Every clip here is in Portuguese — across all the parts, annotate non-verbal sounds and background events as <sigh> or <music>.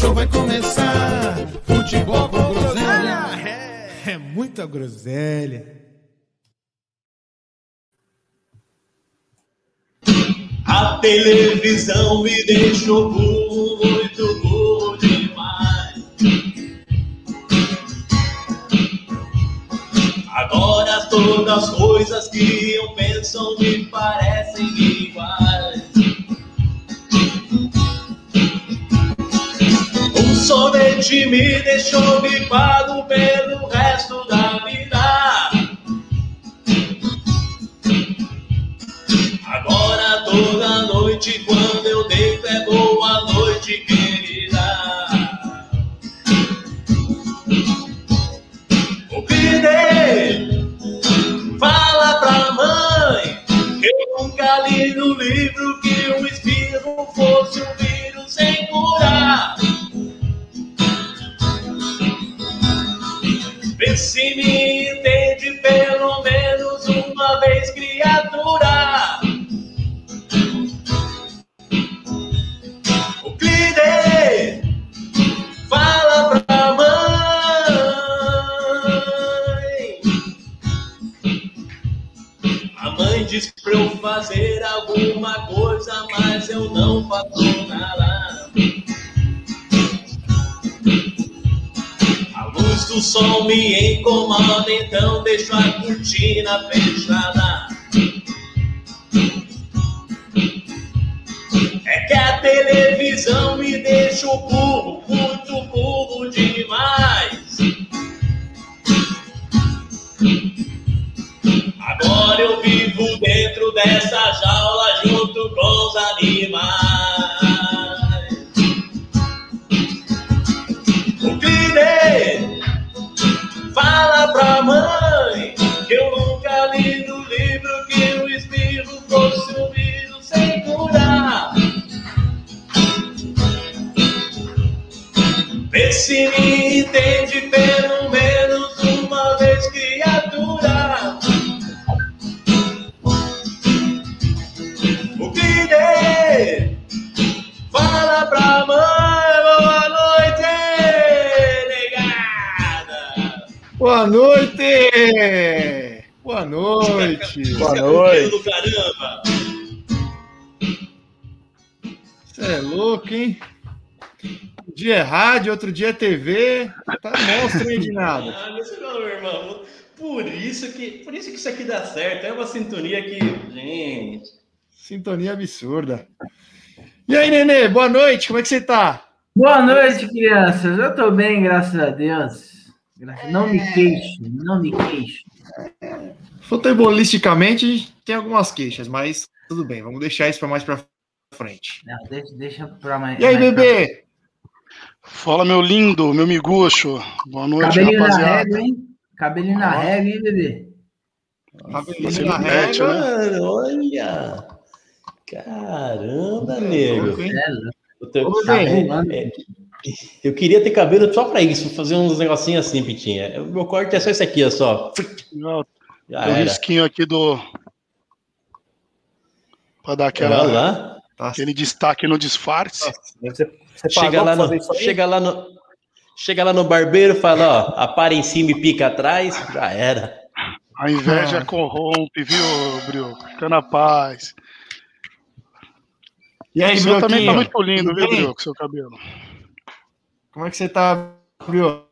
show vai começar. Futebol com groselha, é muita groselha. A televisão me deixou muito burro demais. Agora todas as coisas que eu penso me parecem iguais. Sorvete me deixou gripado pelo resto da vida. Agora toda noite quando eu deito é boa noite, querida. O fala pra mãe eu nunca li no livro que um espirro fosse um se me entende pelo menos uma vez, criatura. O Clide fala pra mãe. A mãe diz pra eu fazer alguma coisa, mas eu não faço nada. Do sol me incomoda, então deixo a cortina fechada. É que a televisão me deixa o burro, muito burro demais. Agora eu vivo dentro dessa jaula junto com os animais. Fala pra mãe que eu nunca li no livro que o espirro um vírus sem curar. Vê se me entende pelo menos uma vez, criatura. O Clide fala pra mãe, Boa noite! Boa noite! Boa noite. caramba. Você é louco, hein? Um dia é rádio, outro dia é TV. Tá monstro, hein, de nada. Ah, meu senhor, meu irmão. Por isso que, por isso que isso aqui dá certo. É uma sintonia que, gente. Sintonia absurda. E aí, Nenê, boa noite, como é que você tá? Boa noite, crianças. Eu tô bem, graças a Deus. Não me queixo, não me queixo. Futebolisticamente, a gente tem algumas queixas, mas tudo bem, vamos deixar isso para mais para frente. Não, deixa, deixa pra mais. E aí, mais pra- bebê? Fala, meu lindo, meu miguxo. Boa noite, Cabelinho na rapaziada. régua, hein? Cabelinho na régua, hein, bebê? Cabelinho na régua. né? Olha. Caramba, nego. É. O teu Ô, cabelo- bem. é, Eu queria ter cabelo só pra isso, fazer uns negocinhos assim, Pitinha. O meu corte é só esse aqui, ó, só. Não, Já era. risquinho aqui do. Pra dar Olha aquela, lá. Tá, aquele destaque no disfarce. Você, você Chega lá, no, fazer isso aí? chega lá no. Chega lá no barbeiro e fala, ó, apara em cima e pica atrás, já era. A inveja Ah. corrompe, viu, Bril? Fica na paz. E aí, O seu também tá muito lindo, viu? Bril, com seu cabelo. Como é que você tá, Brio?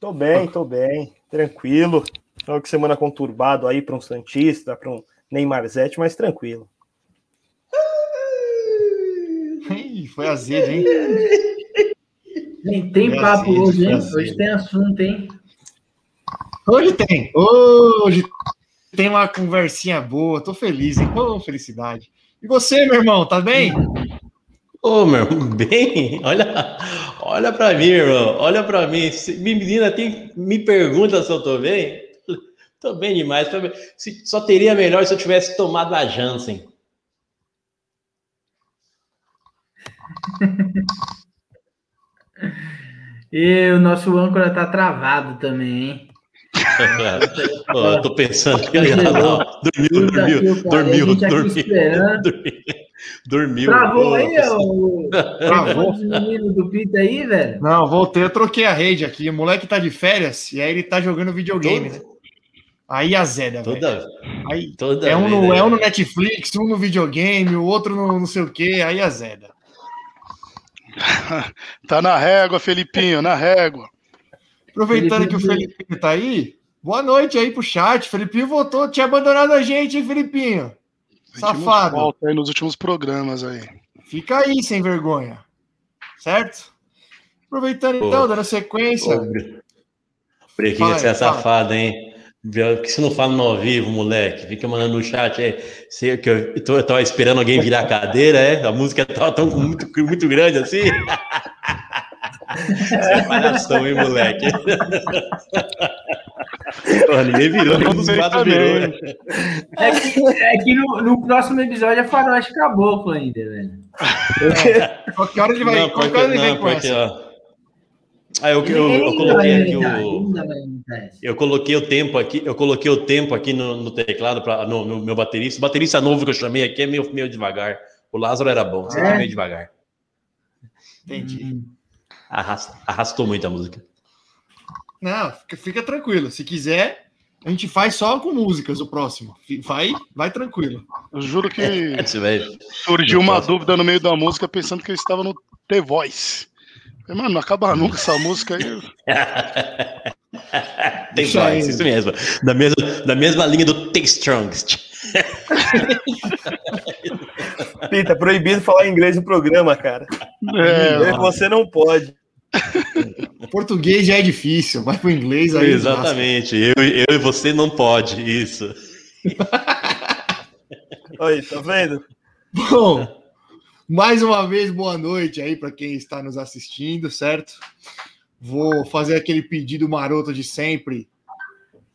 Tô bem, tô bem, tranquilo. Final de semana conturbado aí para um Santista, para um Neymarzete, mas tranquilo. Ih, Foi azedo, hein? Tem, tem Foi papo assim, hoje, hein? Hoje tem assunto, hein? Hoje tem. Hoje tem uma conversinha boa. Tô feliz, hein? Ô, felicidade. E você, meu irmão, tá bem? Ô, meu irmão, <laughs> bem, olha, olha pra mim, irmão, olha pra mim. Se- Menina, tem, me pergunta se eu tô bem. <laughs> Tô bem demais. tô bem. Se- só teria melhor se eu tivesse tomado a Janssen. <laughs> E o nosso âncora tá travado também, hein? Pô, eu tô pensando que ele dormiu, dormiu, dormiu, dormiu, dormiu, dormiu. Travou aí, o <laughs> Travou. os meninos do Pita aí, velho? Não, voltei, eu troquei a rede aqui. O moleque tá de férias e aí ele tá jogando videogame, né? Aí azeda, velho. Toda, Aí toda é um, no, é um no Netflix, um no videogame, o outro no não sei o que, aí azeda. <laughs> Tá na régua, Felipinho, na régua. Aproveitando que o Felipinho. Felipinho tá aí, boa noite aí pro chat. Felipinho voltou, tinha abandonado a gente, hein, Felipinho? Safado. falta aí nos últimos programas aí. Fica aí, sem vergonha. Certo? Aproveitando Pô. então, dando sequência. Aí, você é fala. safado, hein? Por que você não fala no ao vivo, moleque? Fica mandando no chat aí. Que eu, tô- eu tava esperando alguém virar a cadeira, é? A música tava tão muito, muito grande assim. <laughs> É palhação, hein, moleque? <laughs> Pô, ninguém virou, nenhum dos quatro virou. É que, é que no, no próximo episódio é faroeste caboclo ainda, velho. Qualquer hora ele vai, Não, qualquer porque, hora ele vem não, com porque, essa. ó. Ah, eu, eu, eu Ainda coloquei vai aqui o. Eu coloquei o tempo aqui, eu coloquei o tempo aqui no, no teclado para no, no meu baterista. O baterista novo que eu chamei aqui é meio, meio devagar. O Lázaro era bom, você É? é meio devagar. Entendi. Hum. Arrasta- arrastou muito a música. Não, fica, fica tranquilo. Se quiser, a gente faz só com músicas o próximo. Vai, vai tranquilo. Eu juro que Você vai. surgiu uma dúvida no meio da música pensando que eu estava no The Voice. Mano, não acaba nunca essa música aí. <laughs> Tem Deixa voz, isso mesmo. Da mesma, da mesma linha do Take Strongest. Pita, proibido falar inglês no programa, cara. É, Você não pode. <laughs> Português já é difícil, vai pro inglês aí. Exatamente. Eu, eu e você não pode, isso. <laughs> Aí, tá vendo? Bom, mais uma vez, boa noite aí para quem está nos assistindo, certo? Vou fazer aquele pedido maroto de sempre.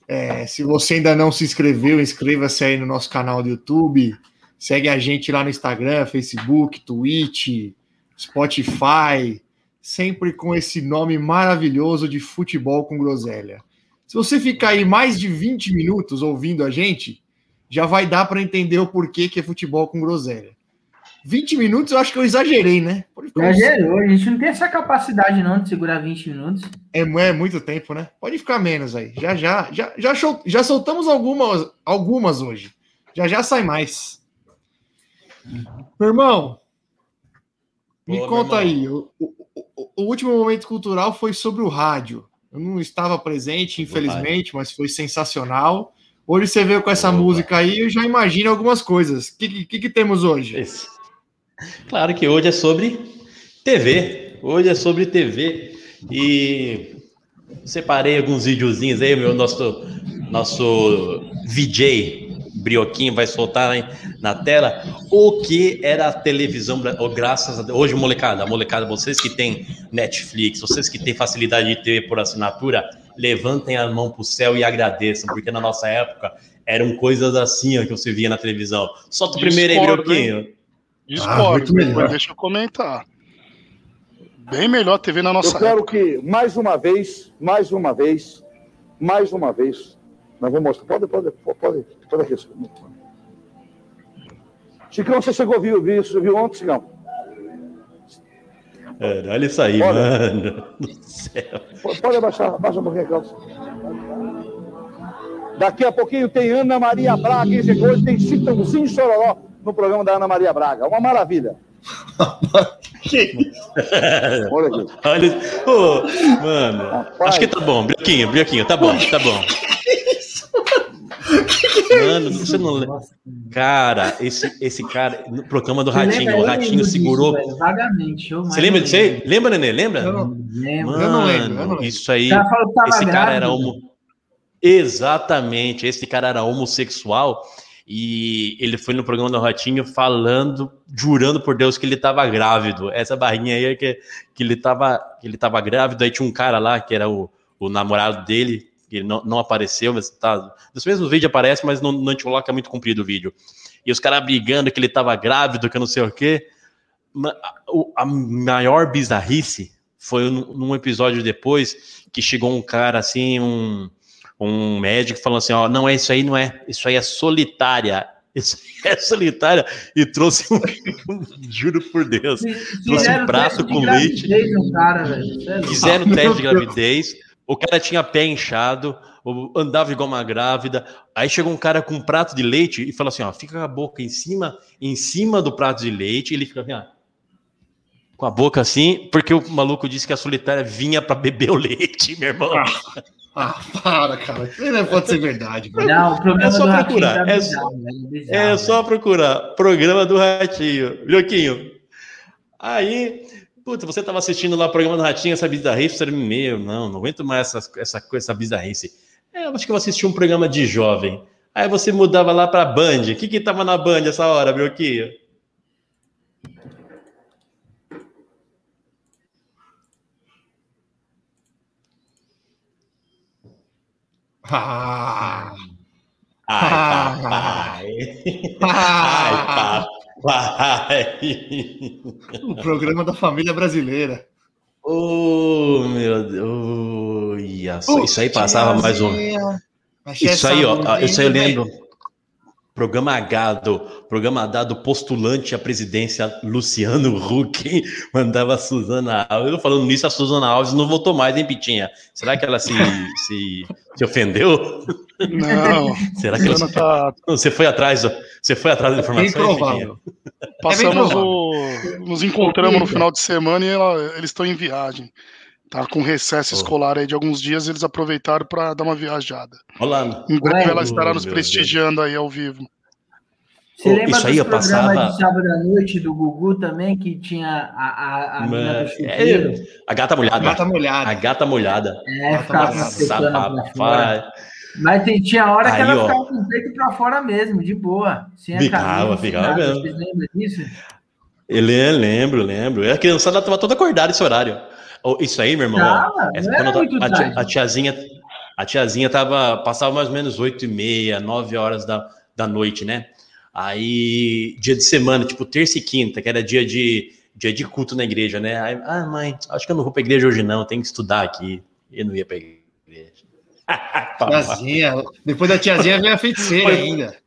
É, se você ainda não se inscreveu, inscreva-se aí no nosso canal do YouTube. Segue a gente lá no Instagram, Facebook, Twitch, Spotify, sempre com esse nome maravilhoso de Futebol com Groselha. Se você ficar aí mais de 20 minutos ouvindo a gente, já vai dar para entender o porquê que é futebol com groselha. 20 minutos eu acho que eu exagerei, né? Exagerou, a gente não tem essa capacidade não de segurar 20 minutos. É, é muito tempo, né? Pode ficar menos aí. Já já já já, show- já soltamos algumas algumas hoje. Já já sai mais. Meu irmão, me Boa, meu conta irmão. aí. O, o- último momento cultural foi sobre o rádio. Eu não estava presente, infelizmente, mas foi sensacional. Hoje você veio com essa Opa. música aí, eu já imagino algumas coisas. O que, que, que temos hoje? Esse. Claro que hoje é sobre TV. Hoje é sobre TV. E separei alguns videozinhos aí, meu nosso, nosso VJ Brioquinho vai soltar aí na tela o que era a televisão, oh, graças a Deus. Hoje, molecada, molecada, vocês que têm Netflix, vocês que têm facilidade de TV por assinatura, levantem a mão pro céu e agradeçam, porque na nossa época eram coisas assim ó, que você via na televisão. Solta o primeiro aí, Discordo, Brioquinho. Discordo, muito melhor. mas deixa eu comentar. Bem melhor TV na nossa Eu quero época. que, mais uma vez, mais uma vez, mais uma vez, nós vamos mostrar. Pode, pode, pode, pode aqui. Chicão, você chegou, viu, viu, você viu ontem, Chicão? Cara, olha isso aí, Olha. mano. <laughs> Do céu. Pode pode abaixar, abaixa um pouquinho a calça. Daqui a pouquinho tem Ana Maria Braga, e hoje tem Chitãozinho Chororó no programa da Ana Maria Braga. Uma maravilha. <laughs> Olha aqui. Olha isso. Ô, mano, Rapaz. acho que tá bom. Brioquinho, Brioquinho, tá bom, tá bom. Mano, você não lembra. Cara, esse, esse cara, no programa do Ratinho, o Ratinho segurou. disso, velho, vagamente. eu Você lembra disso aí? Lembra, Nenê? Lembra? Eu não- Lembro. Mano, Eu não lembro, eu não lembro. isso aí. Cara que Esse cara era grávido. homo... Exatamente, esse cara era homossexual e ele foi no programa do Ratinho falando, jurando por Deus que ele estava grávido. Essa barrinha aí é que, que ele estava que ele tava grávido, aí tinha um cara lá que era o, o namorado dele, que ele não, não apareceu, mas tá. Nos mesmos vídeos aparece, mas não, não te coloca muito comprido o vídeo. E os caras brigando que ele estava grávido, que eu não sei o quê. A maior bizarrice foi num episódio depois que chegou um cara assim, um, um médico falando assim, ó, não é isso aí, não é, isso aí é solitária. Isso aí é solitária e trouxe um, <laughs> juro por Deus, trouxe um prato com leite. cara. Fizeram teste de gravidez, o cara tinha pé inchado, andava igual uma grávida. Aí chegou um cara com um prato de leite e falou assim: ó, fica com a boca em cima, em cima do prato de leite, e ele fica assim, ó, com a boca assim, porque o maluco disse que a solitária vinha para beber o leite, meu irmão. Ah, para, cara. Isso não pode ser verdade. velho. Não, o problema É só procurar, tá é bizarro, velho, bizarro, É velho. só procurar programa do Ratinho, Lioquinho. Aí, puta, você tava assistindo lá o programa do Ratinho, essa bizarrice, você era meu, não, não aguento mais essa, essa, coisa, essa bizarrice. É, eu acho que eu assisti um programa de jovem. Aí você mudava lá pra Band. O que que tava na Band essa hora, Lioquinho? Ah, Ai, Ah. papai. ah, Ai, papai. O programa da família brasileira. Oh, meu Deus. Isso aí passava mais um. Isso aí, ó, isso aí eu hein, lembro. Programa H do programa dado postulante à presidência Luciano Huck <laughs> mandava a Suzana Alves. Eu falando nisso, a Suzana Alves não votou mais, hein, Pitinha? Será que ela se, <laughs> se, se ofendeu? Não, <laughs> Será que ela tá, Não, Você foi atrás, você foi atrás da Bem informação, Pitinha? provável. passamos provável. o. Nos encontramos no final de semana e ela- eles estão em viagem. Tá com recesso Oh. escolar aí de alguns dias, eles aproveitaram para dar uma viajada. Olha lá. Em breve Ué, ela estará nos prestigiando aí ao vivo. Você lembra isso aí eu passava- de sábado à noite do Gugu também, que tinha a, a, a mina do Mas- é, a gata molhada. Gata molhada. A gata molhada. É, Gata ficava molhada. fora. Mas tem, tinha hora que Aí, ela ó. ficava com o peito pra fora mesmo, de boa. Sem a Ficava, ficava mesmo. Vocês lembram disso? Ele lembro, lembro. A criançada tava toda acordada esse horário. Ô, Isso aí, meu irmão. ó, essa- quando a, tia- a tiazinha, a tiazinha tava, passava mais ou menos 8 e meia, 9 horas da, da noite, né? Aí, dia de semana, tipo terça e quinta, que era dia de, dia de culto na igreja, né? Aí, ah, mãe, acho que eu não vou pra igreja hoje não, tenho que estudar aqui. Eu não ia pra igreja. <laughs> Tiazinha. Depois da tiazinha vem a feiticeira ainda.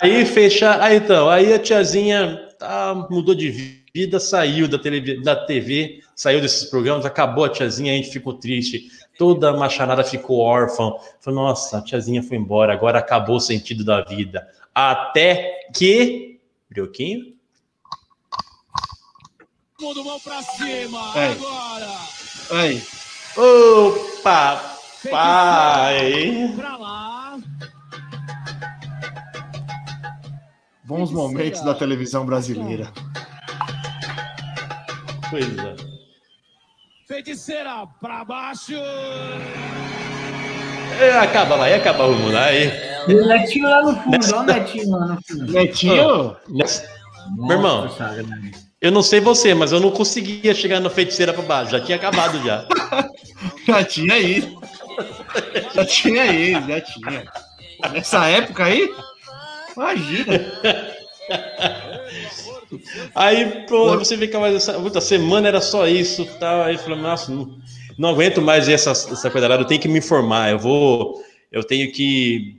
Aí fechar, aí então, aí a tiazinha tá, mudou de vida, saiu da, televi- da TV, saiu desses programas, acabou a tiazinha, a gente ficou triste, toda a macharada ficou órfã. Falei, nossa, a tiazinha foi embora, agora acabou o sentido da vida. Até que. Brioquinho? Mundo pra cima. É. Agora. Aí. Opa! Pai! Pra lá. Bons momentos da televisão brasileira. Coisa. Feiticeira pra baixo. É, acaba, vai acabar o mundo. Aí. O Netinho lá no fundo, olha o Netinho lá no fundo. Netinho, Nessa- Meu irmão. Nossa, sagrado. Eu não sei você, mas eu não conseguia chegar no feiticeira pra baixo, já tinha acabado já. <laughs> já tinha ido. Já tinha ido, já tinha. Nessa época aí? Imagina. <laughs> Aí, pô, você vê que mais essa puta, semana era só isso, tal. Aí eu falei, nossa, não, não aguento mais essa, essa coisa lá, eu tenho que me informar, eu vou, eu tenho que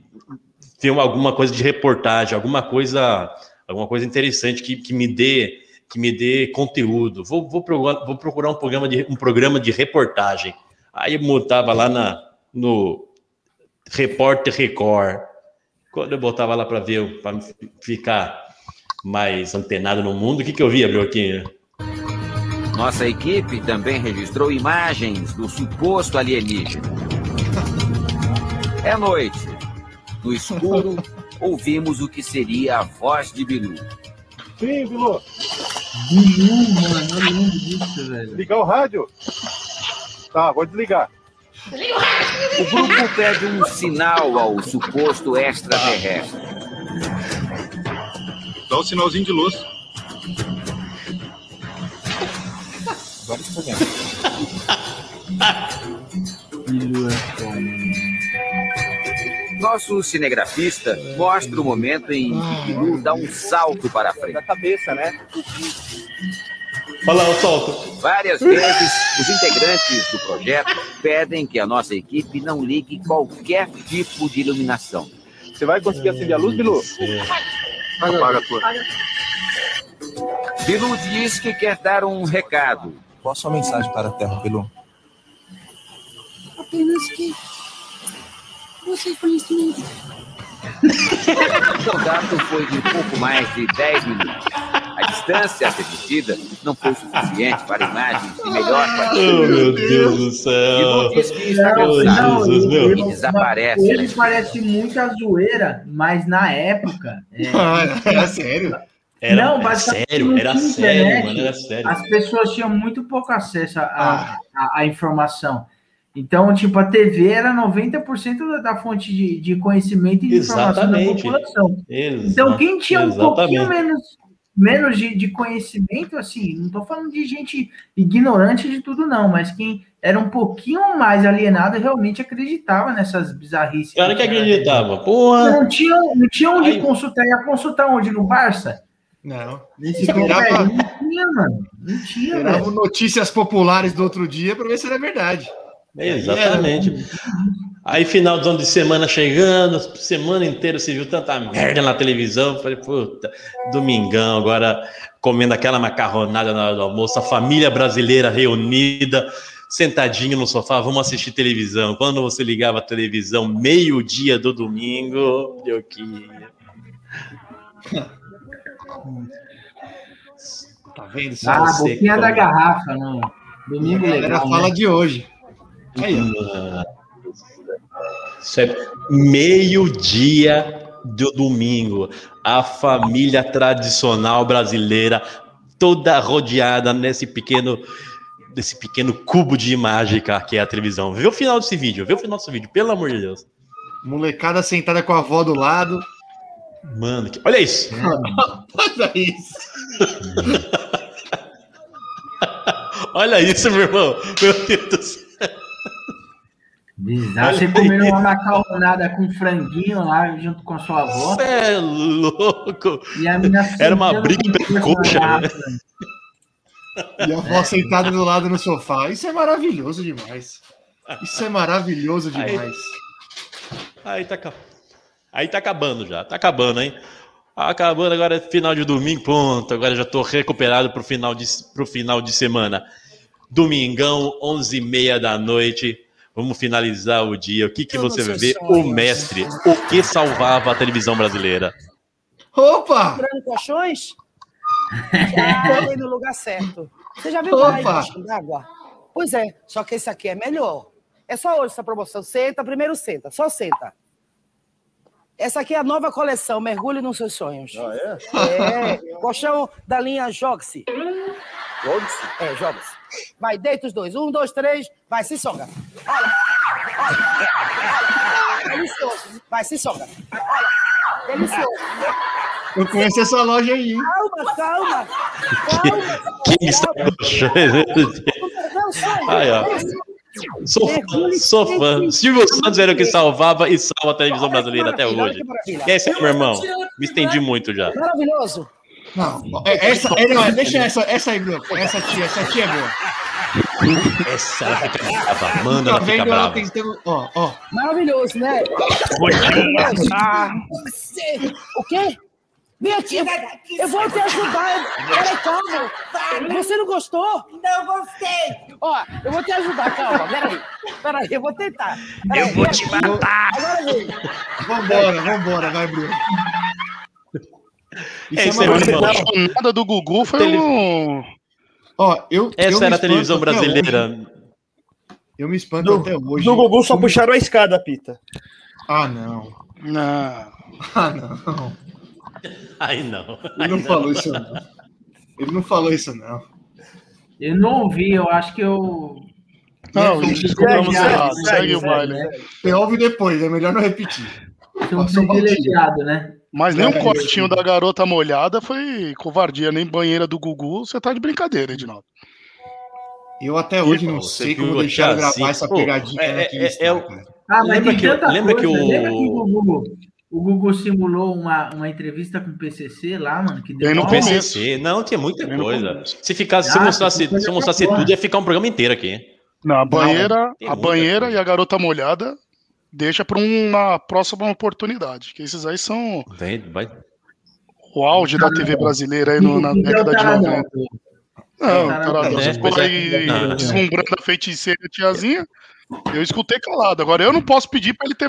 ter uma- alguma coisa de reportagem, alguma coisa, alguma coisa interessante que, que me dê, que me dê conteúdo. Vou, vou, procurar, vou procurar um programa de um programa de reportagem. Aí eu botava lá na, no Repórter Record. Quando eu botava lá para ver, para ficar mais antenado no mundo, o que, que eu via, Brioquinho? Nossa equipe também registrou imagens do suposto alienígena. É noite. No escuro, <laughs> ouvimos o que seria a voz de Bilu. Sim, Bilu. Bilu, mano, eu lembro disso, velho. Ligar o rádio? Tá, vou desligar. O grupo pede um sinal ao suposto extraterrestre. Dá um sinalzinho de luz. Agora vendo. Nosso cinegrafista mostra o momento em que Bilu dá um salto para a frente. Da cabeça, né? Olha lá o salto. Várias vezes, os integrantes do projeto pedem que a nossa equipe não ligue qualquer tipo de iluminação. Você vai conseguir acender a luz, Bilu? Apaga a tua. Bilu diz que quer dar um recado. Qual a sua mensagem para a Terra, Bilu? Apenas que você conhecimento. <laughs> O contato foi de pouco mais de 10 minutos. A distância permitida não foi suficiente para imagens de melhor Oh, qualidade. meu Deus do céu. Diz que está Meu cansado Jesus, meu. e desaparece. Ele parece muito a zoeira, mas na época. é, <laughs> Ah, era sério? Era, Não, era basicamente sério, não era sério, mano, era sério. as pessoas tinham muito pouco acesso Ah. à à informação. Então, tipo, a TV era 90% da, da fonte de, de conhecimento e de informação da Exatamente. população. Então, quem tinha um pouquinho exatamente. menos, menos de, de conhecimento, assim, não estou falando de gente ignorante de tudo, não, mas quem era um pouquinho mais alienado realmente acreditava nessas bizarrices. Cara que acreditava. Porra. Não tinha, não tinha onde Aí- consultar. Ia consultar onde? No Barça? Não. Nesse Esperava, Não tinha, mano. Não tinha, notícias populares do outro dia para ver se era verdade. Exatamente. Aí, final do ano de semana chegando, semana inteira se viu tanta merda na televisão. Falei, puta, domingão, agora comendo aquela macarronada na hora do almoço, a família brasileira reunida, sentadinho no sofá, vamos assistir televisão. Quando você ligava a televisão, meio-dia do domingo, eu que. Tá vendo? Ah, a Você boquinha da garrafa, no domingo a galera legal. fala né? de hoje. Aí, Isso é meio-dia do domingo. A família tradicional brasileira, toda rodeada nesse pequeno, desse pequeno cubo de mágica que é a televisão. Vê o final desse vídeo, vê o final desse vídeo, pelo amor de Deus. molecada sentada com a avó do lado. Mano, que- olha isso. <laughs> Olha isso. Olha isso, meu irmão. Meu Deus do céu. Bizarro. Você comendo uma macarronada com franguinho lá junto com a sua avó. Cê é louco. E Era uma briga pela força coxa, né? E a avó sentada do lado no sofá. Isso é maravilhoso demais. Isso é maravilhoso Aí- demais. Aí tá, ca- aí tá acabando já, tá acabando, hein? Acabando agora é final de domingo, ponto. Agora já tô recuperado pro final de, pro final de semana. Domingão, 11h30 da noite. Vamos finalizar o dia. O que, que Eu você ver? sonho. O mestre. O que salvava a televisão brasileira? Opa! Comprando colchões? Já no lugar certo. Você já viu Opa! d'água? Pois é, só que esse aqui é melhor. É só hoje essa promoção. Senta, primeiro senta, só senta. Essa aqui é a nova coleção, mergulhe nos seus sonhos. Ah, é? É, colchão da linha Jogse. Jogse? É, Jogse. Vai, deita os dois. Um, dois, três. Vai, se soga. Olha, olha, olha. Delicioso. Vai, se soga. Olha, delicioso. Eu conheço essa loja aí, hein? Calma, calma. Calma. Quem está Não, sai. Aí, ó. Sou fã, sou fã. Silvio Santos era o que salvava e salva a televisão brasileira até hoje. que. E é isso meu irmão. Me estendi muito já. Maravilhoso. Não, é- essa, é, não, é, deixa essa, essa aí, Bruno. Essa tia, essa tia é boa. Essa ela fica brava. Manda, Tá ela fica vendo ela brava. tentando. Ó, ó. Maravilhoso, né? Ah. Você- O quê? Vem aqui, eu, vou te ajudar. Peraí, calma. Você não gostou? Não gostei. Ó, eu vou te ajudar, calma. Peraí. Peraí, eu vou tentar. Peraí, Eu vou te matar. Agora vem. Vambora, vambora, vai, Bruno. É isso aí, uma meu irmão. coisa- Nada do Gugu foi Tele- um. Ó, eu. Essa eu era a televisão brasileira. Eu me espanto até hoje. Do Gugu só puxaram a escada, Pita. Ah, não. Não. Ah, não. Aí não. Ele não falou isso, não. Ele não falou isso, não. Eu não ouvi, eu acho que eu. Não, eu desculpamos errado. Segue o baile. Você ouve depois, é melhor não repetir. Sou um privilegiado, né? Mas nem um É, cortinho da garota molhada foi covardia, nem banheira do Gugu. Você tá de brincadeira, Edinaldo. Eu até hoje não Pô, você sei como viu deixar aqui gravar assim, essa pô, pegadinha é- é- é o- cara. Ah, mas Lembra tem que, tanta lembra que coisa. o. Lembra que o Gugu, o Gugu simulou uma, uma entrevista com o PCC lá, mano? Que deu no. PCC, não, tinha muita Bem no coisa. Se ficasse, se Ah, mostrasse, tem coisa se mostrasse tudo, ia ficar um programa inteiro aqui. Não, a banheira, tem a banheira coisa. e a garota molhada deixa pra uma próxima oportunidade. Que esses aí são Vem, vai. o auge da TV brasileira aí no- na é década de taradão? 90. Não, Taradão. cara, você ficou aí deslumbrando a feiticeira tiazinha. Eu escutei calado. Agora eu não posso pedir pra ele ter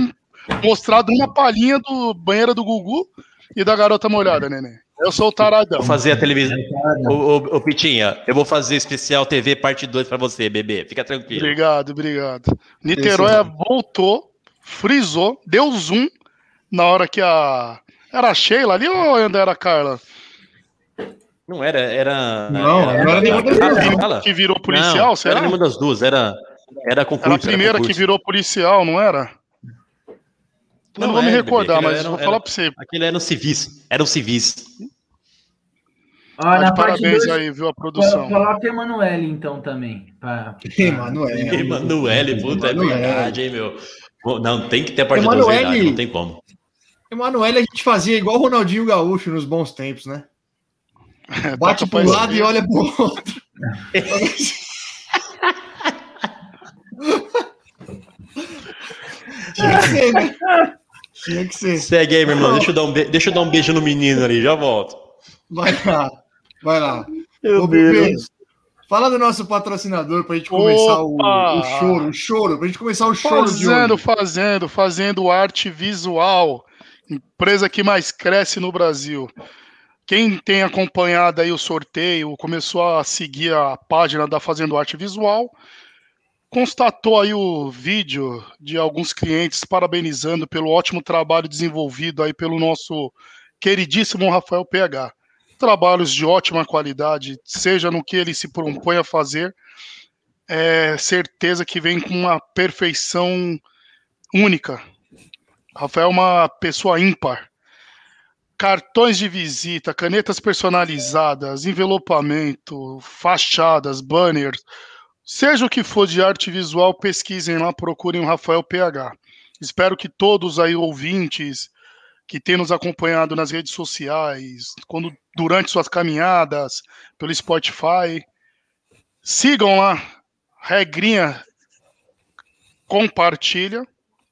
mostrado uma palhinha do banheira do Gugu e da garota molhada, neném. Eu sou o taradão. Vou fazer a televisão. Ô, ô, ô, Pitinha, eu vou fazer especial TV parte 2 pra você, bebê. Fica tranquilo. Obrigado, obrigado. Niterói voltou, frisou, deu zoom na hora que a. Era a Sheila ali ou ainda era a Carla? Não era, era. Não, era, não era nenhuma das duas. Que virou policial, Não, será? Era nenhuma das duas, era, era concurso. Era a primeira concurso. que virou policial, não era? Eu não, vou me é, recordar, bebê, mas aquele vou era- falar era- pra você. Aquele era um civis. Era um civis. Tá na parabéns 2, aí, viu, a produção. coloca Emanuele então também. Pra, Emanuele. Emanuele, puta, é verdade, hein, meu. Não, tem que ter a parte 2, Emanuele- verdade, não tem como. Emanuele a gente fazia igual o Ronaldinho Gaúcho nos bons tempos, né? <laughs> Bate para um lado e olha pro outro. <laughs> Tinha que ser, né? Tinha que ser. Segue aí, meu irmão. Deixa eu, dar um be- Deixa eu dar um beijo no menino ali, já volto. Vai lá. Vai lá. Meu Ô, Bebê, Deus. Fala do nosso patrocinador pra gente começar o, o choro, o choro, pra gente começar o choro de Fazendo, hoje. fazendo, fazendo arte visual. Empresa que mais cresce no Brasil. Quem tem acompanhado aí o sorteio, começou a seguir a página da Fazendo Arte Visual, constatou aí o vídeo de alguns clientes parabenizando pelo ótimo trabalho desenvolvido aí pelo nosso queridíssimo Rafael PH. Trabalhos de ótima qualidade, seja no que ele se propõe a fazer, é certeza que vem com uma perfeição única. Rafael é uma pessoa ímpar. Cartões de visita, canetas personalizadas, envelopamento, fachadas, banners, seja o que for de arte visual, pesquisem lá, procurem o Rafael PH. Espero que todos aí ouvintes que têm nos acompanhado nas redes sociais, quando durante suas caminhadas pelo Spotify, sigam lá, regrinha, compartilha,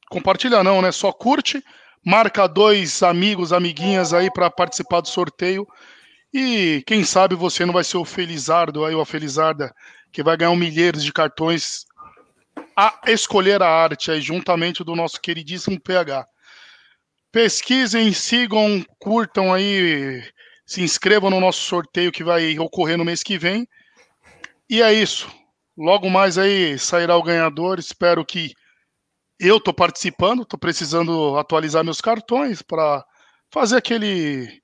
compartilha não, né? Só curte, marca dois amigos, amiguinhas aí para participar do sorteio e quem sabe você não vai ser o felizardo aí ou a felizarda que vai ganhar um milheiros de cartões a escolher a arte aí juntamente do nosso queridíssimo PH. Pesquisem, sigam, curtam aí, se inscrevam no nosso sorteio que vai ocorrer no mês que vem. E é isso. Logo mais aí sairá o ganhador. Espero que eu tô participando, tô precisando atualizar meus cartões para fazer aquele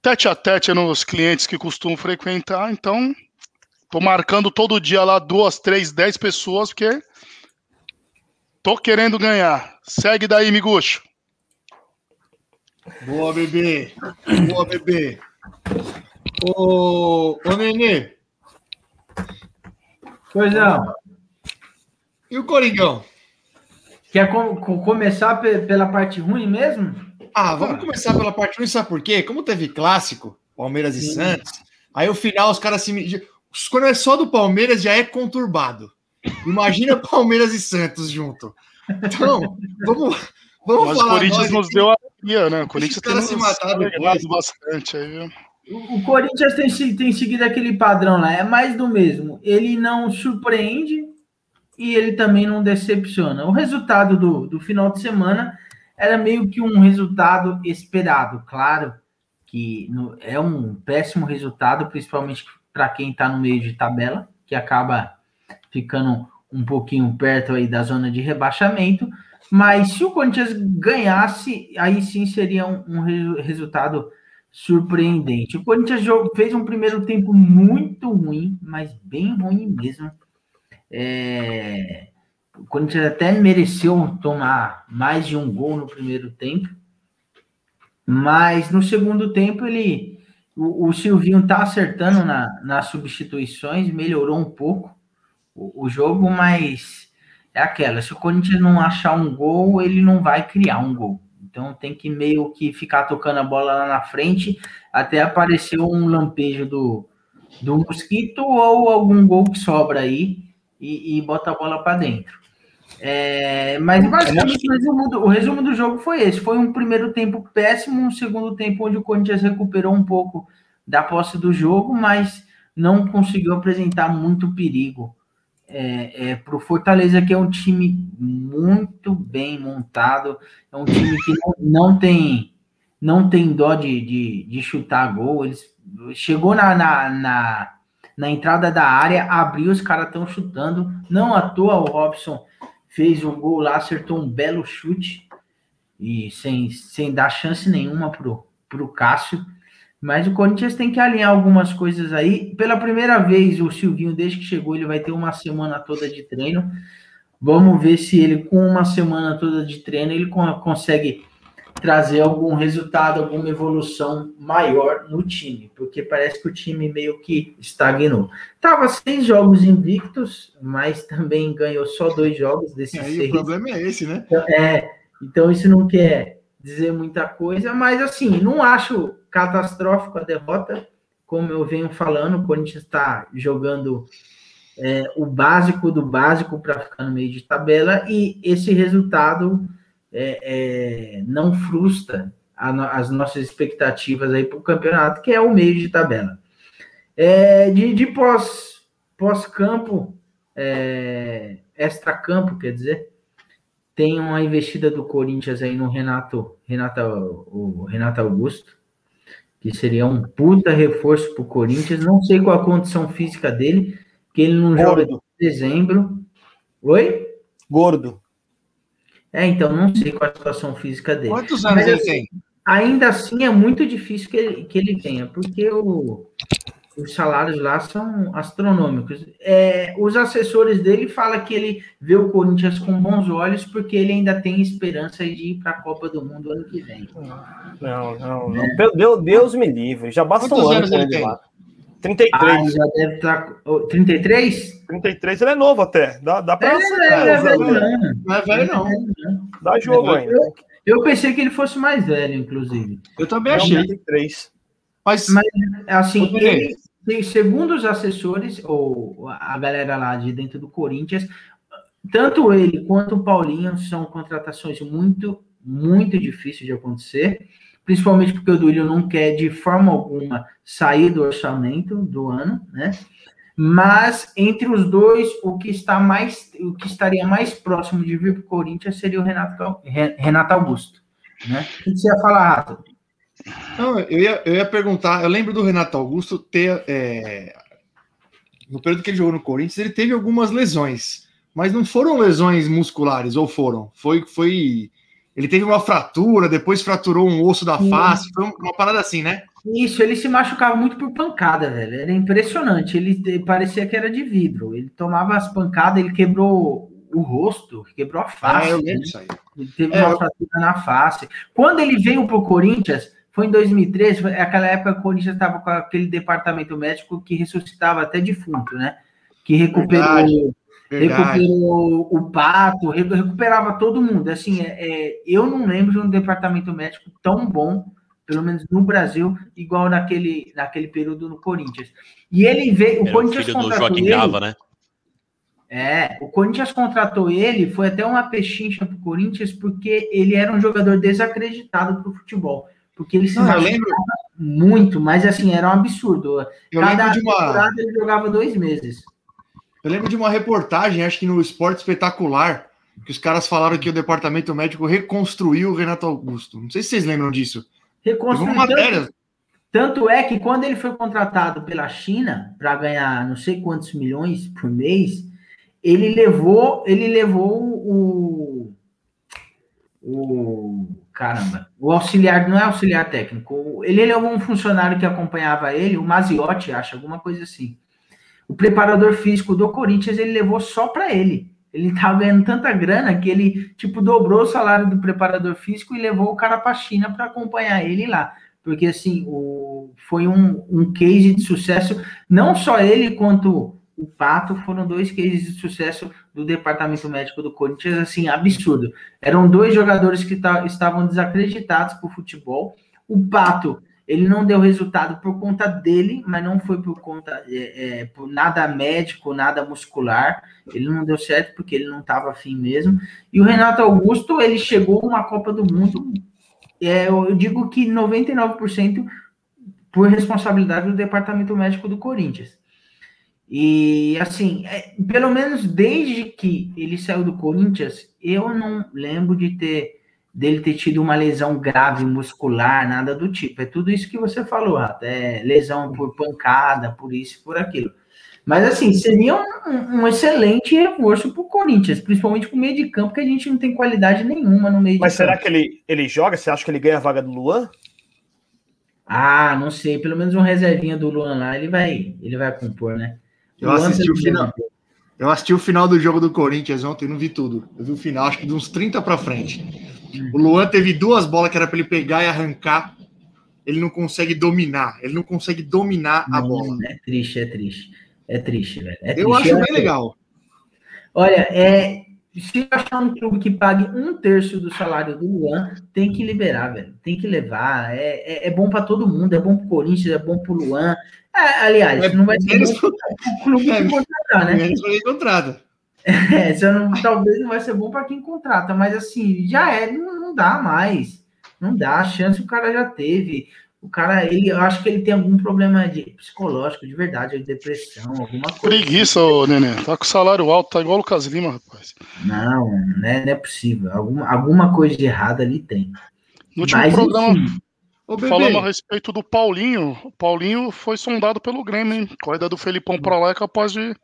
tete a tete nos clientes que costumam frequentar. Então, tô marcando todo dia lá duas, três, dez pessoas, porque tô querendo ganhar. Segue daí, Miguxo. Boa, bebê. Boa, bebê. Ô, ô Nenê, Coisão, e o Coringão? quer com- com- começar pe- pela parte ruim mesmo? Ah, vamos começar pela parte 1, sabe por quê? Como teve clássico, Palmeiras e Sim. Santos, aí o final os caras se. me- Quando é só do Palmeiras já é conturbado. Imagina <laughs> Palmeiras e Santos junto. Então, vamos, vamos Mas o falar. Corinthians nós nos deu a alegria, né? O Corinthians tem se alegrado bastante aí, viu? O o Corinthians tem, se- tem seguido aquele padrão lá, é mais do mesmo. Ele não surpreende e ele também não decepciona. O resultado do, do final de semana era meio que um resultado esperado. Claro que no- é um péssimo resultado, principalmente para quem está no meio de tabela, que acaba ficando um pouquinho perto aí da zona de rebaixamento. Mas se o Corinthians ganhasse, aí sim seria um, um resu- resultado surpreendente. O Corinthians fez um primeiro tempo muito ruim, mas bem ruim mesmo. É, O Corinthians até mereceu tomar mais de um gol no primeiro tempo. Mas no segundo tempo ele. O, o Silvinho tá acertando na, nas substituições, melhorou um pouco o, o jogo, mas é aquela. Se o Corinthians não achar um gol, ele não vai criar um gol. Então tem que meio que ficar tocando a bola lá na frente até aparecer um lampejo do, do Mosquito ou algum gol que sobra aí e, e bota a bola para dentro. É, mas basicamente o resumo, do, o resumo do jogo foi esse: foi um primeiro tempo péssimo, um segundo tempo onde o Corinthians recuperou um pouco da posse do jogo, mas não conseguiu apresentar muito perigo é, é, para o Fortaleza, que é um time muito bem montado, é um time que não, não tem não tem dó de, de, de chutar gol. Eles chegou na, na, na, na entrada da área, abriu, os caras estão chutando. Não à toa o Robson fez um gol lá, acertou um belo chute e sem, sem dar chance nenhuma pro, pro Cássio. Mas o Corinthians tem que alinhar algumas coisas aí. Pela primeira vez, o Silvinho, desde que chegou, ele vai ter uma semana toda de treino. Vamos ver se ele, com uma semana toda de treino, ele consegue trazer algum resultado, alguma evolução maior no time, porque parece que o time meio que estagnou. Tava seis jogos invictos, mas também ganhou só dois jogos desses Aí seis. o problema é esse, né? É, então isso não quer dizer muita coisa, mas assim, não acho catastrófico a derrota, como eu venho falando, o Corinthians está jogando é, o básico do básico para ficar no meio de tabela, e esse resultado é, é, não frustra no, as nossas expectativas aí para o campeonato, que é o meio de tabela. É, de, de pós, pós-campo, é, extra-campo, quer dizer, tem uma investida do Corinthians aí no Renato, Renato, o Renato Augusto, que seria um puta reforço para o Corinthians. Não sei qual a condição física dele, que ele não joga Gordo. de dezembro. Oi? Gordo. É, então não sei qual a situação física dele. Quantos anos Mas, ele assim, tem? Ainda assim é muito difícil que ele, que ele venha, porque o, os salários lá são astronômicos. É, os assessores dele falam que ele vê o Corinthians com bons olhos, porque ele ainda tem esperança de ir para a Copa do Mundo ano que vem. Não, não, não. Meu Deus, Deus me livre. Já basta Quantos um ano anos ele tem? lá. 33. Ah, já deve estar. 33? 33, ele é novo até. Dá, dá pra É, é, é, velho, não. Não é velho, não. Dá jogo Eu- ainda. Eu pensei que ele fosse mais velho, inclusive. Eu também achei. 33. Mas, Mas, assim, ele, tem- segundo os assessores, ou a galera lá de dentro do Corinthians, tanto ele quanto o Paulinho são contratações muito, muito difíceis de acontecer, principalmente porque o Duílio não quer de forma alguma sair do orçamento do ano, né? Mas entre os dois, o que está mais, o que estaria mais próximo de vir para o Corinthians seria o Renato, Renato Augusto, né? O que você ia falar, Rato? Não, eu ia, eu ia perguntar, eu lembro do Renato Augusto ter. é, no período que ele jogou no Corinthians, ele teve algumas lesões, mas não foram lesões musculares, ou foram? Foi. foi ele teve uma fratura, depois fraturou um osso da face, foi uma parada assim, né? Isso, ele se machucava muito por pancada, velho. Era impressionante. Ele parecia que era de vidro. Ele tomava as pancadas, ele quebrou o rosto, quebrou a face. Ah, eu né? lembro disso aí. Ele teve É, uma eu- fratura na face. Quando ele veio pro Corinthians, foi em 2013, foi aquela época que o Corinthians estava com aquele departamento médico que ressuscitava até defunto, né? Que recuperou, Verdade, Verdade. recuperou o Pato, re- recuperava todo mundo. Assim, é, é, eu não lembro de um departamento médico tão bom, pelo menos no Brasil, igual naquele, naquele período no Corinthians. E ele veio, o Era o Corinthians filho do contratou Joaquim ele, Gava, né? é, o Corinthians contratou ele, foi até uma pechincha pro Corinthians, porque ele era um jogador desacreditado pro futebol. Porque ele se Não, lembro- muito, mas assim, era um absurdo. Eu Cada lembro de uma- temporada ele jogava dois meses. Eu lembro de uma reportagem, acho que no Esporte Espetacular, que os caras falaram que o departamento médico reconstruiu o Renato Augusto. Não sei se vocês lembram disso. Reconstruiu tanto, tanto é que quando ele foi contratado pela China para ganhar não sei quantos milhões por mês, ele levou, ele levou o, o caramba, o auxiliar, não é auxiliar técnico, ele levou um funcionário que acompanhava ele, o Maziotti, acho, alguma coisa assim. O preparador físico do Corinthians ele levou só para ele. Ele tava ganhando tanta grana que ele, tipo, dobrou o salário do preparador físico e levou o cara pra China para acompanhar ele lá. Porque, assim, o, foi um, um case de sucesso, não só ele quanto o Pato foram dois cases de sucesso do departamento médico do Corinthians, assim, absurdo. Eram dois jogadores que ta- estavam desacreditados por futebol. O Pato, ele não deu resultado por conta dele, mas não foi por conta, é, é, por nada médico, nada muscular. Ele não deu certo porque ele não estava afim mesmo. E o Renato Augusto, ele chegou uma Copa do Mundo, é, eu digo que 99% por responsabilidade do departamento médico do Corinthians. E assim, é, pelo menos desde que ele saiu do Corinthians, eu não lembro de ter dele ter tido uma lesão grave muscular, nada do tipo. É tudo isso que você falou, Rato. É lesão por pancada, por isso, por aquilo. Mas assim, seria um, um excelente reforço para o Corinthians, principalmente para o meio de campo, que a gente não tem qualidade nenhuma no meio Mas de será campo. que ele, ele joga? Você acha que ele ganha a vaga do Luan? Ah, não sei. Pelo menos um reservinha do Luan lá, ele vai, ele vai compor, né? Eu assisti o final. Eu assisti o final do jogo do Corinthians ontem, não vi tudo. Eu vi o final, acho que de uns 30 para frente. O Luan teve duas bolas que era para ele pegar e arrancar. Ele não consegue dominar. Ele não consegue dominar a Não, bola. É triste, é triste. É triste, velho. É Eu triste. acho bem legal. Olha, é, se achar um clube que pague um terço do salário do Luan, tem que liberar, velho. Tem que levar. É, é, é bom para todo mundo. É bom pro Corinthians, é bom pro Luan. É, aliás, É não vai ser menos bom pro clube é, que contratar, né? Menos pra quem contrata. É, não- talvez não vai ser bom para quem contrata, mas assim, já é, não, não dá mais. Não dá, a chance o cara já teve. O cara, ele, eu acho que ele tem algum problema de psicológico, de verdade, de depressão, alguma coisa. Preguiça, ô Nenê. Tá com salário alto, tá igual o Lucas Lima, rapaz. Não, né, não é possível. Alguma, alguma coisa de errada ali tem. No último Mas, programa, enfim. Ô, falamos a respeito do Paulinho. O Paulinho foi sondado pelo Grêmio, hein? Corrida do Felipão pra lá é capaz de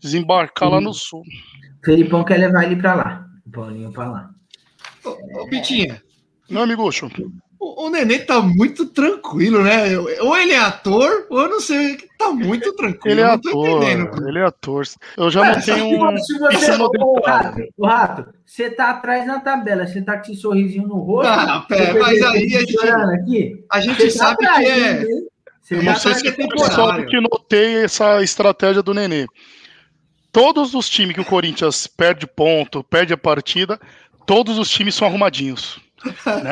desembarcar lá no sul. O Felipão quer levar ele pra lá. O Paulinho pra lá. ô, ô, Pitinha, Meu amigo Ucho, o, o Nenê tá muito tranquilo, né? Ou ele é ator, ou eu não sei. Tá muito tranquilo. ele é não ator. Ele é ator. Eu já É, notei se um. se você, dental. rato, ô, rato, você tá atrás na tabela, você tá com esse sorrisinho no rosto. Ah, pera, mas aí a gente- aqui. A gente tá sabe atrás, que é. Eu tá não sei se é temporada. só que notei essa estratégia do Nenê. Todos os times que o Corinthians perde ponto, perde a partida, todos os times são arrumadinhos.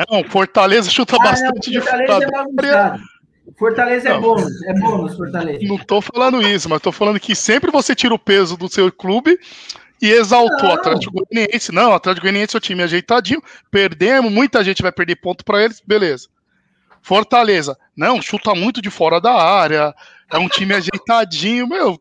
Não, Fortaleza chuta Ah, não, bastante de Fortaleza fora é. Fortaleza é Não. bônus, é bônus, Fortaleza. Não tô falando isso, mas tô falando que sempre você tira o peso do seu clube e exaltou o. Atlético Goianiense. Não, o Atlético Goianiense é o time ajeitadinho, perdemos, muita gente vai perder ponto pra eles, beleza. Fortaleza, não, chuta muito de fora da área, é um time ajeitadinho, meu.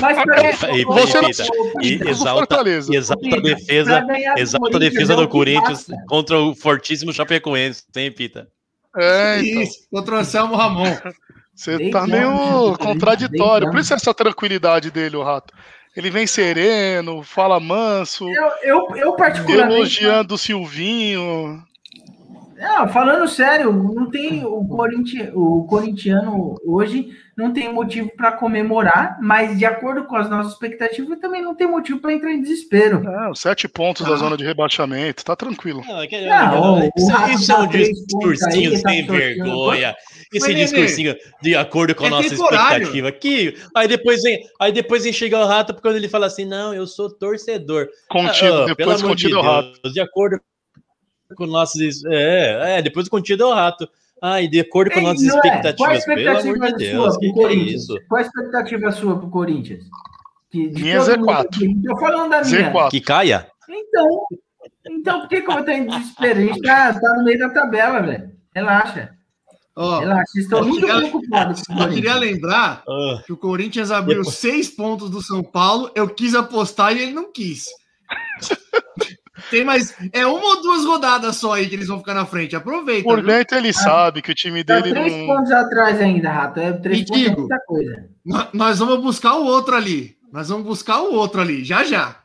Mas peraí, E, Você e Pita, exalta, exalta a defesa, exalta a Corinthians defesa do Corinthians contra o fortíssimo Chapecoense, hein, Pita? É, então, Isso, contra o Anselmo Ramon. você tá meio contraditório. Por isso essa tranquilidade dele, o Rato. Ele vem sereno, fala manso, Eu, eu, eu particularmente. elogiando o Silvinho. Não, falando sério, não tem o, Corinti, o corintiano hoje não tem motivo para comemorar, mas de acordo com as nossas expectativas, também não tem motivo para entrar em desespero. Não, sete pontos da zona de rebaixamento, tá tranquilo. Não, é que- Não, o isso, isso é dá um discursinho aí, sem tá vergonha. Esse Mas, discursinho de acordo com a é nossa temporário. expectativa aqui. Aí depois vem, aí depois vem chegar o rato quando ele fala assim: não, eu sou torcedor. Contido, Ah, ah, depois contido é o Rato. Deus, de acordo com nossos. É, é, depois contido é o rato. Ah, e de acordo com Ei, nossas não é? Qual a expectativas, pelo amor expectativa de sua Deus, pro que, que é Corinthians? isso? Qual a expectativa sua pro Corinthians? Que, Minha mundo Z4. aqui, Tô falando da minha. Z4. Que caia? Então, então por que, que eu vou em desespero? A gente tá, tá no meio da tabela, velho. Relaxa. Ó, Relaxa. Vocês estão eu muito queria- preocupados com o eu queria lembrar Ah, que o Corinthians abriu Depois- seis pontos do São Paulo. Eu quis apostar e ele não quis. Tem mais. É uma ou duas rodadas só aí que eles vão ficar na frente. Aproveita. Por viu? dentro ele sabe que o time Tá dele três não. pontos atrás ainda, Rato. É três E pontos é digo- muita coisa. Nó- Nós vamos buscar o outro ali. Nós vamos buscar o outro ali, já já.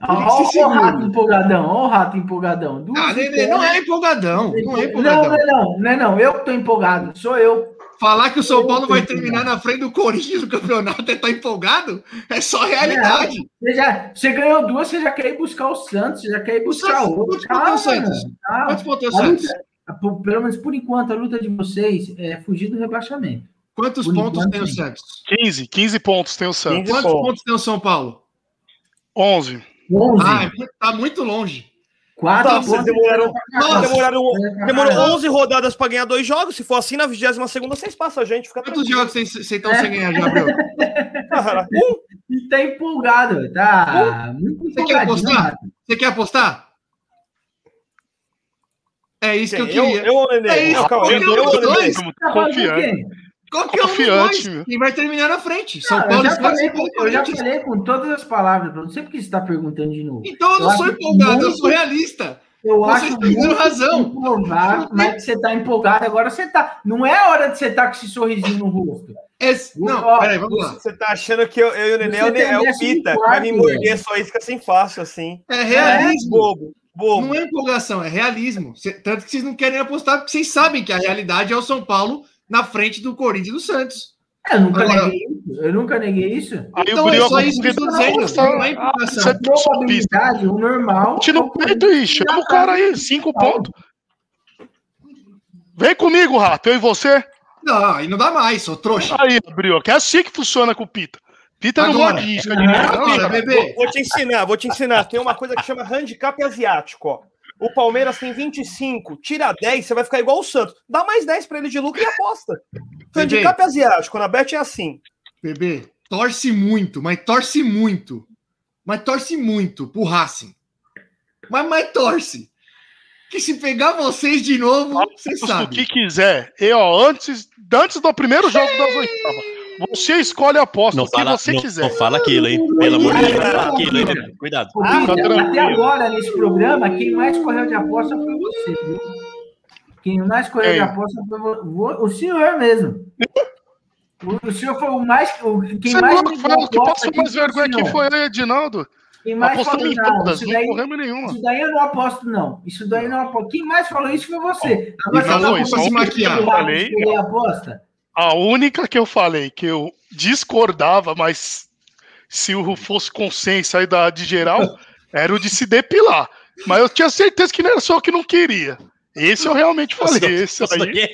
Se Olha o rato empolgadão, olha o rato empolgadão. Ah, vitórias. não é empolgadão. Não é Não, empolgadão. não, é não, não é não. Eu que tô empolgado, sou eu. Falar que o São Paulo vai terminar na frente do Corinthians no campeonato e tá empolgado é só realidade. Não, você, já, você ganhou duas, você já quer ir buscar o Santos, você já quer ir buscar Santos, outro. quantos pontos tem o Santos? calma. Quantos pontos tem o Santos? luta- pelo menos por enquanto, a luta de vocês é fugir do rebaixamento. Quantos Por pontos enquanto, tem o. Santos? 15, 15 pontos tem o Santos. Quantos pontos tem o São Paulo? 11. 11. Ah, tá muito longe. Quatro Tá, vocês demoraram, Nossa. demoraram, demorou 11 rodadas pra ganhar dois jogos. Se for assim, na 22 segunda vocês passam a gente. Fica Quantos tranquilo. jogos vocês estão sem ganhar Bruno? <laughs> Cara, E tá empolgado, tá muito Você quer apostar? Você quer apostar? É isso que eu? Eu- queria. eu o Nenê? É isso, calma, qualquer eu- um eu dos ou o Nenê? dois. Tá falando com Confiante. quem? Qualquer um dos Confiante, dois. meu. Quem vai terminar na frente. São Não, Paulo eu, já falei, com- eu já falei com todas as palavras, não sei porque você está perguntando de novo. Então eu não Eu sou empolgado, eu muito- sou realista. Eu Vocês acho muito razão. improvável, mas que você tá empolgado agora, você tá. Não é a hora de você estar com esse sorrisinho no rosto. Esse- Não, Ó, peraí, vamos lá. Você tá achando que eu, eu e o Nenê é o, Você é décimo Pita, vai me morder só isca assim fácil, assim. É realismo. Bobo, bobo. Não é empolgação, é realismo. Cê- Tanto que vocês não querem apostar, porque vocês sabem que a realidade é o São Paulo na frente do Corinthians e do Santos. Eu nunca Agora- neguei isso. Eu nunca neguei isso. Aí Então o é só isso que eu tô dizendo, não é Ah, é sopista. Probabilidade, o normal. Tira o peito aí, chama o cara aí, cinco pontos. Vem comigo, Rato, eu e você. Não, aí não dá mais, sou trouxa. Aí, Brioco, é assim que funciona com o Pita. Pita não Agora. não, bebê. Vou, vou te ensinar, vou te ensinar. Tem uma coisa que chama handicap asiático, ó. O Palmeiras tem 25, tira 10, você vai ficar igual o Santos. Dá mais 10 pra ele de lucro e aposta. Handicap asiático, na bet é assim. Bebê, torce muito, mas torce muito. Mas torce muito pro Racing. Mas, mas torce. Que se pegar vocês de novo, você Aposto o sabe. que quiser. E, ó, antes, antes do primeiro jogo das oitavas, você escolhe a aposta, Não o que fala, você não, quiser. não fala aquilo, hein? Pelo amor de Deus, não fala aquilo, hein? Cuidado. Ah, tá até agora, nesse programa, quem mais correu de aposta foi você, viu? Quem mais correu de aposta foi o senhor mesmo. O, o senhor foi o mais. O, quem Você mais deu o que passou mais o vergonha aqui foi eu, Edinaldo. Quem mais Apostamos falou em não, todas, isso não corremos nenhuma. isso daí eu não aposto, não. Isso daí não aposto. Quem mais falou isso foi você. Agora Não, você tá não, que eu eu falei. escolhi a aposta? A única que eu falei que eu discordava, mas se o fosse consenso aí da, de geral, <laughs> era o de se depilar. Mas eu tinha certeza que não era só o que não queria. Esse eu realmente falei. Esse Isso aí,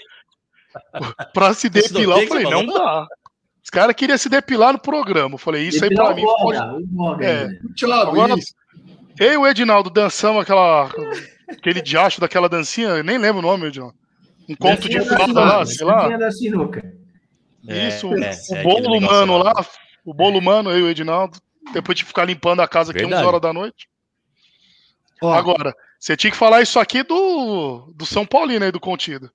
pra se depilar, eu falei, não dá. Os caras queriam se depilar no programa. Eu falei, isso aí pra mim foi. É. né? Agora-. Eu e o Edinaldo dançamos aquela. aquele diacho daquela dancinha, eu nem lembro o nome, Edinaldo. Um conto de fada lá, sei lá. dancinha da sinuca. É, Isso, é, o é bolo humano lá. lá, o bolo humano, eu e o Edinaldo, depois de ficar limpando a casa aqui Verdade. 11 horas da noite. Ó, Agora, você tinha que falar isso aqui do, do São Paulino aí, do Contido.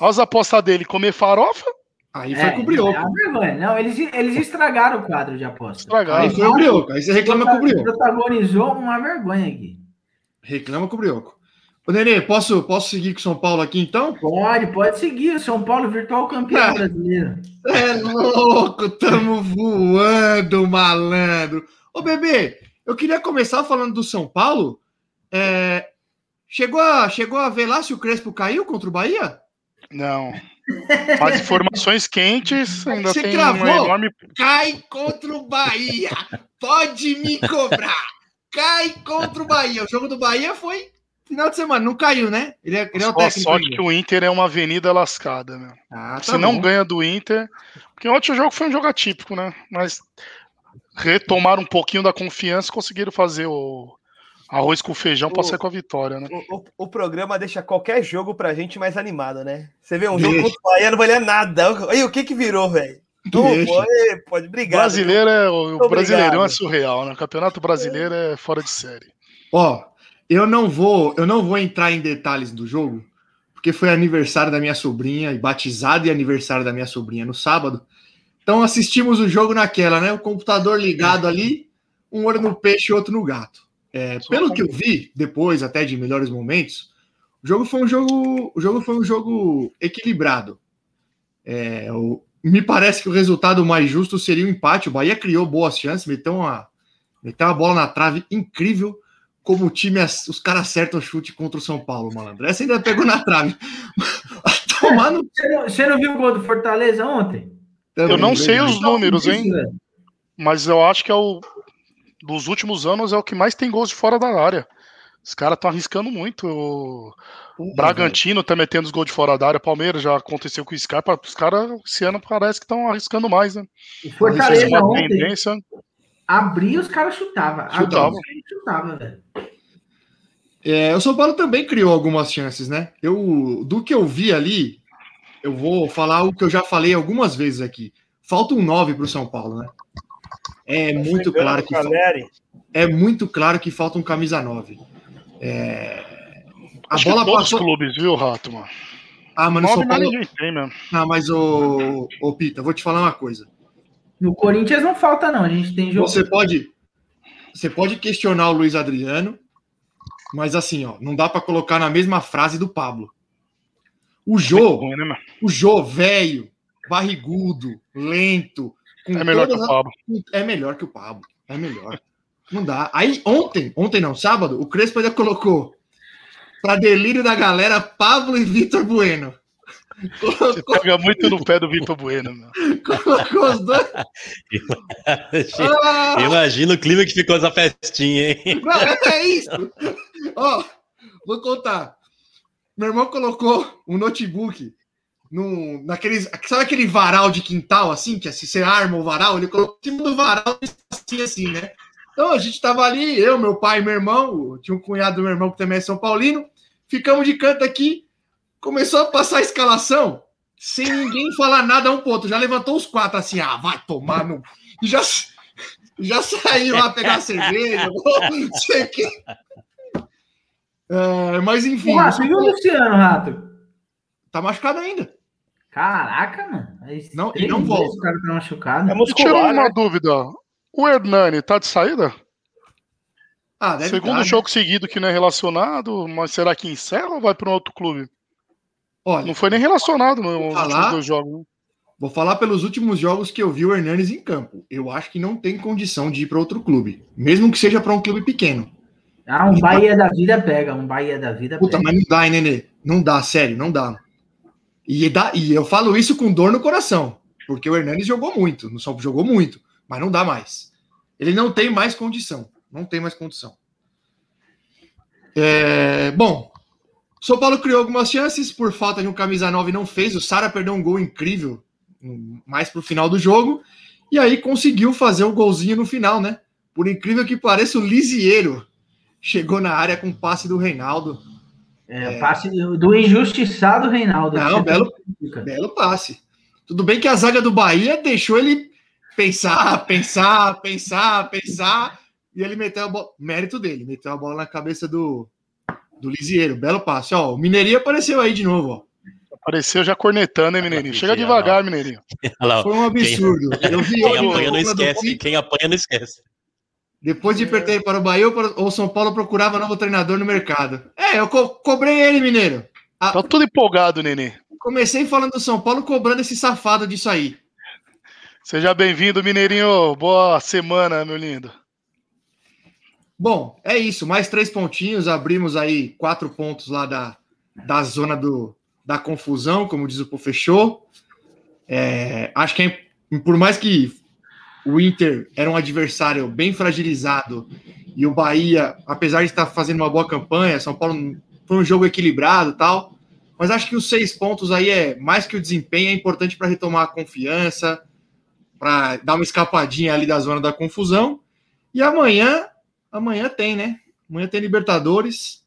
Olha as apostas dele, comer farofa, aí É, foi com o Brioco. é. Não, eles, eles estragaram o quadro de aposta. estragaram. Aí foi o Brioco. Aí você reclama com o Brioco. Protagonizou uma vergonha aqui. Reclama com o Brioco. Ô, Nenê, posso, posso seguir com o São Paulo aqui então? Pode, pode seguir. São Paulo virtual campeão Ah. brasileiro. É louco, tamo voando, malandro. Ô, bebê, eu queria começar falando do São Paulo. É, chegou, a, chegou a ver lá se o Crespo caiu contra o Bahia? Não. Mas informações quentes ainda Você tem cravou? uma enorme. Cai contra o Bahia. Pode me cobrar. Cai contra o Bahia. O jogo do Bahia foi final de semana. Não caiu, né? Ele é, ele é o Só a técnico. sorte ainda. que o Inter é uma avenida lascada, meu. Ah, tá Se não bom. ganha do Inter. Porque ontem o jogo foi um jogo atípico, né? Mas retomaram um pouquinho da confiança e conseguiram fazer o arroz com feijão pra O- sair com a vitória, né? O, o- o programa deixa qualquer jogo pra gente mais animado, né? Você vê um jogo Deixa. contra o Bahia, não valia nada. Aí o que que virou, velho? Pode, obrigado. brasileiro é, o Muito brasileirão é surreal, né? O campeonato brasileiro é fora de série. Ó, eu não vou, eu não vou entrar em detalhes do jogo, porque foi aniversário da minha sobrinha, e batizado e aniversário da minha sobrinha no sábado. Então assistimos o jogo naquela, né? O computador ligado ali, um olho no peixe e outro no gato. É, pelo que eu vi, depois até de melhores momentos, o jogo foi um jogo, o jogo foi um jogo equilibrado. É, o- me parece que o resultado mais justo seria o empate. O Bahia criou boas chances, meteu uma, meteu uma bola na trave incrível. Como o time, os caras acertam o chute contra o São Paulo, malandro. Essa ainda pegou na trave. <laughs> tomar no. Você não, você não viu o gol do Fortaleza ontem? Eu não sei os números, hein? Isso. Mas eu acho que é o. Dos últimos anos é o que mais tem gols de fora da área. Os caras estão arriscando muito. O Bragantino tá metendo os gols de fora da área. Palmeiras já aconteceu com o Scarpa. Os caras esse ano parece que estão arriscando mais, né? O Fortaleza Não sei se é uma ontem tendência. Abria os caras chutavam. Chutava. Chutava, velho. É, o São Paulo também criou algumas chances, né? Eu, do que eu vi ali, eu vou falar o que eu já falei algumas vezes aqui. Falta um 9 para o São Paulo, né? É muito Chegando, claro que fa- Caleri. é muito claro que falta um camisa 9. É, a Acho que bola todos passou. os clubes, viu, Rato, mano? Ah, mas no Nove São Paulo. tem mesmo. Não, mas o, o Pita, vou te falar uma coisa. No Corinthians não falta, não. A gente tem jogo. Você pode, você pode questionar o Luiz Adriano, mas assim, ó, não dá para colocar na mesma frase do Pablo. O Jô, Ruim, né, o Jô, velho, barrigudo, lento, com É melhor que o Pablo. É melhor que o Pablo. É melhor. Não dá. Aí ontem, ontem não, sábado, o Crespo ainda colocou para delírio da galera Pablo e Vitor Bueno. Você pega muito no pé do Vitor Bueno, meu. Colocou os dois. <laughs> Ah! Imagina o clima que ficou essa festinha, hein? Não, é isso. Ó, vou contar. Meu irmão colocou um notebook num, naqueles. Sabe aquele varal de quintal, assim, que se você arma o varal, ele colocou em cima do varal assim, assim, né? Então a gente tava ali, eu, meu pai e meu irmão, tinha um cunhado do meu irmão que também é São Paulino, ficamos de canto aqui, começou a passar a escalação, sem ninguém falar nada um pro outro. Já levantou os quatro assim, ah, vai tomar no. E já, já saiu lá pegar cerveja, <laughs> não sei o quê. É, mas enfim. Rato, e o Luciano, Rato? Tá machucado ainda. Caraca, mano. Aí, Não, e não volta. O cara tá machucado. Me tirou uma dúvida. O Hernani tá de saída? Ah, deve Segundo tá, né? jogo seguido que não é relacionado, mas será que encerra ou vai para um outro clube? Olha, Não foi nem relacionado nos Vou falar. últimos dois jogos. né? Vou falar pelos últimos jogos que eu vi o Hernanes em campo. Eu acho que não tem condição de ir para outro clube, mesmo que seja para um clube pequeno. Ah, um Bahia da vida pega. Um Bahia da vida Puta, pega. mas não dá, hein, Nenê? Não dá, sério, não dá. E, dá, e eu falo isso com dor no coração, porque o Hernanes jogou muito, não só jogou muito, mas não dá mais. Ele não tem mais condição, não tem mais condição. É, bom, São Paulo criou algumas chances, por falta de um camisa 9 não fez, o Sara perdeu um gol incrível, mais pro final do jogo, e aí conseguiu fazer o golzinho no final, né? Por incrível que pareça, o Lisieiro chegou na área com o passe do Reinaldo. É, passe do do injustiçado Reinaldo. Não, belo, belo passe. Tudo bem que a zaga do Bahia deixou ele pensar, pensar, pensar, pensar, e ele meteu a bola. Mérito dele, meteu a bola na cabeça do, do Lisieiro. Belo passe. Ó, o Mineirinho apareceu aí de novo, ó. Apareceu já cornetando, hein, Mineirinho? Chega devagar, Mineirinho. Foi um absurdo. Quem, Eu vi quem hoje apanha não esquece. Quem apanha não esquece. Depois de perder para o Bahia, ou o São Paulo procurava novo treinador no mercado. É, eu co- cobrei ele, Mineiro. Ah, Tá tudo empolgado, Nenê. comecei falando do São Paulo, cobrando esse safado disso aí. Seja bem-vindo, Mineirinho. Boa semana, meu lindo. Bom, é isso. Mais três pontinhos. Abrimos aí quatro pontos lá da, da zona do, da confusão, como diz o Pô Fechou. É, acho que é- por mais que o Inter era um adversário bem fragilizado e o Bahia, apesar de estar fazendo uma boa campanha, São Paulo foi um jogo equilibrado tal. Mas acho que os seis pontos aí é mais que o desempenho, é importante para retomar a confiança, para dar uma escapadinha ali da zona da confusão. E amanhã, amanhã tem, né? Amanhã tem Libertadores.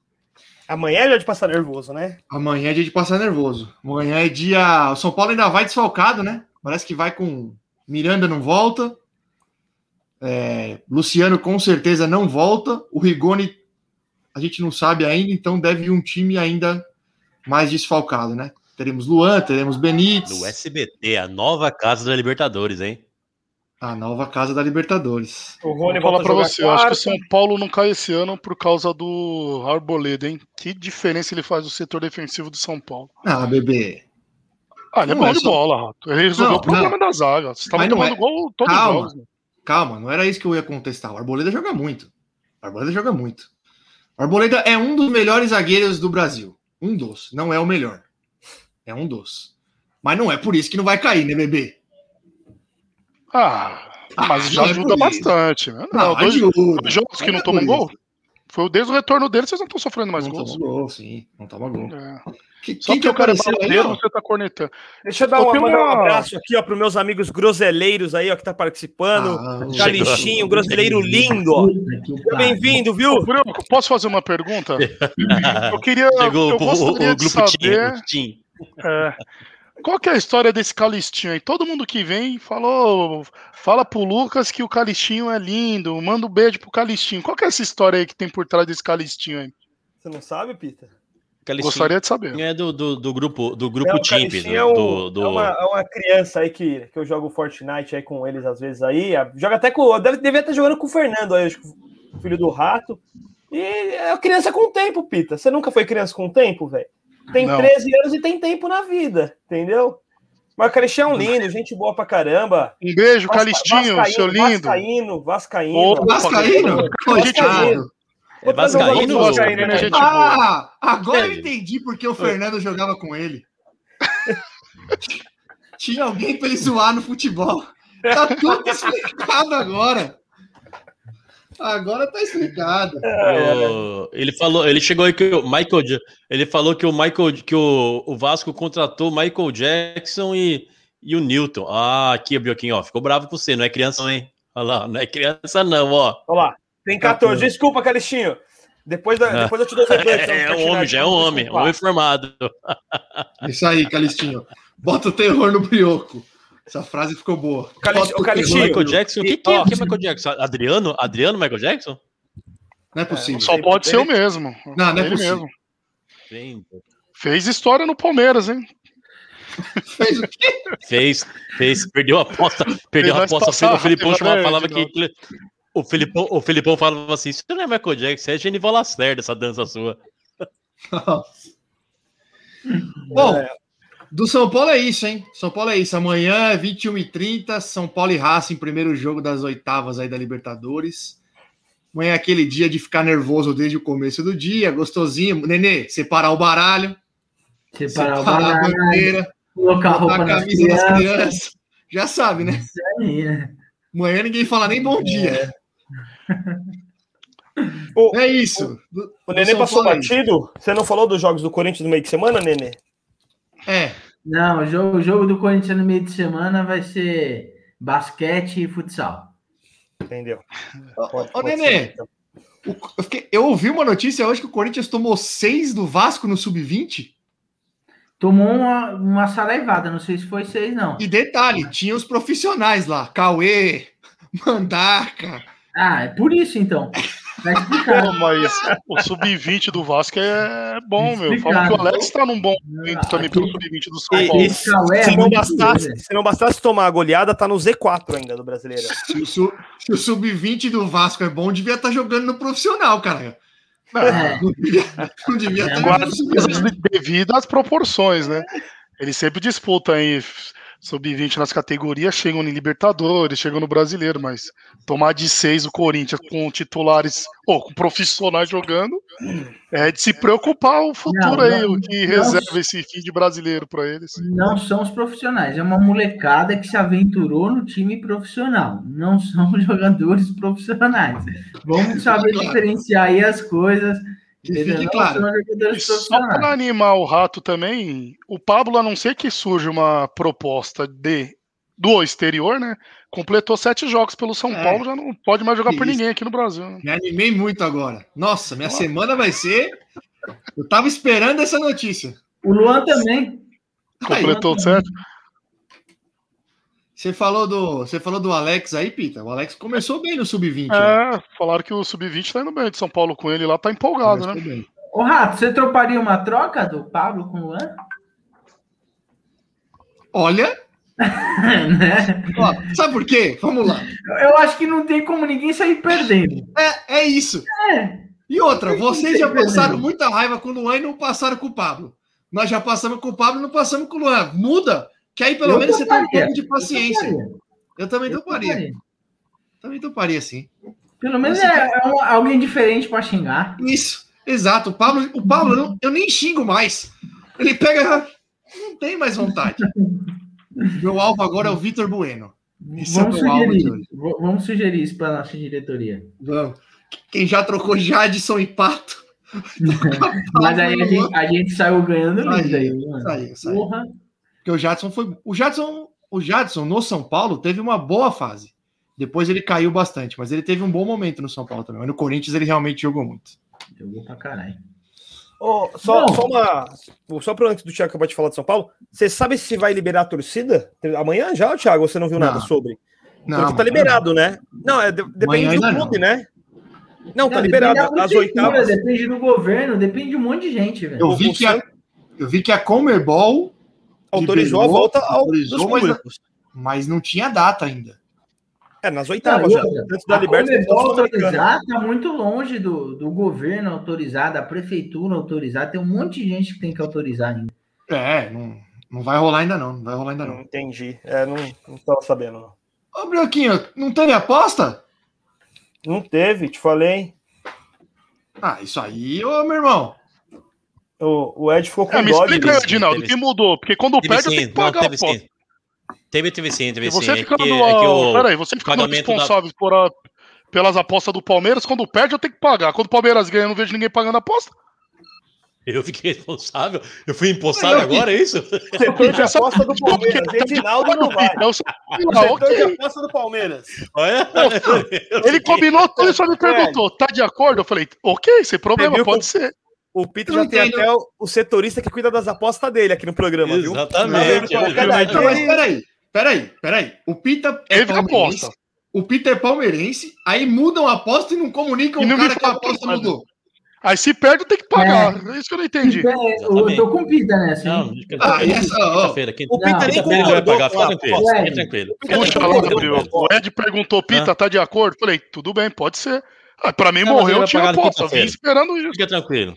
Amanhã é dia de passar nervoso, né? Amanhã é dia de passar nervoso. Amanhã é dia. O São Paulo ainda vai desfalcado, né? Parece que vai com. Miranda não volta. É, Luciano com certeza não volta. O Rigoni a gente não sabe ainda, então deve ir um time ainda mais desfalcado, né? Teremos Luan, teremos Benítez. No SBT, a nova casa da Libertadores, hein? A nova casa da Libertadores. O Vou Rony falar volta pra a jogar você, eu acho que o. São Paulo não cai esse ano por causa do Arboleda, hein? Que diferença ele faz no setor defensivo do São Paulo. Ah, bebê. Ah, ele é Não bom é de só- bola, Rato. Ele resolveu Não, o problema não. da zaga. Você tava tomando é- gol todos os Calma. jogos. né? Calma, não era isso que eu ia contestar. O Arboleda joga muito. O Arboleda joga muito. O Arboleda é um dos melhores zagueiros do Brasil. Um dos, não é o melhor. É um dos. Mas não é por isso que não vai cair, né, bebê? Ah, mas já não é ajuda bastante, né? Não, Não, dois, ajuda. dois jogos que Não não é tomam gol. Foi desde o retorno dele, vocês não estão sofrendo mais Não gols. toma gol, sim. Não toma gol. É. Que- Só quem porque que o cara é baladeiro, você tá cornetando. Deixa eu dar uma, mandar um uma- abraço aqui, ó, para meus amigos groseleiros aí, ó, que tá participando. Ah, Calixinho, groseleiro lindo, que. Bem-vindo, viu? Ô, Bruno, posso fazer uma pergunta? <laughs> Eu queria. Chegou eu o, o, o grupo Tim. saber. o Tim. é, qual que é a história desse Calistinho aí? Todo mundo que vem falou. Fala pro Lucas que o Calistinho é lindo. Manda um beijo pro Calistinho. Qual que é essa história aí que tem por trás desse Calistinho aí? Você não sabe, Pita? Calistinho Gostaria de saber. É do, do, do grupo, do grupo Não, Timp. Do, é, um- do, do- é uma, é uma criança aí que, que eu jogo Fortnite aí com eles às vezes aí. Joga até com. Deve, devia estar jogando com o Fernando aí, filho do rato. E é criança com tempo, Pita. Você nunca foi criança com tempo, velho? Tem Não. 13 anos e tem tempo na vida, entendeu? Mas o Calixtinho é um lindo, gente boa pra caramba. Um beijo, Vasca- Calistinho, seu lindo. Vascaíno, Vascaíno. Opa, Vascaíno? Vascaíno. É Vascaíno? Um Vascaíno, né, gente? Ah, agora eu entendi porque o Fernando jogava com ele. <laughs> Tinha alguém pra ele zoar no futebol. Tá tudo explicado agora. Agora tá explicado. <laughs> o- ele falou, ele chegou aí que o Michael, ele falou que o Michael, que o, o Vasco contratou o Michael Jackson e, e o Newton. Ah, aqui, Bioquinho, ó, ficou bravo com você, não é criança não, hein? Olha lá, não é criança não, ó. Olha lá, tem 14. Desculpa, Calixtinho. Depois, da- depois eu te dou <laughs> os replays, então, É, pra um homem, já é um homem, um homem formado. Isso aí, Calistinho. Bota o terror no brioco. Essa frase ficou boa. Calix- Bota o. Michael Jackson, o que, que, é, que é Michael Jackson? Adriano? Adriano Michael Jackson? Não é possível. Só pode ser o mesmo. Não, não é Ele possível. mesmo. Fez história no Palmeiras, hein? <laughs> Fez o quê? Fez, fez, perdeu a aposta, perdeu a aposta. o Felipão raiva, chamava, né, falava que. O Felipão, o Felipão falava assim: Isso não é Michael Jackson, é Genival Lacerda, essa dança sua. <laughs> Bom, do São Paulo é isso, hein? São Paulo é isso. Amanhã é 21h30, São Paulo e Racing, primeiro jogo das oitavas aí da Libertadores. Amanhã é aquele dia de ficar nervoso desde o começo do dia, gostosinho. Nenê, separar o baralho, Separar o a baralho, bandeira, colocar a roupa a camisa das crianças. crianças. Já sabe, né? Isso aí, né? Amanhã ninguém fala nem bom dia. <laughs> O, É isso. O do Nenê São passou Paulo é batido? Você não falou dos jogos do Corinthians no meio de semana, Nenê? É. Não, o jogo, o jogo do Corinthians no meio de semana vai ser basquete e futsal. Entendeu? Ô, Pode- ô, pode Nenê, ser, então. o- eu, fiquei- eu ouvi uma notícia hoje que o Corinthians tomou seis do Vasco no Sub-20. Tomou uma, uma saraivada, não sei se foi seis, não. E detalhe, tinha os profissionais lá, Cauê, Mandaca. Ah, é por isso então. Tá explicado. Pô, mas o sub-20 do Vasco é bom, meu. Fala que o Alex tá num bom momento também pelo sub-20 do São Paulo. e se, se não bastasse, se não bastasse tomar a goleada, tá no Z4 ainda do brasileiro. Se o, su- se o Sub-20 do Vasco é bom, devia estar jogando no profissional, cara. É. Não devia, não devia estar Guarda jogando no as Sub-20. devidas às proporções, né? Eles sempre disputam aí sub-20 nas categorias, chegam em Libertadores, chegam no Brasileiro, mas tomar de seis o Corinthians com titulares ou com profissionais jogando é de se preocupar o futuro Não, aí, não, o que não. reserva esse fim de brasileiro para eles. Não são os profissionais, é uma molecada que se aventurou no time profissional. Não são <laughs> jogadores profissionais. Vamos saber diferenciar aí as coisas. Fique claro. E só para animar o rato também, o Pablo, a não ser que surja uma proposta de do exterior, né? Completou sete jogos pelo São É. Paulo, já não pode mais jogar por ninguém aqui no Brasil. Né? Me animei muito agora. Nossa, minha semana vai ser. Eu tava esperando essa notícia. O Luan também. Completou sete. Você falou do, você falou do Alex aí, Pita. O Alex começou bem no sub-20. né? É, falaram que o Sub-20 tá indo bem de São Paulo com ele lá, tá empolgado, Começou né? bem. Ô, Rato, você troparia uma troca do Pablo com o Luan? Olha, <laughs> né? ó, sabe por quê? Vamos lá. Eu acho que não tem como ninguém sair perdendo. É, é isso. É. E outra, vocês já passaram muita raiva com o Luan e não passaram com o Pablo. Nós já passamos com o Pablo e não passamos com o Luan. Muda, que aí pelo Eu menos você tem um toparia. pouco de paciência. Eu toparia. Eu também Eu toparia. toparia. Também toparia, sim. Pelo menos é, é um- alguém diferente pra xingar. Isso, exato. O Pablo, o Pablo eu, não- eu nem xingo mais. Ele pega. Não tem mais vontade. <laughs> Meu alvo agora é o Vitor Bueno. Esse Vamos é alvo de sugerir, vamos sugerir isso para nossa diretoria. Vamos. Quem já trocou Jadson e Pato. <laughs> Mas aí a gente, a gente saiu ganhando lindo aí, mano. Saiu, saiu. Porra. Porque o Jadson foi. O Jadson, o Jadson no São Paulo teve uma boa fase. Depois ele caiu bastante, mas ele teve um bom momento no São Paulo também. Mas no Corinthians ele realmente jogou muito. Jogou pra caralho. Ô, só, Não. só uma. Só para antes do Thiago acabar de falar de São Paulo, você sabe se vai liberar a torcida? Amanhã já, Thiago? Você não viu nada Não. sobre? Não, Porque tá liberado, né? Não, é, de- depende Amanhã do clube, né? Não, tá Não, liberado. depende da As oitavas. Depende do governo, depende de um monte de gente, velho. Eu vi, que a, eu vi que a Comebol Autorizou liberou, a volta ao, autorizou, dos mas, públicos. mas não tinha data ainda. É, nas oitavas já. Antes da Sul-Americana. autorizar tá muito longe do, do governo autorizar, da prefeitura autorizar. Tem um monte de gente que tem que autorizar ainda. É, não, não vai rolar ainda não. Não vai rolar ainda Não não. entendi. É, não, não tava sabendo. Não. Ô, Brioquinho, não teve aposta? Não teve, te falei. Ah, isso aí, ô meu irmão. O, o Ed ficou com É, me dó explica de Edinaldo, o que mudou? Porque quando Teve perde, eu sim, tenho que não, pagar teve a aposta. sim. Teve, teve sim, teve E sim. você É ficando, que, é que o Peraí, você ficando pagamento da- responsável por a- pelas apostas do Palmeiras, quando perde, eu tenho que pagar. Quando o Palmeiras ganha, eu não vejo ninguém pagando a aposta. Eu fiquei responsável. Eu fui empossado agora, é isso? Setor de aposta do Palmeiras. Edinaldo não vai. É O Ah, setor de aposta do Palmeiras. Olha, Ele combinou tudo e só me perguntou, tá de acordo? Eu falei, ok, sem problema, pode ser. O Peter já tem até o, o setorista que cuida das apostas dele aqui no programa, viu? Exatamente. Não, é. Não, mas peraí, peraí, peraí. O Pita é Teve palmeirense. aposta. O Pita é palmeirense, aí mudam a aposta e não comunicam E o não me cara que a aposta nada. mudou. Aí se perde, tenho que pagar. É, isso que eu não entendi. É, eu tô com pita nessa. Não? Ah, essa, ó, quinta-feira. quinta- O Peter nem Quinta-feira ele vai pagar, fica a tranquilo. Fica tranquilo. Fica Puxa tranquilo, lá, fica Gabriel. tranquilo. O Ed perguntou, Pita, tá de acordo? Falei, tudo bem, pode ser. Ah, pra mim, Não, ele morreu, tinha aposta. Eu vim esperando isso. Fica tranquilo.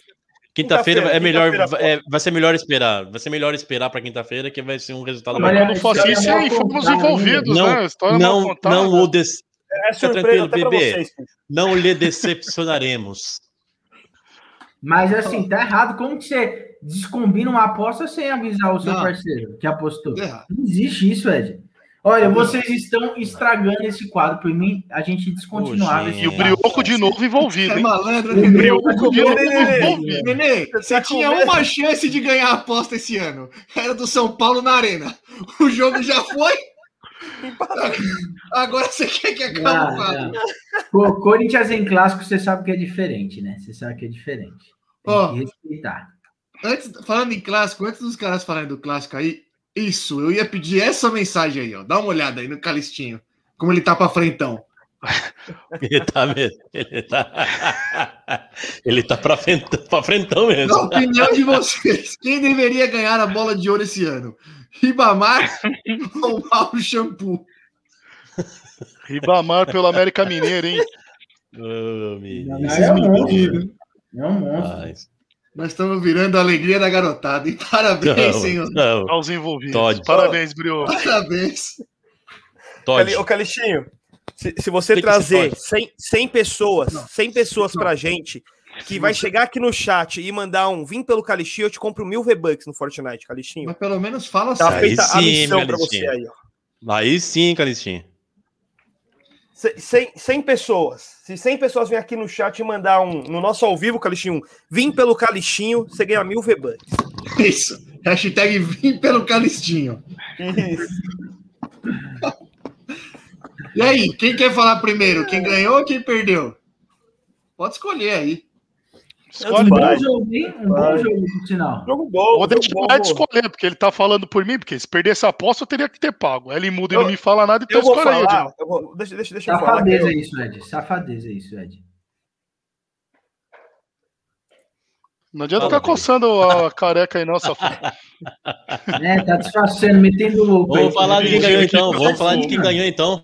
Quinta-feira Quinta-feira, é melhor, é, vai ser melhor esperar. Vai ser melhor esperar para quinta-feira que vai ser um resultado Mas melhor. Quando fosse isso, aí fomos envolvidos, Não, né? História mal não, contada. não o des... É tranquilo, bebê. vocês. não lhe decepcionaremos. <laughs> Mas assim, tá errado. Como que você descombina uma aposta sem avisar o seu Não. parceiro que apostou? Errado. Não existe isso, Ed. Olha, vocês estão estragando esse quadro. Por mim, a gente descontinuava esse E o. Brioco de novo envolvido, É hein? malandro, O né? Brioco Brioco de novo envolvido. Nenê, você tá tinha uma chance de ganhar a aposta esse ano. Era do São Paulo na Arena. O jogo já foi. Agora você quer que acabe Ah, o quadro. não. Co- Corinthians em clássico, você sabe que é diferente, né? Você sabe que é diferente. Tem que respeitar. Antes, falando em clássico, antes dos caras falarem do clássico aí, isso, eu ia pedir essa mensagem aí, ó. Dá uma olhada aí no Calistinho. Como ele tá pra frentão. <laughs> Ele tá mesmo. Ele tá, <laughs> ele tá pra, frentão, pra frentão Na mesmo. opinião de vocês, quem deveria ganhar a bola de ouro esse ano? Ribamar <laughs> ou Mauro Shampoo? Ribamar pelo América Mineiro, hein? Não, é um monstro. É um monstro. Nós estamos virando a alegria da garotada. E <laughs> parabéns, não, senhor. não. Aos envolvidos. Todd. Parabéns, Brioco. Parabéns. Todd. Ô, Calixtinho, se, se você Que trazer pode? 100, 100 pessoas, 100 pessoas pra gente, que vai chegar aqui no chat e mandar um vim pelo Calixtinho, eu te compro mil V-Bucks no Fortnite, Calixtinho. Mas pelo menos fala Tá sério. feita a sim, missão pra você aí, ó. Aí sim, Calistinho. C- 100, 100 pessoas. Se 100 pessoas vêm aqui no chat e mandar um, no nosso ao vivo, Calixtinho, vim pelo Calixtinho, você ganha mil V-Bucks. Isso. Hashtag vim pelo Calistinho. Isso. <laughs> E aí, quem quer falar primeiro? Quem ganhou ou quem perdeu? Pode escolher aí. Escolhe. Um bom jogo, hein? Um bom jogo, por sinal. Jogo bom. Vou deixar Ed bom. escolher, porque ele tá falando por mim, porque se perdesse a aposta, eu teria que ter pago. Aí Ele muda e não me fala nada, então Eu vou escolhe aí, falar, Edinaldo. eu vou- deixa, deixa, deixa eu falar. Safadeza eu- isso, Ed. Safadeza isso, Ed. Não adianta ficar coçando a careca aí, não, safado. <laughs> É, tá disfarçando, metendo louco aí. Vamos falar de quem ganhou então. Vamos falar de quem ganhou então.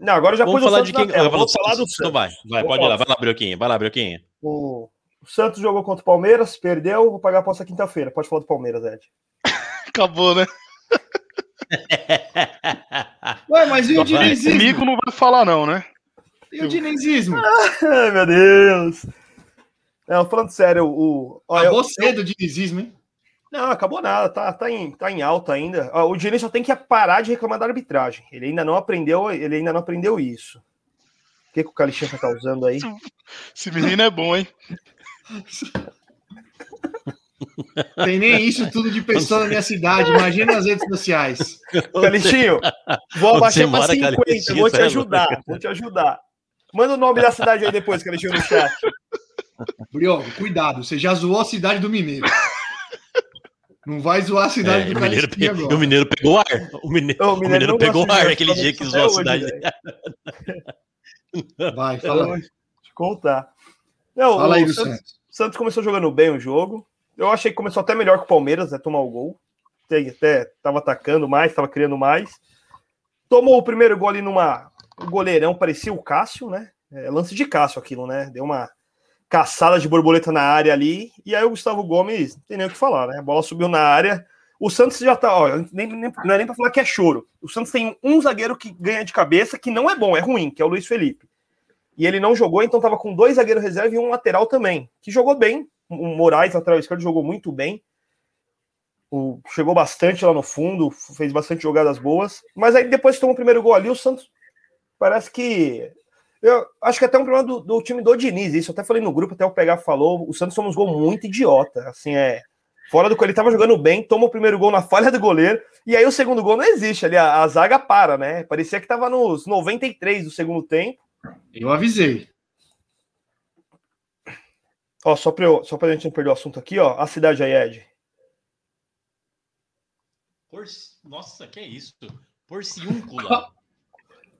Não, agora eu já Vamos falar de quem ganhou. Vamos falar do Então vai, vai, pode ir lá. Vai lá, Brioquinho. Vai lá, Brioquinho. O o Santos jogou contra o Palmeiras, perdeu, vou pagar a aposta quinta-feira. Pode falar do Palmeiras, Ed. <laughs> Acabou, né? <laughs> Ué, mas e o dinizismo? Comigo não vai falar, não, né? E o dinizismo? Ai, meu Deus. Não, falando sério, o. Eu, Acabou cedo o dinizismo, hein? Não, acabou nada, tá, tá, em, tá em alta ainda. Ó, O Diniz só tem que parar de reclamar da arbitragem. Ele ainda não aprendeu, ele ainda não aprendeu isso. O que, que o Calixinha tá causando aí? Esse menino é bom, hein? Tem nem isso tudo de pessoa na minha cidade. Imagina as redes sociais. Calixinho, vou abaixar mora, 50, Calixinho, vou te é ajudar, vou te ajudar. Manda o nome da cidade aí depois, Calixinho, no chat. Brioco, cuidado. Você já zoou a cidade do Mineiro. Não vai zoar a cidade É, do o, mineiro pe- agora. o mineiro pegou ar. O mineiro, o o mineiro mineiro não pegou ar aquele dia que zoou a cidade. hoje, Vai, Eu fala. vou te contar. Não, Fala o aí do Santos, Santos. Santos começou jogando bem o jogo. Eu achei que começou até melhor que o Palmeiras, né? Tomar o gol. Até, até tava atacando mais, tava criando mais. Tomou o primeiro gol ali numa. O goleirão parecia o Cássio, né? É, lance de Cássio aquilo, né? Deu uma caçada de borboleta na área ali. E aí o Gustavo Gomes, não tem nem o que falar, né? A bola subiu na área. O Santos já tá, ó, nem, nem, não é nem pra falar que é choro. O Santos tem um zagueiro que ganha de cabeça, que não é bom, é ruim, que é o Luiz Felipe. E ele não jogou, então tava com dois zagueiros reserva e um lateral também, que jogou bem. O Moraes, lateral esquerdo, jogou muito bem. O, chegou bastante lá no fundo, fez bastante jogadas boas. Mas aí depois tomou o primeiro gol ali, o Santos parece que. Eu acho que até um problema do, do time do Diniz, isso. Até falei no grupo, até o Pegar falou. O Santos tomou uns gols muito idiota. Assim, é. Fora do ele tava jogando bem, toma o primeiro gol na falha do goleiro, e aí o segundo gol não existe ali, a, a zaga para, né? Parecia que tava nos 93 do segundo tempo. Eu avisei. Ó, só pra, eu, só pra gente não perder o assunto aqui, ó, a cidade aí, Ed. Por- Nossa, que é isso? Porciúncula. <laughs>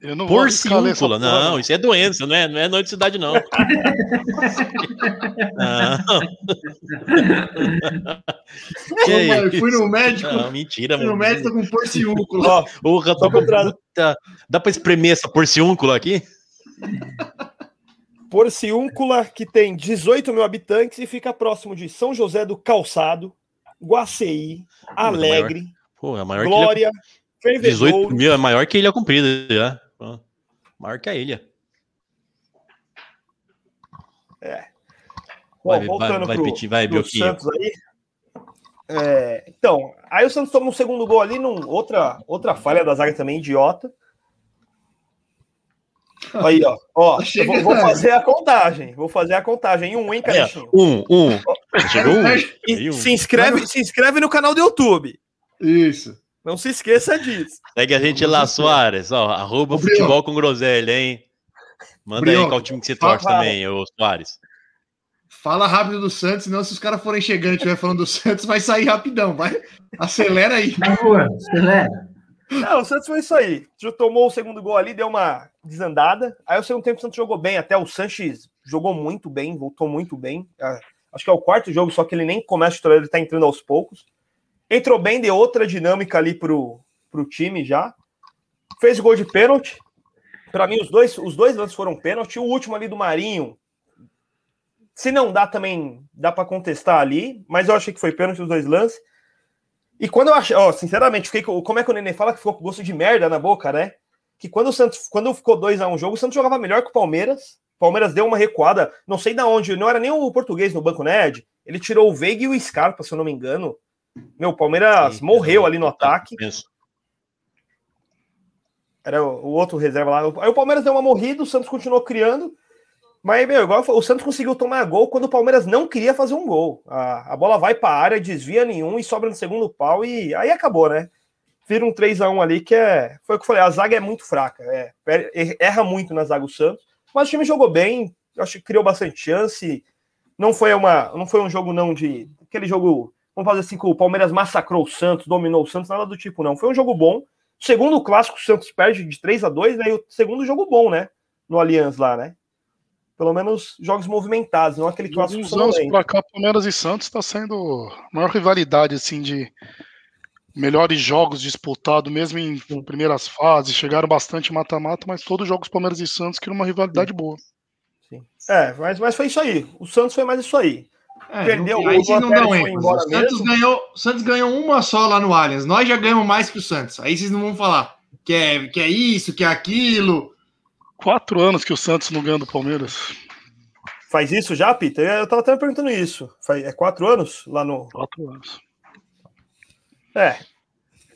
Eu não Porciúncula. porra, Não, isso é doença, não é, não é noite de cidade, não. não. <laughs> Ô, mano, fui no médico. Não, mentira, Fui no médico com porciúncula. Porra, tô puta. Dá pra espremer essa porciúncula aqui? Porciúncula, que tem 18 mil habitantes e fica próximo de São José do Calçado, Guaceí, Alegre, Pô, é maior Glória, que ilha... 18 Fervedouro. mil é maior que Ilha Comprida, já. Ó, Maior que a ilha. É. Bom, vai, voltando vai, pro, vai, pro. Santos aí. É, então, aí o Santos toma um segundo gol ali, num, outra, outra falha da zaga também, idiota. Aí, ó. ó Tá eu vou, vou fazer a contagem. Vou fazer a contagem. Um, hein, É, Calixinho? um, um. Chegou um. Se, inscreve, se inscreve no canal do YouTube. Isso. Não se esqueça disso. Segue a gente lá, Soares. Ó, arroba futebol com groselha, hein? Manda aí qual time que você fala- torce também, ô Soares. Fala rápido do Santos, senão se os caras forem chegando e estiver falando do Santos, vai sair rapidão. Vai. Acelera aí. Favor, acelera. Não, o Santos foi isso aí. Já tomou o segundo gol ali, deu uma desandada. Aí o segundo tempo o Santos jogou bem. Até o Sanches jogou muito bem, voltou muito bem. Ah, Acho que é o quarto jogo, só que ele nem começa titular, ele tá entrando aos poucos. Entrou bem, deu outra dinâmica ali pro, pro time já. Fez gol de pênalti. Para mim, os dois, os dois lances foram pênalti. O último ali do Marinho. Se não dá também, dá para contestar ali, mas eu achei que foi pênalti os dois lances. E quando eu achei, ó, sinceramente, fiquei com, como é que o Nenê fala que ficou com gosto de merda na boca, né? Que quando o Santos, quando ficou 2 a 1 um jogo, o Santos jogava melhor que o Palmeiras. O Palmeiras deu uma recuada, não sei da onde, não era nem o português no banco, Ed? Ele tirou o Veiga e o Scarpa, se eu não me engano. Meu, o Palmeiras morreu ali no ataque. Era o, outro reserva lá. Aí o Palmeiras deu uma morrida, o Santos continuou criando. Mas, meu, igual o Santos conseguiu tomar gol quando o Palmeiras não queria fazer um gol. A, a bola vai para a área, desvia nenhum e sobra no segundo pau e aí acabou, né? Vira um 3 a 1 ali que é. Foi o que eu falei, a zaga é muito fraca. É, er- erra muito na zaga o Santos. Mas o time jogou bem, acho que criou bastante chance. Não foi, uma, não foi um jogo não de. Aquele jogo, vamos fazer assim, que o Palmeiras massacrou o Santos, dominou o Santos, nada do tipo, não. Foi um jogo bom. Segundo o clássico, o Santos perde de 3 a 2 né? E o segundo jogo bom, né? No Allianz lá, né? Pelo menos jogos movimentados, não aquele clássico alguns anos pra cá, Palmeiras e Santos está sendo a maior rivalidade, assim, de melhores jogos disputados, mesmo em primeiras fases. Chegaram bastante mata-mata, mas todos os jogos Palmeiras e Santos criam uma rivalidade boa. É, mas, mas foi isso aí. O Santos foi mais isso aí. É, Perdeu não- o aí não dão embora O Santos mesmo. ganhou, o Santos ganhou uma só lá no Allianz. Nós já ganhamos mais que o Santos. Aí vocês não vão falar que é, que é isso, que é aquilo. Quatro anos que o Santos não ganha do Palmeiras. Faz isso já, Peter? Eu tava até me perguntando isso. É quatro anos lá no. Quatro anos. É.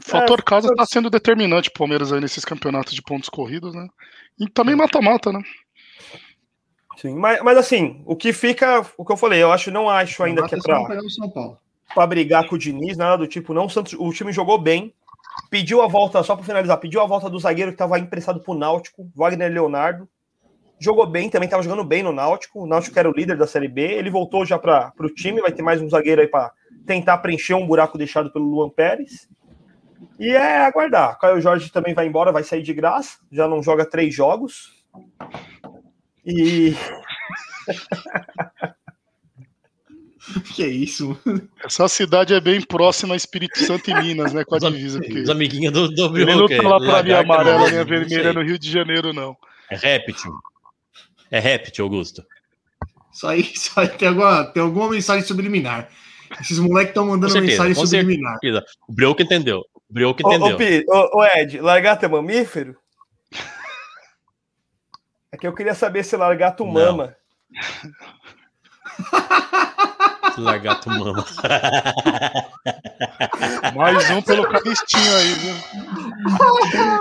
O fator casa tá sendo determinante pro Palmeiras aí nesses campeonatos de pontos corridos, né? E também mata-mata, né? Sim, mas, mas assim, o que fica, o que eu falei, eu acho, não acho ainda que é pra, São Paulo. pra brigar com o Diniz, nada do tipo, não. O, Santos, o time jogou bem, pediu a volta, só pra finalizar, pediu a volta do zagueiro que tava emprestado pro Náutico, Wagner Leonardo. Jogou bem, também tava jogando bem no Náutico. O Náutico era o líder da Série B. Ele voltou já para o time, vai ter mais um zagueiro aí para tentar preencher um buraco deixado pelo Luan Pérez. E é aguardar. Caio Jorge também vai embora, vai sair de graça. Já não joga três jogos. E. <laughs> que isso? Essa cidade é bem próxima a Espírito Santo e Minas, né? Com a divisa. Porque... Os amiguinhos do, do Ele não tá lá pra linha Lagarto, amarela, sei. vermelha no Rio de Janeiro, não. É réptil. É réptil, Augusto. Isso aí, isso aí tem, alguma, tem alguma mensagem subliminar. Esses moleques estão mandando certeza, mensagem subliminar. certeza. O Brioco entendeu. O Brioco Ô, entendeu. ô, Pi, ô, ô, Ed, largato é mamífero? <laughs> É que eu queria saber se largato Não. mama. <laughs> Lagarto mama. Mais um pelo Calistinho aí, viu?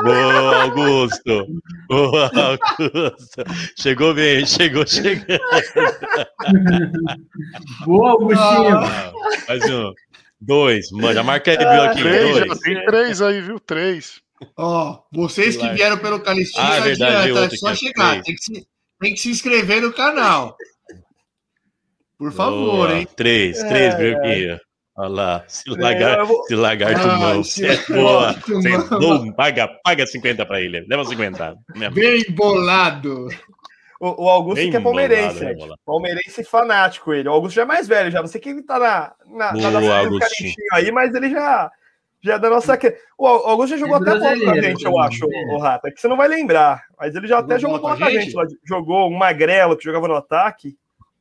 Boa, Augusto. Boa, Augusto. Chegou bem, chegou chegando. Boa, Augustinho. Ah, mais um. Dois. Mano, já marca aí, viu aqui. Três, já Dois. tem três aí, viu? Três. Ó, vocês que vieram pelo Calistinho, Ah, é não verdade, adianta, é só é chegar. Tem que, se, tem que se inscrever no canal. Por favor, Boa. hein? Três, três, Brioquinho. Olha lá. Se, lagar, eu vou- se lagarto Ah, mão. se É boa. lagarto dou- paga, paga 50 pra ele. Leva 50. Mesmo. Bem bolado. O, o Augusto Bem que é palmeirense, bolado, né? né? Palmeirense fanático ele. O Augusto já é mais velho, já. Não sei quem ele tá na, na, Boa, na. Carintinho aí, mas ele já, já é da nossa. O Au- Augusto já jogou É até bola com a brasileiro gente, eu também, acho, é. o Rata. Que você não vai lembrar. Mas ele já até Jogou jogou bola bola com a com a gente. lá. Jogou um magrelo que jogava no ataque.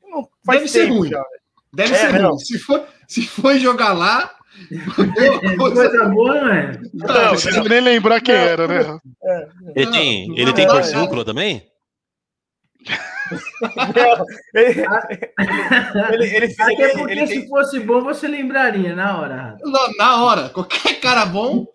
Não, faz Deve ser tempo ruim. já. Deve É, ser não. ruim. Se for, se for jogar lá. Coisa boa, não é? Não precisa nem lembrar quem era, né? Ele Não, tem, não ele tem porciúncula também? Não, ele, ele, ele, Até ele- porque ele se tem- fosse bom, você lembraria na hora. Na, na hora, qualquer cara bom.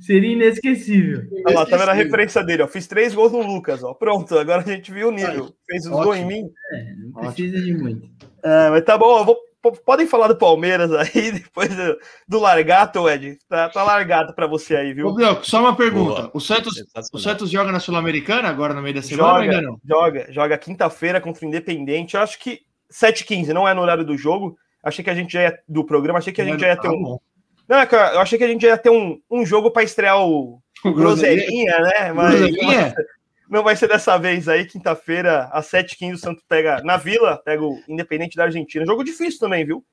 Seria inesquecível. Olha lá, tá vendo a referência dele, ó. Fiz três gols no Lucas, ó. Pronto, agora a gente viu o nível. Fez os Ótimo. gols em mim. É, não precisa de muito. É, mas tá bom, eu vou, podem falar do Palmeiras aí, <laughs> depois do, do Largato, Ed. Tá, tá largado pra você aí, Ô, viu? Brioco, só uma pergunta. Boa. O Santos, o Santos joga na Sul-Americana agora no meio da semana Joga, não? joga, joga quinta-feira contra o Independente. Eu acho que 7h15, não é no horário do jogo. Achei que a gente já ia, do programa, achei que a gente já ia ter um. Não, é que eu achei que a gente já ia ter um, um jogo pra estrear o, <laughs> o Groselinha, né? Mas Groselinha? Não vai ser dessa vez aí. Quinta-feira, às 7h15, o Santos pega na Vila, pega o Independente da Argentina. Jogo difícil também, viu?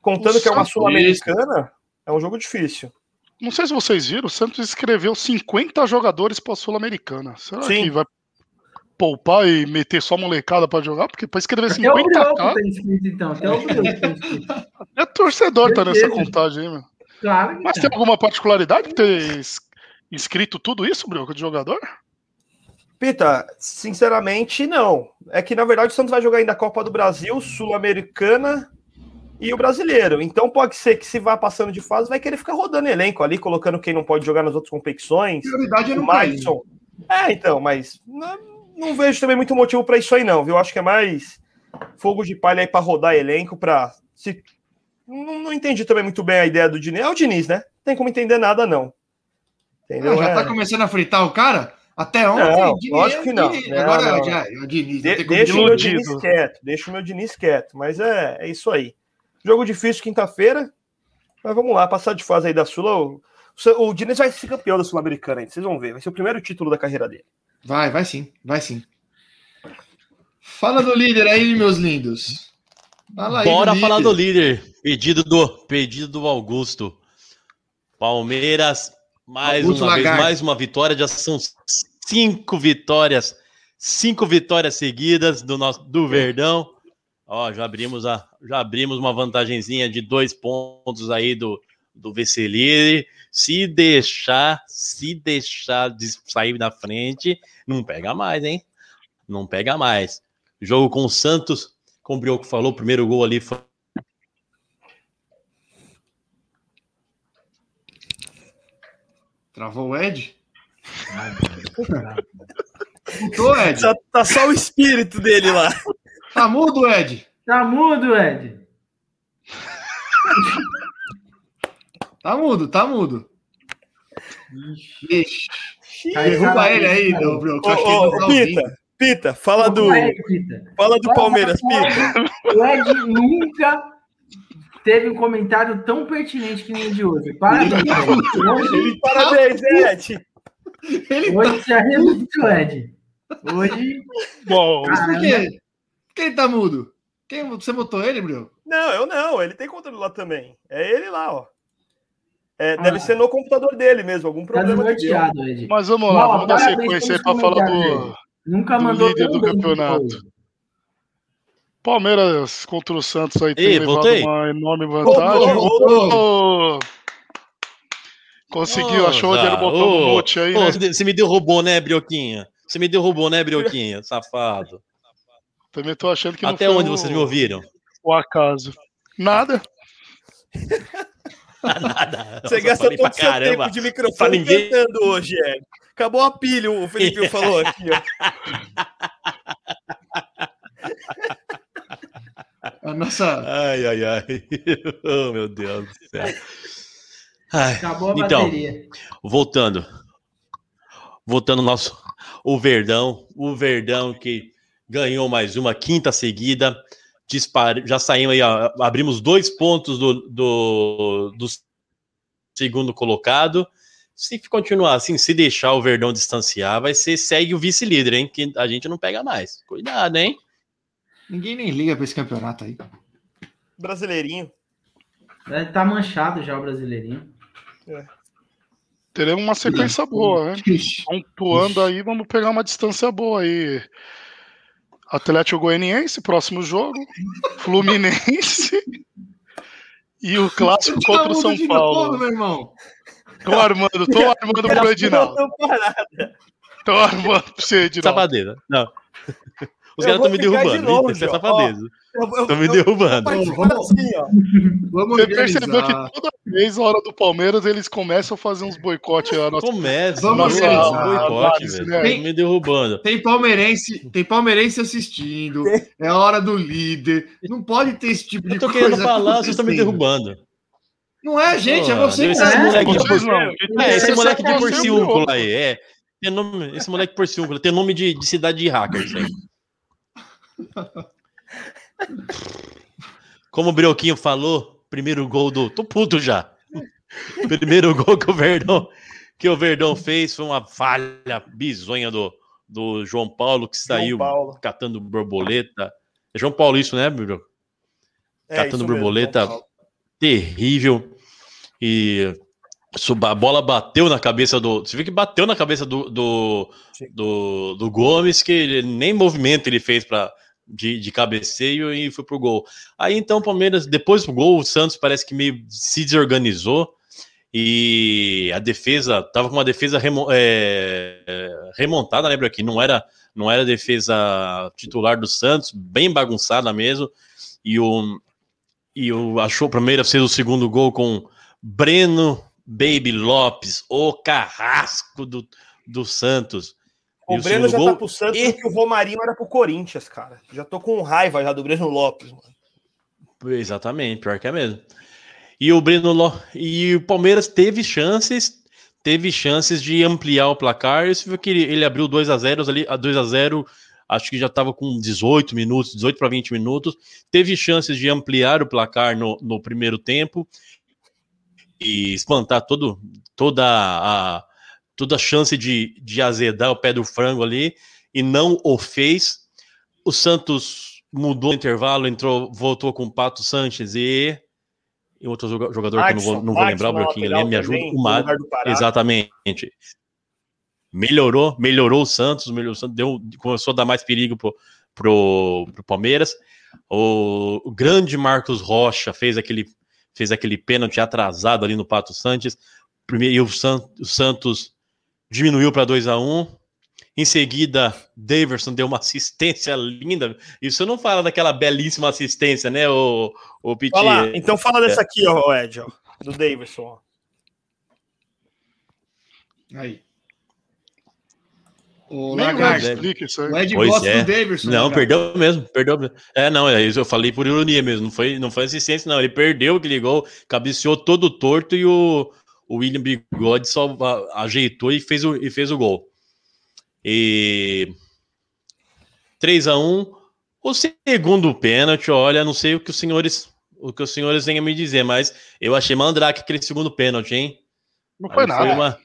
Contando O que é uma Sul-Americana, é um jogo difícil. Não sei se vocês viram, o Santos escreveu 50 jogadores para a Sul-Americana. Será Sim. que vai poupar e meter só molecada para jogar? Porque para escrever Até o 50k, Brioco tá inscrito, então. Até o Brioco tá inscrito. <laughs> é torcedor tá nessa contagem aí, meu. Claro que Mas tá. tem alguma particularidade de ter es- inscrito tudo isso, Brioco, de jogador? Pita, sinceramente, não. É que, na verdade, o Santos vai jogar ainda a Copa do Brasil, Sul-Americana e o Brasileiro. Então pode ser que se vá passando de fase, vai querer ficar rodando elenco ali, colocando quem não pode jogar nas outras competições. Prioridade é no cair. Madison. É, então, mas não, não vejo também muito motivo para isso aí, não, viu? Acho que é mais fogo de palha aí para rodar elenco, para se. Não, não entendi também muito bem a ideia do Diniz. É o Diniz, né? Não tem como entender nada, não. Entendeu? Ah, já É. tá começando a fritar o cara? Até ontem? Não, Diniz, lógico que não. Diniz. Não, Agora não, já é o Diniz. De- deixa o meu. Diniz quieto, deixa o meu Diniz quieto. Mas é, é isso aí. Jogo difícil quinta-feira. Mas vamos lá, passar de fase aí da Sula. O, o, o Diniz vai ser campeão da Sul-Americana, ainda, vocês vão ver. Vai ser o primeiro título da carreira dele. Vai, vai sim, vai sim. Fala do líder aí, meus lindos. Fala aí Bora do falar do líder. Pedido do, pedido do Augusto. Palmeiras, mais Augusto uma vez, Lagarde. mais uma vitória. Já são cinco vitórias. Cinco vitórias seguidas do nosso do Verdão. Ó, já abrimos, a, já abrimos uma vantagenzinha de dois pontos aí do, do vice-líder. Se deixar, se deixar de sair na frente, não pega mais, hein? Não pega mais. Jogo com o Santos, como o Brioco falou, o primeiro gol ali foi Travou o Ed? Mutou, Ed? Só- tá só o espírito dele lá. Tá mudo, Ed? Tá mudo, Ed? Tá mudo, tá mudo. Ixi. Derruba ele aí, aí. meu, bro. que Ô, eu acho que ele ô, não ouvindo. Pita, Pita, fala do. Pita. Fala do Fala, Palmeiras. Pita. O Ed nunca teve um comentário tão pertinente que nem de hoje. Parabéns, Ed. Hoje, Parabéns, Ed. hoje se arrebentou, Ed. Hoje. Bom, Mas por Caramba. quê? Por que ele tá mudo? Quem, você botou ele, Bril? Não, eu não. Ele tem controle lá também. É ele lá, ó. É, deve Ah. ser no computador dele mesmo, algum Tá problema desnorteado, Ed. mas vamos lá, Bola, vamos dar sequência para falar do. Nunca do mandou líder do campeonato. Palmeiras contra o Santos aí tem Ei, levado voltei. uma enorme vantagem. Ô, Conseguiu, achou onde era o botão do Ô, mute aí, né? você você me derrubou, né, Brioquinha? Você me derrubou, né, Brioquinha? <laughs> Safado. Também tô achando que Até onde o- vocês me ouviram? o acaso. Nada. <laughs> Nada. <laughs> Você Nossa, gasta todo o seu caramba. tempo de microfone ninguém. cantando hoje, Ed. Acabou a pilha, o Felipe falou aqui, ó. A nossa. Ai, ai, ai. <laughs> Oh, meu Deus do céu. Ai, Acabou a então, bateria. voltando. Voltando nosso. O Verdão. O Verdão que ganhou mais uma quinta seguida. Dispar, já saímos aí, ó, abrimos dois pontos do, do, do segundo colocado. Se continuar assim, se deixar o Verdão distanciar, vai ser segue o vice-líder, hein? Que a gente não pega mais. Cuidado, hein? Ninguém nem liga pra esse campeonato aí. Brasileirinho. É, Tá manchado já o brasileirinho. Teremos uma sequência boa, né? Pontuando aí, vamos pegar uma distância boa aí. Atlético Goianiense, próximo jogo. Fluminense. E o clássico Tá contra o São Paulo. novo, meu irmão. Tô armando, tô armando pro <laughs> Edinaldo. Tô armando pra você, Edinaldo. Safadeza. Não. Os Eu caras estão me ficar de derrubando. novo, Isso é safadeza. Eu- eu- Estão me eu- derrubando. Participar vamos- assim, ó. Vamos Você percebeu organizar. que toda vez, a hora do Palmeiras, eles começam a fazer uns boicotes lá. Nossa, Começa, Vamos nossa, organizar. boicote, velho. né? Estão me derrubando. Tem palmeirense, tem palmeirense assistindo. É a hora do líder. Não pode ter esse tipo de Eu tô coisa. querendo falar, vocês estão me derrubando. Não é, gente, é Pô, você que esse tá moleque de não. É, esse moleque é de Porciúncula aí, é. Tem nome, esse moleque Porciúncula tem nome de, de cidade de hacker, isso aí. Como o Brioquinho falou, primeiro gol do. Tô puto já. Primeiro gol que o Verdão, que o Verdão fez foi uma falha bizonha do, do João Paulo, que saiu Paulo. catando borboleta. É João Paulo, isso, né, Bruno? É, catando mesmo, borboleta Paulo. terrível. E a bola bateu na cabeça do. Você viu que bateu na cabeça do, do, do, do Gomes, que ele, nem movimento ele fez para de, de cabeceio e foi pro gol. Aí então o Palmeiras, depois do gol, o Santos parece que meio se desorganizou e a defesa tava com uma defesa remo, é, remontada, lembra que não era não era a defesa titular do Santos, bem bagunçada mesmo. E o e o achou o Palmeiras fez o segundo gol com Breno Baby Lopes, o carrasco do, do Santos. O Breno já gol- tá pro Santos e- porque o Romarinho era pro Corinthians, cara. Já tô com raiva já do Breno Lopes, mano. Exatamente, pior que é mesmo. E o Breno Lo... e o Palmeiras teve chances, teve chances de ampliar o placar. Você viu que ele, ele abriu 2 a 0 ali, a 2 a 0, acho que já estava com 18 minutos, 18 para 20 minutos. Teve chances de ampliar o placar no, no primeiro tempo e espantar todo, toda a toda a chance de, de azedar o pé do frango ali e não o fez. O Santos mudou o intervalo, entrou, voltou com o Pato Sanches e, e outro joga- jogador que eu não vou, não vou Adson lembrar, o Broquinho me ajuda. O Pará. Exatamente. Melhorou, melhorou o Santos, melhorou o Santos, deu, começou a dar mais perigo pro, pro, pro Palmeiras. O, o grande Marcos Rocha fez aquele, fez aquele pênalti atrasado ali no Pato Santos. Primeiro, e o, San- o Santos diminuiu para 2 a 1 Em seguida, Daverson deu uma <laughs> assistência linda. Isso não fala daquela belíssima assistência, né, o, o Piti? Então fala dessa É. aqui, ó, Ed, ó, do Davidson, ó. Aí. O Lagarde. Ed explica isso aí. O Ed Pois gosta é. do Davidson. Não, Lagarde. perdeu mesmo, perdeu mesmo. É, não, é isso, eu falei por ironia mesmo, não foi, não foi assistência, não. Ele perdeu aquele gol, cabeceou todo torto e o, o William Bigode só ajeitou e fez o, e fez o gol. E 3 a 1 O segundo pênalti, olha, não sei o que os senhores o que os senhores têm a me dizer, mas eu achei mandrake aquele segundo pênalti, hein? Não foi Aí nada. uma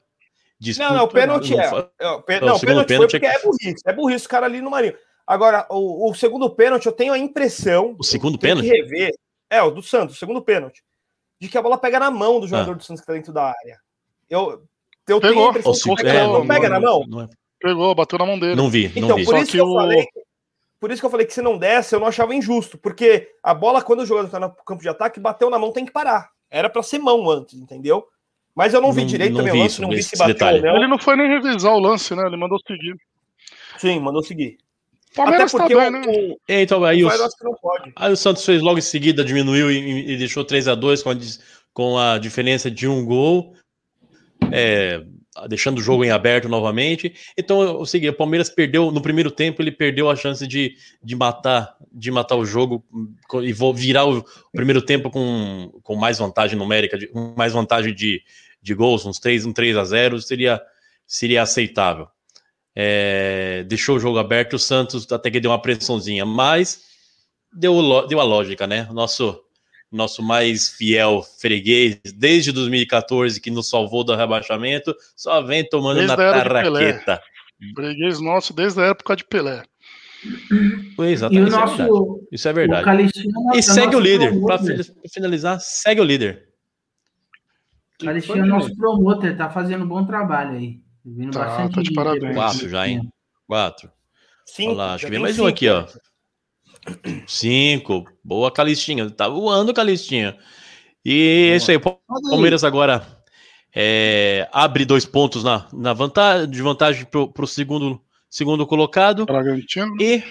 disputa- Não, não, o pênalti não é. foi- é, o pê- Não, Não, o segundo pênalti foi pênalti porque é- é burrice. É burrice o cara ali no Marinho. Agora, o, o segundo pênalti, eu tenho a impressão. O segundo pênalti? que rever. É, o do Santos, o segundo pênalti. De que a bola pega na mão do Ah. jogador do Santos que tá dentro da área. Eu, eu tenho Pegou. a impressão O que pega, é, não, não- pega na mão. não é- Pegou, bateu na mão dele. Não vi, não Então, vi. por Só isso que que eu o- falei. Por isso que eu falei que se não desse, eu não achava injusto. Porque a bola, quando o jogador tá no campo de ataque, bateu na mão, tem que parar. Era pra ser mão antes, entendeu? Mas eu não vi Não- direito não também vi o lance, isso, não vi esse se bateu detalhe. ou não. Ele não foi nem revisar o lance, né? Ele mandou seguir. Sim, mandou seguir. Palmeiras Até tá porque bem, o, né? o, É, Então, aí o. Aí o Santos fez logo em seguida, diminuiu e, e deixou 3 a 2 com a, com a diferença de um gol, é, deixando o jogo em aberto novamente. Então, eu segui, o Palmeiras perdeu no primeiro tempo, ele perdeu a chance de, de matar de matar o jogo e virar o primeiro tempo com, com mais vantagem numérica, com mais vantagem de, de gols, uns 3, um 3 a 0 seria, seria aceitável. É, deixou o jogo aberto, o Santos até que deu uma pressãozinha, mas deu, deu a lógica, né? Nosso, nosso mais fiel freguês, desde 2014, que nos salvou do rebaixamento, só vem tomando Desde na tarraqueta. Freguês nosso desde a época de Pelé. Pois, E exatamente, o isso é verdade. nosso. Isso é verdade. E segue o líder. Para finalizar, segue o líder. O é o nosso promotor, tá fazendo um bom trabalho aí. Vindo Tá, bastante tá de parabéns. Quatro já, hein? Quatro. Cinco, Olha lá, acho que vem mais um cinco, aqui, ó. Cinco. Boa, Calistinha. Tá voando, Calistinha. E é isso aí. O Palmeiras agora é, abre dois pontos na, na vantagem, de vantagem pro, pro segundo, segundo colocado. Bragantino. E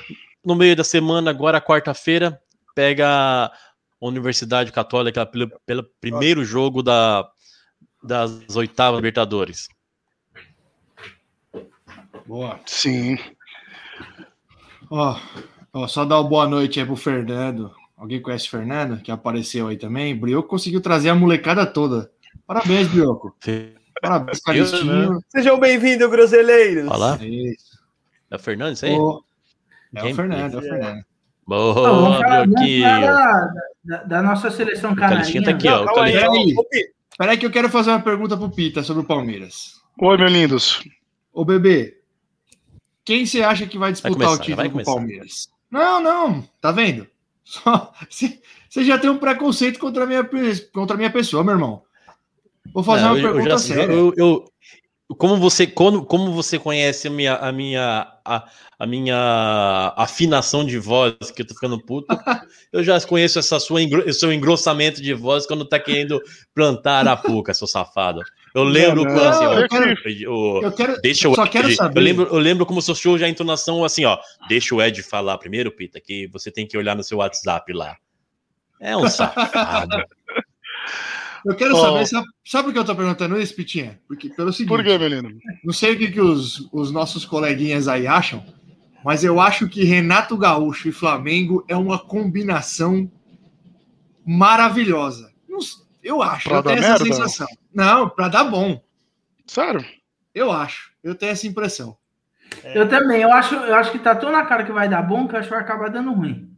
no meio da semana, agora quarta-feira, pega a Universidade Católica pelo, pelo primeiro jogo da, das oitavas Libertadores. Boa. Sim. Ó, só dar uma boa noite aí pro Fernando. Alguém conhece o Fernando, que apareceu aí também? Brioco conseguiu trazer a molecada toda. Parabéns, Brioco. Parabéns, Calistinho. Sejam bem-vindos, groseleiros. Olha lá. É isso. É o Fernando, isso aí? Ô, É Quem? o Fernando, é o Fernando. Ó, vamos Boa, falar- vamos Brioquinho. da, da- da nossa seleção Calistinha canarinha. tá aqui, ó. Calma aí, Peraí. que eu quero fazer uma pergunta pro Pita sobre o Palmeiras. Oi, meus lindos. Ô, bebê, quem você acha que vai disputar começar, o título vai com o começar. Palmeiras? Não, não, tá vendo? Só- <laughs> Você já tem um preconceito contra a minha, contra a minha pessoa, meu irmão. Vou fazer Não, uma eu- eu pergunta já- séria. eu- eu- como você como, como você conhece a minha a minha a, a minha afinação de voz que eu tô ficando puto, <laughs> eu já conheço essa sua seu engrossamento de voz quando tá querendo plantar a arapuca, seu safado. Eu lembro Não, quando assim, ó, eu quero- o- Eu quero, Deixa o só Ed, quero saber. Eu lembro, eu lembro como seu show já a entonação assim, ó. Deixa o Ed falar primeiro, Pita, que você tem que olhar no seu WhatsApp lá. É um safado. <laughs> Eu quero saber, sabe, sabe por que eu tô perguntando isso, Pitinha? Porque, pelo seguinte, Por que, menino? não sei o que, que os, os nossos coleguinhas aí acham, mas eu acho que Renato Gaúcho e Flamengo é uma combinação maravilhosa. Eu acho, Pra eu tenho essa merda? sensação. Não, pra dar bom. Sério? Eu acho, eu tenho essa impressão. Eu também, eu acho, eu acho que tá tão na cara que vai dar bom que eu acho que vai acabar dando ruim.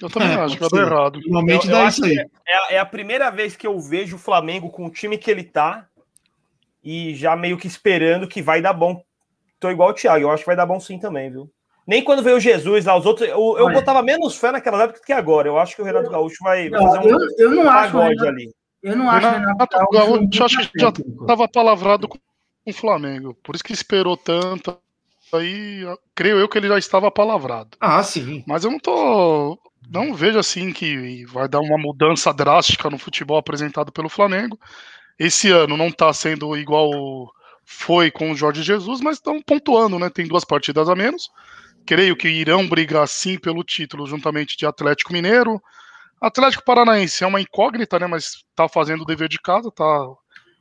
Eu também É, acho que vai dar errado. Normalmente Eu- eu dá acho isso aí. É, a- é a primeira vez que eu vejo o Flamengo com o time que ele tá e já meio que esperando que vai dar bom. Tô igual o Thiago, eu acho que vai dar bom sim também, viu? Nem quando veio o Jesus lá, os outros. Eu, eu botava menos fé naquela época do que agora. Eu acho que o Renato Gaúcho vai, Não, fazer um eu, eu não acho ali. Eu não acho Renato Renato Gaúcho Gaúcho acho que já estava palavrado com o Flamengo. Por isso que esperou tanto. Aí, creio eu que ele já estava palavrado. Ah, sim. Mas eu não tô. Não vejo assim que vai dar uma mudança drástica no futebol apresentado pelo Flamengo. Esse ano não tá sendo igual foi com o Jorge Jesus, mas estão pontuando, né? Tem duas partidas a menos. Creio que irão brigar sim pelo título, juntamente de Atlético Mineiro. Atlético Paranaense é uma incógnita, né? Mas tá fazendo o dever de casa, tá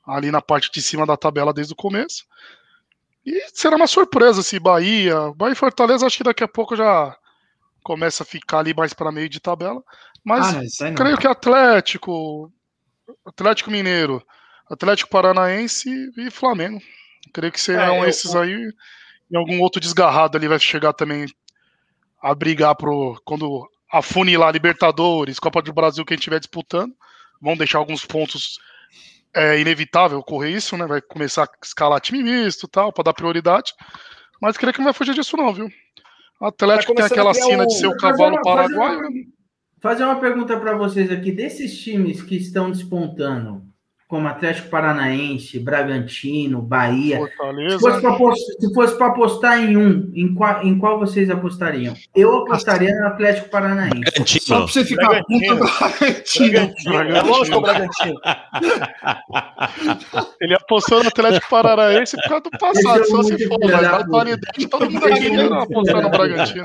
ali na parte de cima da tabela desde o começo. E será uma surpresa se Bahia, Bahia e Fortaleza, acho que daqui a pouco já começa a ficar ali mais para meio de tabela. Mas Ah, creio que Atlético, Atlético Mineiro, Atlético Paranaense e Flamengo. Creio que serão É, eu- esses aí. E algum outro desgarrado ali vai chegar também a brigar pro. Quando afunilar Libertadores, Copa do Brasil, quem estiver disputando. Vão deixar alguns pontos. É inevitável ocorrer isso, né? Vai começar a escalar time misto tal, para dar prioridade. Mas creio que não vai fugir disso, não, viu? O Atlético tem começando aquela cena o- de ser o cavalo paraguaio. uma- Fazer uma pergunta para vocês aqui. Desses times que estão despontando, como Atlético Paranaense, Bragantino, Bahia, se Fortaleza. fosse para apostar, se fosse pra apostar em um, em qual, em qual vocês apostariam? Eu apostaria no Atlético Paranaense. Só pra você ficar puto do Bragantino. É lógico, o Bragantino. Ele apostou no Atlético Paranaense por causa do passado, é só se for, mas na atualidade todo mundo aqui apostar filho no Bragantino.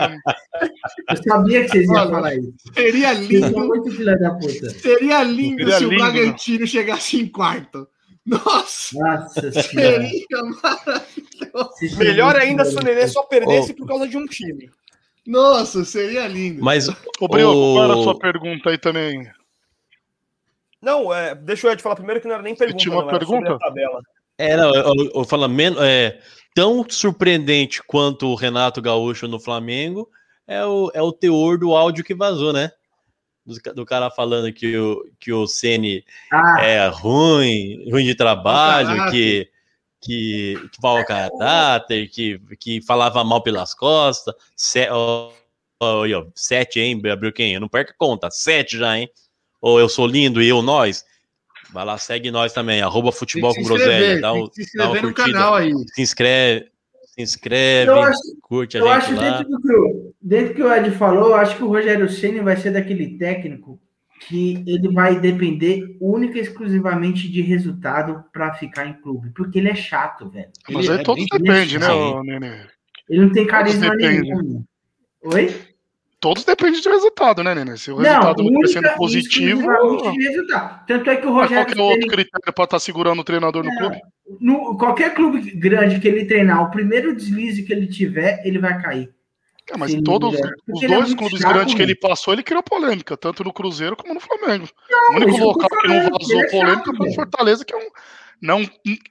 Eu sabia que vocês iam falar isso. Seria lindo, muito filha da puta. seria lindo Seria se o lindo, né? Bragantino chegasse em quarto. Nossa, Nossa seria maravilhoso. Melhor ainda se o Nenê só perdesse por causa de um time. Nossa, seria lindo. Mas Ô, Brioco, o- qual era a sua pergunta aí também? Não, é, deixa o Ed falar primeiro que não era nem pergunta. tinha uma não, pergunta? a tabela. É, não, eu, eu, eu falo menos. É, tão surpreendente quanto o Renato Gaúcho no Flamengo é o, é o teor do áudio que vazou, né? Do, do cara falando que o, que o Ceni Ah, é ruim, ruim de trabalho, que, que, que mau caráter, que, que falava mal pelas costas. Se, ó, aí, ó, sete, hein, abriu quem? Não perca conta, sete já, hein? Ou eu sou lindo e eu nós. Vai lá, segue nós também, arroba futebol com que se inscrever, groselha. Dá, dá uma curtida. canal aí. Se inscreve, se inscreve, Eu acho- curte a eu gente acho lá. dentro do, que o, dentro do que o Ed falou, eu acho que o Rogério Ceni vai ser daquele técnico que ele vai depender única e exclusivamente de resultado para ficar em clube, porque ele é chato, velho. Mas Ele aí é todos dependem, né, Nenê? Ele não tem carisma depende. nenhum. Oi? Todos dependem de resultado, né, Nenê? Se o Não, resultado não sendo positivo. Tanto é que o mas qual Rogério que é o outro critério para estar segurando o treinador no clube? no, qualquer clube grande que ele treinar, o primeiro deslize que ele tiver, ele vai cair. É, mas Sim, todos é. os é dois clubes grandes que ele passou, ele criou polêmica, tanto no Cruzeiro como no Flamengo. Não, o único local que não vazou é polêmica foi o. Fortaleza, que é um. Não,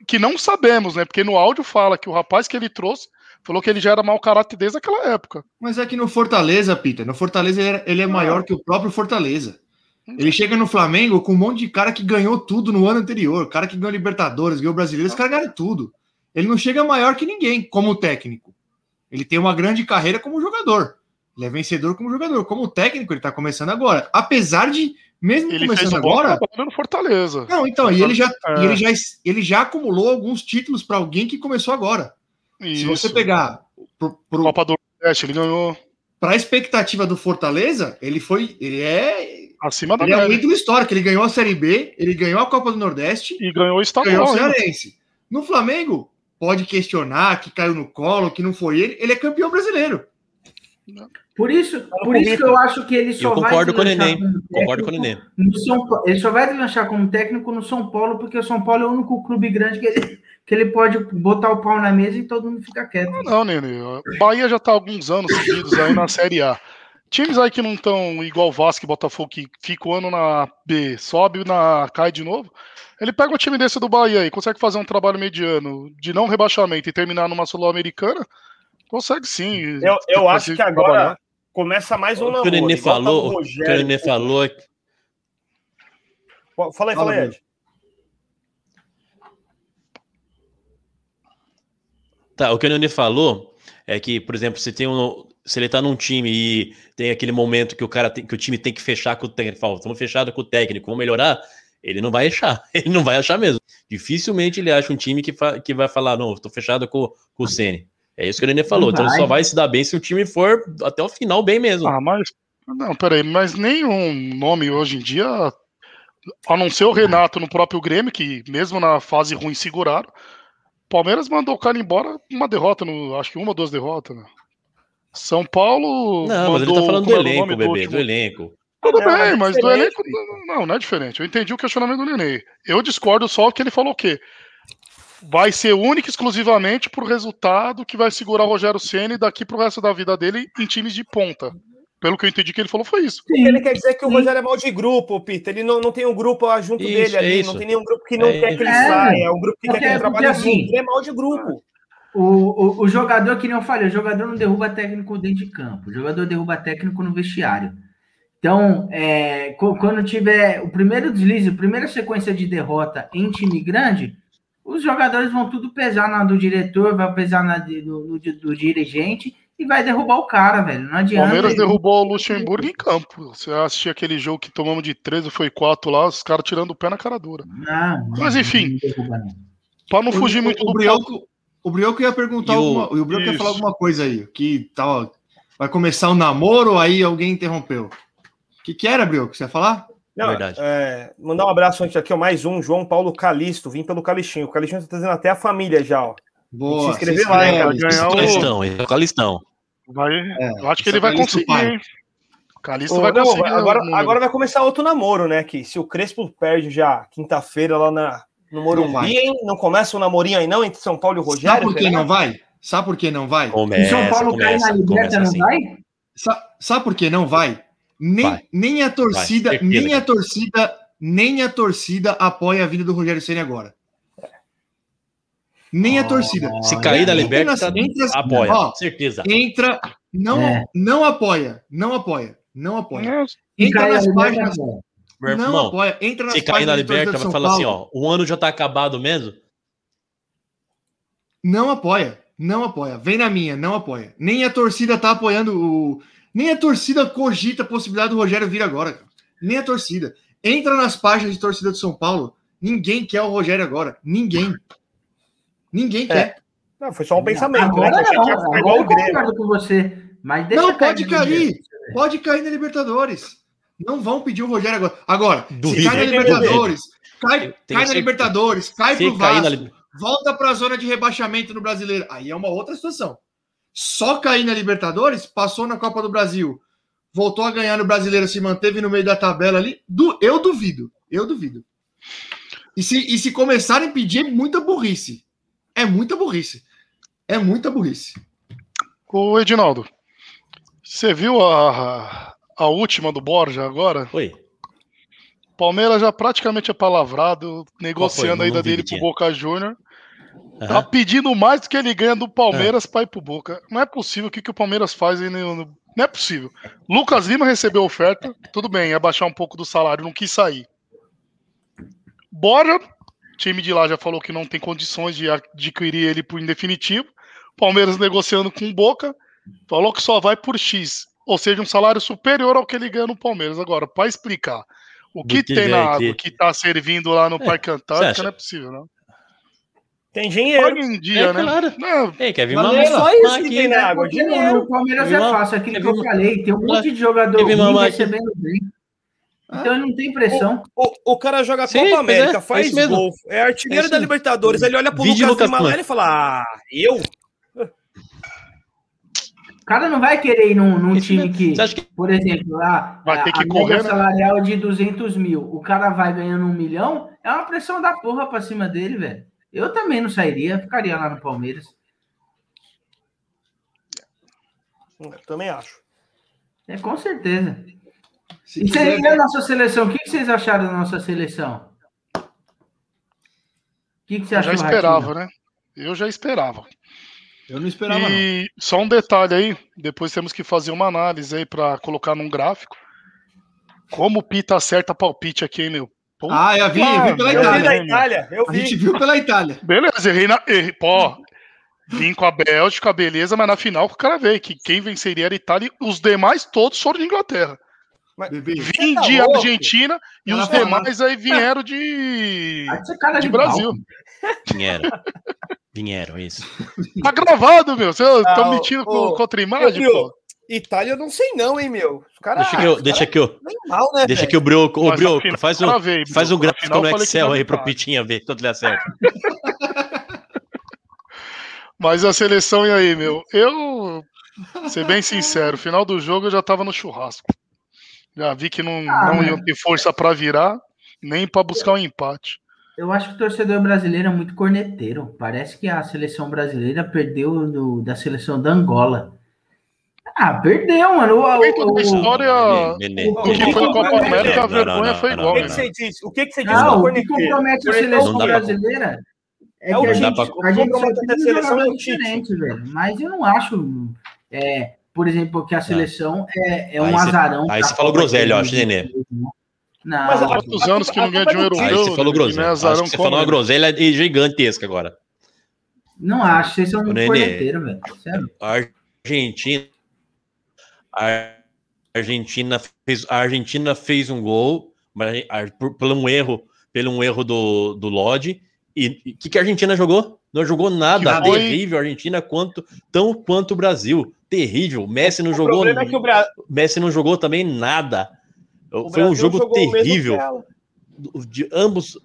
que não sabemos, né? Porque no áudio fala que o rapaz que ele trouxe falou que ele já era mau caráter desde aquela época. Mas é que no Fortaleza, Peter, no Fortaleza ele é, ele é maior que o próprio Fortaleza. Ele chega no Flamengo com um monte de cara que ganhou tudo no ano anterior, cara que ganhou Libertadores, ganhou Brasileiro, os caras ganharam tudo. Ele não chega maior que ninguém como técnico. Ele tem uma grande carreira como jogador. Ele é vencedor como jogador. Como técnico, ele tá começando agora. Apesar de, mesmo Ele fez começando um agora. no Fortaleza. Não, então, e ele já, É. ele já, ele já acumulou alguns títulos para alguém que começou agora. Se você Isso. pegar pro, pro, Copa do Nordeste, ele ganhou para a expectativa do Fortaleza, ele foi, ele é, acima da ele é um média. ídolo histórico. Ele ganhou a Série B, ele ganhou a Copa do Nordeste, E ganhou o ganhou o estadual. Cearense. No Flamengo, pode questionar que caiu no colo, que não foi ele. Ele é campeão brasileiro. Por isso, por isso que eu acho que ele só Eu vai concordo com o Neném. Concordo com o Neném. no São Pa- Ele só vai deslanchar como técnico no São Paulo, porque o São Paulo é o único clube grande que ele, que ele pode botar o pau na mesa e todo mundo fica quieto. Não, Nenê. O Bahia já tá há alguns anos seguidos aí na Série A. Times aí que não estão igual Vasco e Botafogo, que fica o ano na B, sobe na cai de novo. Ele pega um time desse do Bahia e consegue fazer um trabalho mediano de não rebaixamento e terminar numa Sul-Americana, consegue sim. Eu, eu acho que agora trabalhar. começa mais um O que o namoro. Nenê falou, o o o. Nenê falou Fala aí, fala aí, Ed. Tá, o que o Nenê falou é que, por exemplo, se tem um. Se ele tá num time e tem aquele momento que o cara tem, que o time tem que fechar com o técnico, fala, estamos fechados com o técnico, vamos melhorar, ele não vai achar, <laughs> ele não vai achar mesmo. Dificilmente ele acha um time que, fa- que vai falar, não, estou fechado com, com o Ceni. É isso que o Nenê falou. Não Então ele só vai se dar bem se o time for até o final bem mesmo. Ah, mas. Não, peraí, mas nenhum nome hoje em dia, a não ser o Renato no próprio Grêmio, que mesmo na fase ruim seguraram. Palmeiras mandou o cara embora uma derrota, no, acho que uma ou duas derrotas. Né? São Paulo. não, mas ele tá falando do o elenco, bebê, último? do elenco. Tudo Não, bem, é mas do elenco. Não, não é diferente. Eu entendi o questionamento do Nenê. Eu discordo só que ele falou que vai ser único e exclusivamente pro resultado que vai segurar o Rogério Ceni daqui pro resto da vida dele em times de ponta. Pelo que eu entendi que ele falou, foi isso. Porque ele quer dizer que o Rogério é mal de grupo, Peter. Ele não, não tem um grupo junto Isso, dele é ali. isso. Não tem nenhum grupo que não É quer que ele saia. É um grupo que Porque- quer que ele porque trabalhe assim- junto. Ele é mal de grupo. O, o, o jogador, que nem eu falei, o jogador não derruba técnico dentro de campo, o jogador derruba técnico no vestiário. Então, é, quando tiver o primeiro deslize, a primeira sequência de derrota em time grande, os jogadores vão tudo pesar na do diretor, vai pesar na do, do, do dirigente e vai derrubar o cara, velho. Não O adianta. Palmeiras ele- derrubou o Luxemburgo em campo. Você assistiu aquele jogo que tomamos de 13, foi 4 lá, os caras tirando o pé na cara dura. Não, Mas enfim, não derruba, não. pra não fugir muito o, do Brioco, o Brioco ia perguntar E o- alguma, o Brioco ia Isso. falar alguma coisa aí, que tal, vai começar o namoro, aí alguém interrompeu. O que, que era, Brioco? Você ia falar? Não, Verdade. é, mandar um abraço antes aqui, ó, mais um, João Paulo Calisto, vim pelo Calixtinho. O Calixtinho tá trazendo até a família já, ó. Boa. Se inscrever lá, hein, cara, ganhar o- Calistão, é o Calistão. Vai, É, eu acho que ele vai Calixto conseguir, pai. hein? Calixto Ô, vai não, conseguir. agora, o número. agora vai começar outro namoro, né? Que se o Crespo perde já quinta-feira lá na, no. Morumbi, hein? Não começa um namorinho aí não entre São Paulo e o Rogério? Sabe por que não vai? Sabe por que não vai? Começa, São Paulo cai começa, na liberta, não assim. vai? Sa- Sabe por que não vai? Nem, Vai. nem a torcida, Vai, nem a torcida, nem a torcida apoia a vida do Rogério Ceni agora. Nem a torcida. Se cair da Entra Liberta, apoia, ó, certeza. Entra, não, É. não apoia, não apoia, não apoia. Se Entra nas páginas, não. Meu não irmão, apoia. Entra nas se cair torcida Liberta, vai falar assim, ó, o ano já tá acabado mesmo? Não apoia, não apoia. Vem na minha, não apoia. Nem a torcida tá apoiando o. Nem a torcida cogita a possibilidade do Rogério vir agora. cara. Nem a torcida. Entra nas páginas de torcida de São Paulo. Ninguém quer o Rogério agora. Ninguém. Ninguém quer. Não, foi só um pensamento, Agora né? Que a gente não, agora eu concordo com você. Mas deixa não, pode cair. Liberta. Pode cair na Libertadores. Não vão pedir o Rogério agora. Agora, se cai na. Libertadores, cai, cai na. Libertadores, cai pro cair na Vasco, Li- volta para a zona de rebaixamento no Brasileiro. Aí é uma outra situação. Só cair na Libertadores, passou na Copa do Brasil, voltou a ganhar no Brasileiro, se manteve no meio da tabela ali. Du- eu duvido, eu duvido. E se, e se começarem a pedir, é muita burrice. É muita burrice. É muita burrice. Ô, Edinaldo, você viu a, a última do Borja agora? Oi. Palmeiras já praticamente é palavrado, negociando a ida dele pro. Boca Júnior. Tá Aham. pedindo mais do que ele ganha do Palmeiras pra ir pro Boca. Não é possível o que, que o Palmeiras faz aí. no- no- Não é possível. Lucas Lima recebeu oferta, tudo bem, ia baixar um pouco do salário, não quis sair. Bora, o time de lá já falou que não tem condições de adquirir ele por indefinitivo. Palmeiras negociando com o Boca, falou que só vai por X, ou seja, um salário superior ao que ele ganha no Palmeiras. Agora, para explicar o que que tem na água que tá servindo lá no Parque você Antártica, acha? não é possível, não. Tem dinheiro. Paga em dia, É, né? claro. Não, Ei, quer vir mamar? é só isso que aqui. tem na água. Porque no- Dinheiro. no Palmeiras é fácil, aquilo quer que eu falei. Tem um monte de jogador recebendo bem. Então ele não tem pressão. O, o cara joga Sim, Copa pois América, é, é faz mesmo. gol, é artilheiro É da. Libertadores. Ele olha pro Vide Lucas, Lucas e fala: Ah, eu? O cara não vai querer ir num, num time que, que- por exemplo, lá, Vai a, ter que a correr, média né? salarial de 200 mil, o cara vai ganhando um milhão, é uma pressão da porra pra cima dele, velho. Eu também não sairia, ficaria lá no Palmeiras. Eu também acho. É, com certeza. Se E, quiser- e a nossa seleção? O que, vocês acharam da nossa seleção? O que, que você eu já achou, esperava, Ratinho? né? Eu já esperava. Eu não esperava, não. E só um detalhe aí, depois temos que fazer uma análise aí pra colocar num gráfico. Como o Pita acerta palpite aqui, hein, meu? Ah, eu vi, eu vi pela Eu vi da Itália. Itália, A vi. gente viu pela Itália. Beleza, errei na. Errei, pô, vim com a Bélgica, beleza, mas na final o cara veio que quem venceria era a Itália e os demais todos foram de Inglaterra. Bebê. Vim tá de louco? Argentina e Cara os falando. demais aí vieram de. Cara de de Brasil. Vieram. Vieram, isso. Tá gravado, meu. Vocês estão Ah, mentindo ô, com, contra a imagem, pô? Itália eu não sei não, hein, meu. Os caras. Deixa que eu, deixa que eu, Nem mal, né, deixa que o Brioco, o Mas faz um, faz um gráfico no Excel não aí pro metade. Pitinha ver quanto ele acerta. <laughs> Mas a seleção, e aí, meu? Eu, ser bem sincero, final do jogo eu já tava no churrasco. Já vi que não, Ah, não mas- iam ter força pra virar, nem pra buscar um empate. Eu acho que o torcedor brasileiro é muito corneteiro. Parece que a seleção brasileira perdeu do- da seleção da Angola. Ah, perdeu, mano. O, o, Feito da história, Nenê, o que foi a Copa América, a Não, não, vergonha não, foi igual. O que, né? que você diz? O que, que você diz Não, o que corneteiro? compromete a seleção brasileira é que o a gente, a gente só tem a um seleção jogador o diferente, velho. Mas eu não acho, é, por exemplo, que a seleção é, é um Aí cê- azarão. aí você falou groselha, eu acho, 2022, Nenê. Não, Mas a- Quantos anos que não ganha de um Aí você falou né? groselha. É Acho azarão que você falou uma né? groselha gigantesca agora. não acho. Vocês são muito Nenê. corneteiros, velho. Sério. A Argentina. A Argentina fez, a Argentina fez um gol, mas a- por, por um erro, pelo um erro do, do Lodge. E o que, que a Argentina jogou? Não jogou nada. Foi- Terrível a Argentina, quanto, tão quanto o Brasil. Terrível. Messi não O jogou. problema é que o Bra- Messi não jogou também nada. o Foi um Brasil jogo jogou o mesmo terrível. De ambos.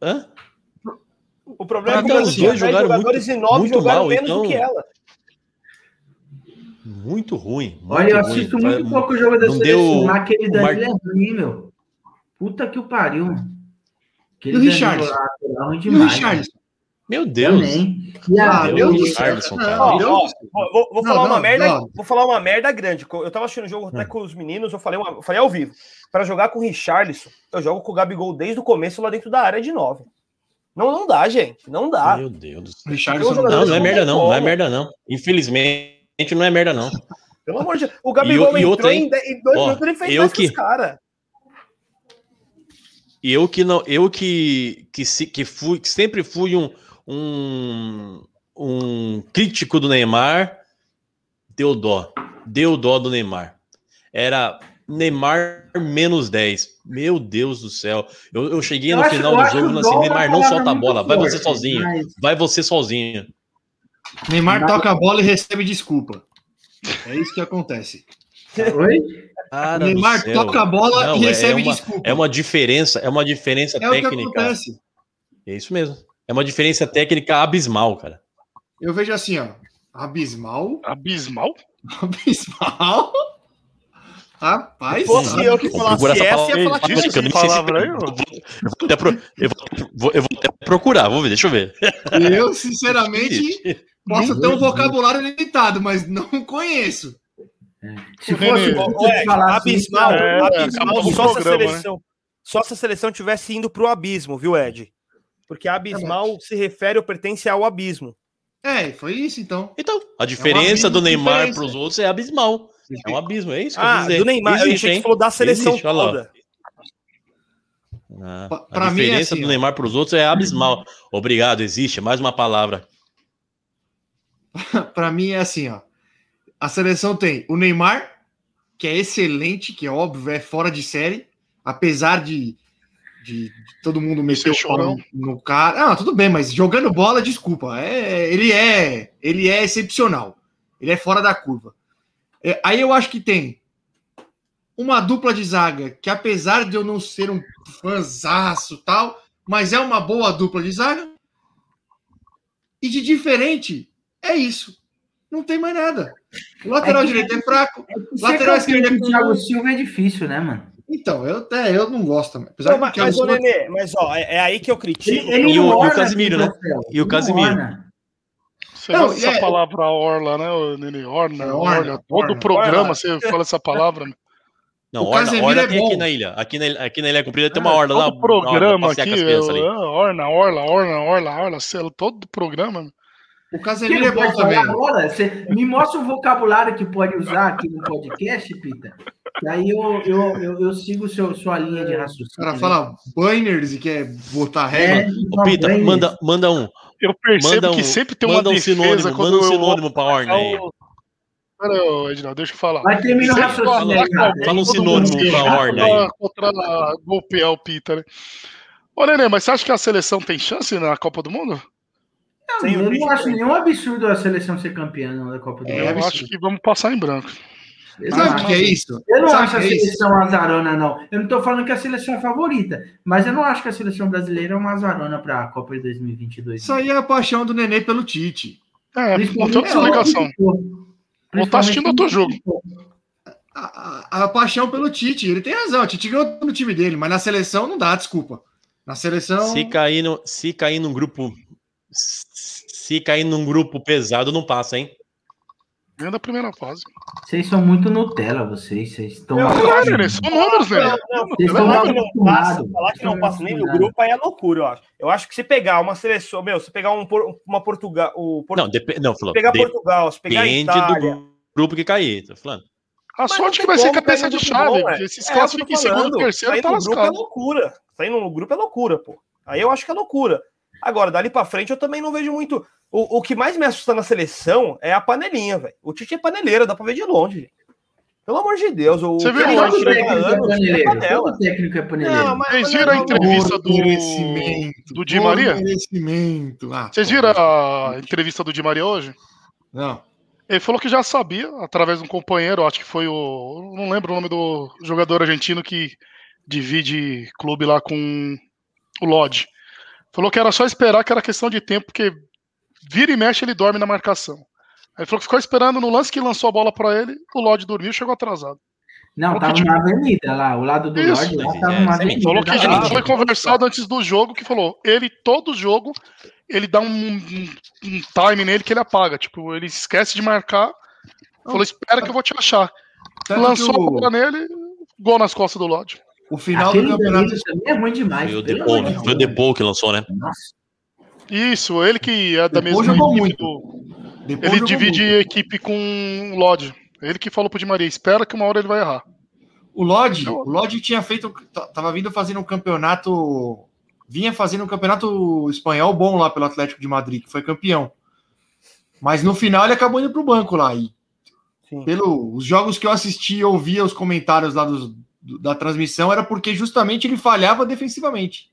Hã? O problema é que Então, os dois 10 jogaram jogadores muito- e 9 muito jogaram mal, menos do então- que ela. Muito ruim. Muito Olha, eu ruim. assisto Vai- muito pouco o jogo da não seleção. deu- Aquele o Danilo Mar- é ruim, meu. Puta que o pariu. mano. Aquele E o Richarlison? lá, ruim E o demais. Meu Deus. Também. E a, Ah, Meu Deus cara. Ó, ó, céu. vou, vou- vou Não, falar uma merda, não. vou falar uma merda grande. Eu tava assistindo o jogo até com os meninos, eu falei, uma- eu falei ao vivo. Para jogar com o Richarlison, eu jogo com o Gabigol desde o começo lá dentro da área de 9. Não, não dá, gente. Não dá. Meu Deus do céu. Richarlison não Não, não é merda não, não é merda não. Infelizmente não é merda não. Pelo amor de Deus. O Gabigol E e entrou outra, em, em dois Ó, minutos ele fez eu mais que- que os caras. E eu que não, eu que que, se- que fui, que sempre fui um, um um crítico do Neymar, deu dó. Deu dó do Neymar. Era Neymar menos 10. Meu Deus do céu. Eu, eu cheguei Eu no acho- final do jogo e falei assim, Neymar, não solta a bola, vai você sozinho. mas- Vai você sozinho. Neymar toca a bola e recebe desculpa. É isso que acontece. Oi? Cara Neymar toca a bola Não, e é- recebe é uma, desculpa. É uma diferença, é uma diferença É o que técnica. acontece. É isso mesmo. É uma diferença técnica abismal, cara. Eu vejo assim, ó. Abismal. Abismal? Abismal. <laughs> Rapaz, Se fosse eu que Vou falasse procurar essa ia falar disso. que eu se- palavra eu vou- eu vou até pro- eu vou- vou- eu vou até procurar, vamos ver, deixa eu ver. Eu, sinceramente, posso ter um vocabulário limitado, mas não conheço. Se Ô, fosse abismal, É, abismal o só, se né? seleção, só se a seleção tivesse indo pro abismo, viu, Ed? Porque abismal se refere ou pertence ao abismo. É, foi isso então. Então, a diferença abismo do de Neymar para os outros é abismal. É um abismo, é isso que eu Ah, quis dizer. do Neymar, eu Existe, achei que hein? falou da seleção Existe, toda. Ah, a pra mim é diferença assim, do. Neymar para os outros é abismal. Obrigado, existe. Mais uma palavra. <laughs> Pra mim é assim, ó. A seleção tem o Neymar, que é excelente, que é óbvio, é fora de série, apesar de, de, de todo mundo meter o pau no, cara. Ah, tudo bem, mas jogando bola, desculpa, é, ele é ele é excepcional. Ele é fora da curva. É, aí eu acho que tem uma dupla de zaga que apesar de eu não ser um fãzaço tal, mas é uma boa dupla de zaga. E de diferente é isso. Não tem mais nada. O lateral É que- direito é fraco. Ser Lateral campeão esquerdo é com o Thiago. Silva é difícil, né, mano? Então, eu até eu não gosto. Apesar Não, mas, mas, ô, Nenê, mas ó, é, é aí que eu critico. E o- e o Casimiro, né? E o Ele Casimiro. orna. Você Não, gosta e dessa é- palavra orla, né, Nenê? Orna, É, orla. orna, Todo orna, programa orna. você fala essa palavra. meu. Não, O Orla, Orla é tem bom. aqui na ilha. Aqui na, aqui na Ilha Comprida tem uma Orla lá. Todo programa passear aqui, com as crianças eu- ali. orna, orla, orna, orla, orla, sei lá, todo programa. O Que Casemiro é não bom também. agora? Você me mostra o vocabulário que pode usar aqui no podcast, Pita. Que aí eu, eu, eu, eu sigo seu, sua linha de O raciocínio. cara fala banners e quer botar regra. É, Ô, Pita, bem, manda, manda um. Eu percebo Manda um, que sempre tem uma manda um defesa sinônimo, quando manda um sinônimo pra Orna aí. Pera, ô, Edinaldo, deixa eu falar. Vai terminar o raciocínio fala- aí, cara. Fala um sinônimo pra contra- Orna aí. Contra golpear o Pita, né? Ô, Nenê, mas você acha que a seleção tem chance na Copa do Mundo? O eu Cristiano. não acho nenhum absurdo a seleção ser campeã não, da Copa do É, Mundo. eu absurdo. acho que vamos passar em branco. Eu Sabe não o que é isso? Eu não Sabe acho a é seleção azarona, não. Eu não tô falando que a seleção é favorita, mas eu não acho que a seleção brasileira é uma azarona para a Copa de 2022. Isso aí é a paixão do Nenê pelo Tite. É, não outra Principalmente- explicação. Vou estar assistindo outro jogo. a, a paixão pelo Tite. Ele tem razão. O Tite ganhou no time dele, mas na seleção não dá, desculpa. Na seleção. Se cair, no, se cair num grupo. Se cair num grupo pesado, não passa, hein? Ganha da primeira fase. Vocês são muito Nutella, vocês. Vocês estão. Não, não, Nenê, são números, Nenê. Vocês estão Falar que não passa, falar que não passa nem no grupo aí é loucura, eu acho. Eu acho que se pegar uma seleção, meu, se pegar um, uma Portugal, o Portu- Não, dep não falou. se pegar Portugal, se pegar Depende Itália, do grupo que cair, tô falando. A Mas sorte que vai ser cabeça de chave. bom, é. esses É, caras ficam em segundo terceiro, sair tá no grupo é lascado. loucura. Sair no grupo é loucura, pô. Aí eu acho que é loucura. Agora, dali pra frente, eu também não vejo muito. O, o que mais me assusta na seleção é a panelinha, velho. O Tite é paneleira, dá pra ver de longe, gente. Pelo amor de Deus, o Você que viu ele o técnico é anos, é paneleiro. panela. Técnico é paneleiro. Não, mas- Vocês mas viram a entrevista do, do Di Maria? Ah, Vocês viram a entrevista do Di Maria hoje? Não. Ele falou que já sabia, através de um companheiro, acho que foi o. Não lembro o nome do jogador argentino que divide clube lá com o Lodge. Falou que era só esperar, que era questão de tempo, porque vira e mexe ele dorme na marcação. Aí ele falou que ficou esperando no lance que lançou a bola pra ele, o Lodge dormiu e chegou atrasado. Não, Falou tava que, tipo, na avenida lá, o lado do Isso, Lorde lá mas tava é, uma avenida. Falou que já foi conversado antes do jogo que falou, ele todo jogo ele dá um, um, um time nele que ele apaga, tipo, ele esquece de marcar. Falou, espera que eu vou te achar. Tanto Lançou a o- bola nele, gol nas costas do Lodge. O final Aquele do campeonato. Também é ruim demais. Foi o Depou, de né? Foi o. Depou que lançou, né? Nossa. Isso, ele que é da mesma jogou equipe muito. do- Ele jogou divide muito. equipe com o Lodge. Ele que falou pro Di Maria, espera que uma hora ele vai errar. O Lodge, Eu- o Lodge tinha feito, tava vindo fazendo um campeonato, vinha fazendo um campeonato espanhol bom lá pelo Atlético de Madrid, que foi campeão. Mas no final ele acabou indo pro banco lá. E Sim. pelo os jogos que eu assisti e ouvia os comentários lá dos- do- da transmissão era porque justamente ele falhava defensivamente.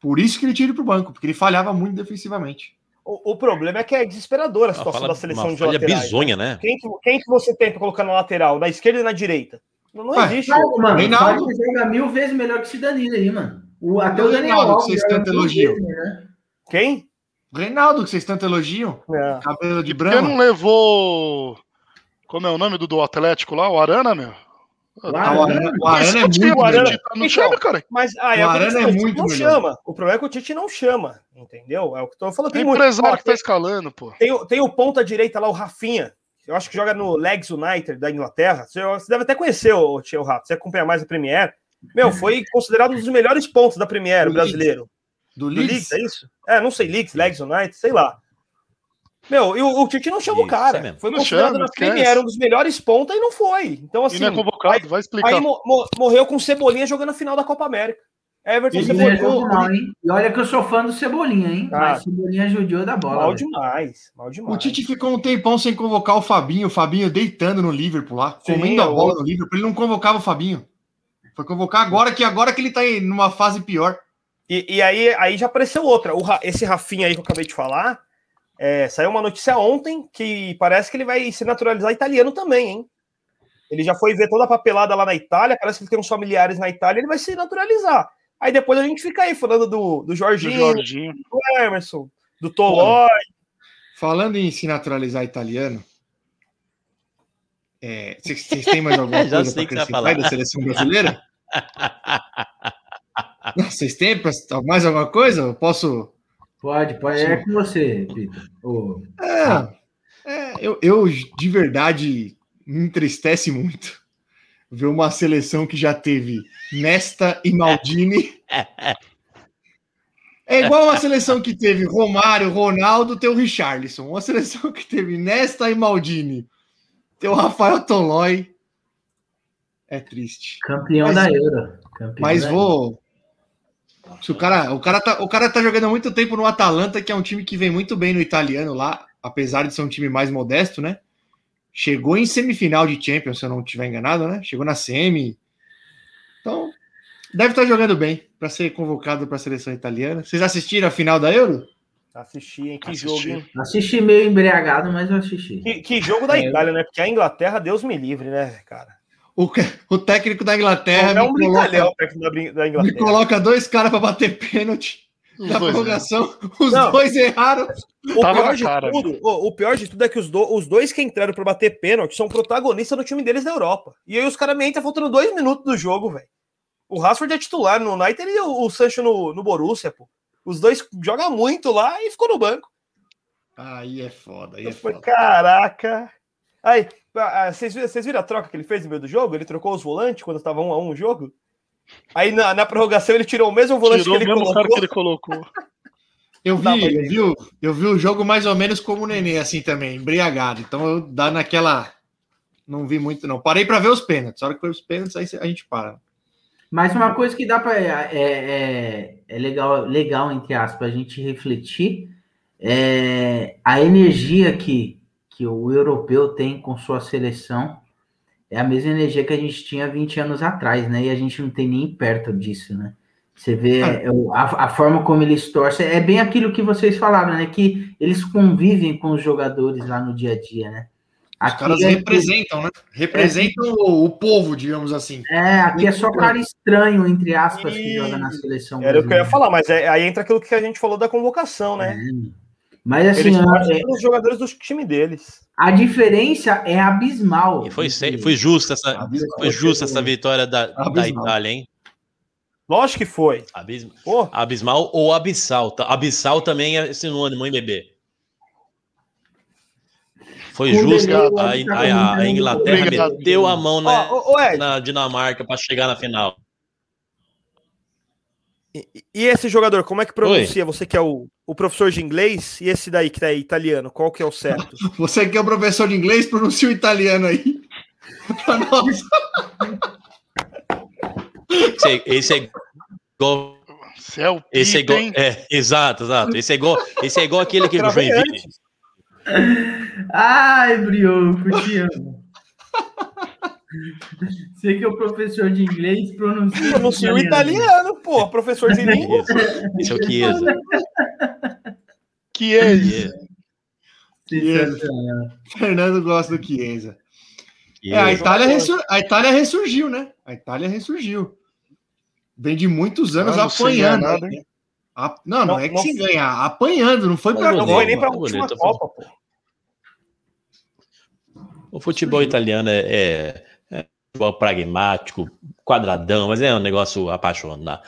Por isso que ele tira pro banco, porque ele falhava muito defensivamente. O, o problema é que é desesperadora a situação da seleção uma de laterais. bizonha, né? Quem, que- quem que você tem pra colocar na lateral? Na esquerda e na direita? Não, não Ué, existe. Claro, mano, Reinaldo. pode jogar mil vezes melhor que esse Danilo aí, mano. O, até o o Daniel Reinaldo, que Alves vocês joga tanto elogiam? melhor. Quem? Reinaldo, que vocês tanto elogiam, É. cabelo de Por que não branco. levou. Como é o nome do, do Atlético lá? O Arana, meu? O Ah, o Arana, Arana, o Arana é muito Arana- tá Então, time, cara? Mas ah, O é Arana é muito não melhor. chama. O problema é que o Tite não chama, entendeu? É o que eu tô falando. É Tem muito. empresário Ó, que tá escalando, pô. Tem, o- tem o ponta direita lá, o Rafinha. Eu acho que joga no Legs United da Inglaterra. Você, você deve até conhecer o Tio Rato. Você acompanha mais a Premier. Meu, foi considerado um dos melhores pontos da Premier, Do o brasileiro. Do Do Leeds, Leeds. é isso? É, não sei, Leeds, Legs United, sei lá. Meu, e o, o Tite não chama o é cara. mesmo. Foi Não considerado chama, na. Premier um dos melhores pontas e não foi. Então, assim. e não é convocado, vai explicar. Aí mo- mo- morreu com Cebolinha jogando a final da Copa América. Everton Ele Cebolinha. hein? E olha que eu sou fã do Cebolinha, hein? Ah. Mas Cebolinha judiou da bola. Mal demais, mal demais. O Tite ficou um tempão sem convocar o Fabinho, o Fabinho deitando no Liverpool lá, Sim, comendo a é bola no Liverpool, ele não convocava o Fabinho. Foi convocar agora que agora que ele tá em numa fase pior. E, e aí, aí já apareceu outra. O esse Rafinha aí que eu acabei de falar, é, saiu uma notícia ontem que parece que ele vai se naturalizar italiano também, hein? Ele já foi ver toda a papelada lá na Itália, parece que ele tem uns familiares na Itália, ele vai se naturalizar. Aí depois a gente fica aí falando do, do Do Jorginho, Jorginho. do Emerson, do Tolói. Falando em se naturalizar italiano, é, vocês vocês têm mais alguma <laughs> coisa para acrescentar da seleção brasileira? <laughs> Não, Vocês têm mais alguma coisa? Eu posso. Pode, pode. É com você, Vitor. Ô, É, é, eu, eu, de verdade, me entristece muito ver uma seleção que já teve Nesta e Maldini. <laughs> É igual uma seleção que teve Romário, Ronaldo, teu Richarlison. Uma seleção que teve Nesta e Maldini, teu Rafael Tolói. É triste. campeão Mas- da Euro. Campeão Mas da vou. Se o cara, o cara tá, o cara tá jogando há muito tempo no Atalanta, que é um time que vem muito bem no italiano lá, apesar de ser um time mais modesto, né? Chegou em semifinal de Champions, se eu não estiver enganado, né? Chegou na semi. Então, deve estar jogando bem para ser convocado para a seleção italiana. Vocês assistiram a final da Euro? Assisti, hein? Que Assisti. jogo, hein? Assisti meio embriagado, mas eu assisti. Que, que jogo da É, Itália, né? Porque a Inglaterra, Deus me livre, né, cara? O, o técnico da Inglaterra Não é me, um coloca, brincalhão o técnico da, da me Inglaterra. coloca dois caras para bater pênalti. Os Na dois, prorrogação, os Não. dois erraram. O pior, de cara. tudo, o, o pior de tudo é que os, do- os dois que entraram pra bater pênalti são protagonistas do time deles na Europa. E aí os caras me entram faltando dois minutos do jogo, velho. O Rashford é titular no United e o, o Sancho no, no Borussia, pô. Os dois jogam muito lá e ficou no banco. Aí é foda, aí é Eu falei, foda. caraca. Aí, ah, ah, vocês viram, vocês viram a troca que ele fez no meio do jogo? Ele trocou os volantes quando estava um a um o jogo? Aí na, na prorrogação ele tirou o mesmo volante Tirou que o ele mesmo colocou. cara que ele colocou. <laughs> Eu vi, eu vi, o- eu vi o jogo mais ou menos como o Nenê, assim também, embriagado. Então eu dá naquela. Não vi muito, não. Parei pra ver os pênaltis. A hora que foi os pênaltis, aí a gente para. Mas uma coisa que dá para é, é, é legal, legal entre aspas, a gente refletir é a energia que, que o europeu tem com sua seleção é a mesma energia que a gente tinha 20 anos atrás, né? E a gente não tem nem perto disso, né? Você vê é, o- a, a forma como eles torcem, é bem aquilo que vocês falaram, né? Que eles convivem com os jogadores lá no dia a dia, né? Os Aqui caras é- representam, né? Representam o, o povo, digamos assim. É, aqui é só cara estranho, entre aspas, que joga na seleção. Era o que eu ia falar, mas é- aí entra aquilo que a gente falou da convocação, né? Mas assim, Eles torcem é- pelos jogadores do time deles. a diferença é abismal. E foi, foi justa essa, foi justa essa vitória da, da Abismal. Itália, hein? Lógico que foi. Abis- Abismal ou abissal. tá? Abissal também é sinônimo, hein, bebê? Foi justo. delay, A, tá a- a comentando. Inglaterra Obrigado. meteu a mão na, ô, Ed. na Dinamarca para chegar na final. E esse jogador, como é que pronuncia? Você que é o, o professor de inglês e esse daí que tá aí, italiano, qual que é o certo? <laughs> Você que é o professor de inglês, pronuncia o italiano aí. <laughs> Pra nós. Esse, esse é igual. esse é igual. É, exato, exato. Esse é igual, esse é igual aquele que Joinville. Ai, Brioco, te amo. <laughs> <laughs> Você que é o professor de inglês, pronuncia, Pronuncia o italiano, pô, professor de <laughs> língua. Esse é o Chiesa. Que é isso? Chiesa. Fernando gosta do Chiesa. É, a, Chiesa. Itália ressur- a Itália ressurgiu, né? A Itália ressurgiu. Vem de muitos anos sem apanhando. ganhar nada, né? A- Não, não, Não, é que não- se ganhar, apanhando, não foi Mas pra não foi nem pra última bonito, Copa, pô. O futebol italiano é, é futebol pragmático, quadradão, mas é um negócio apaixonado.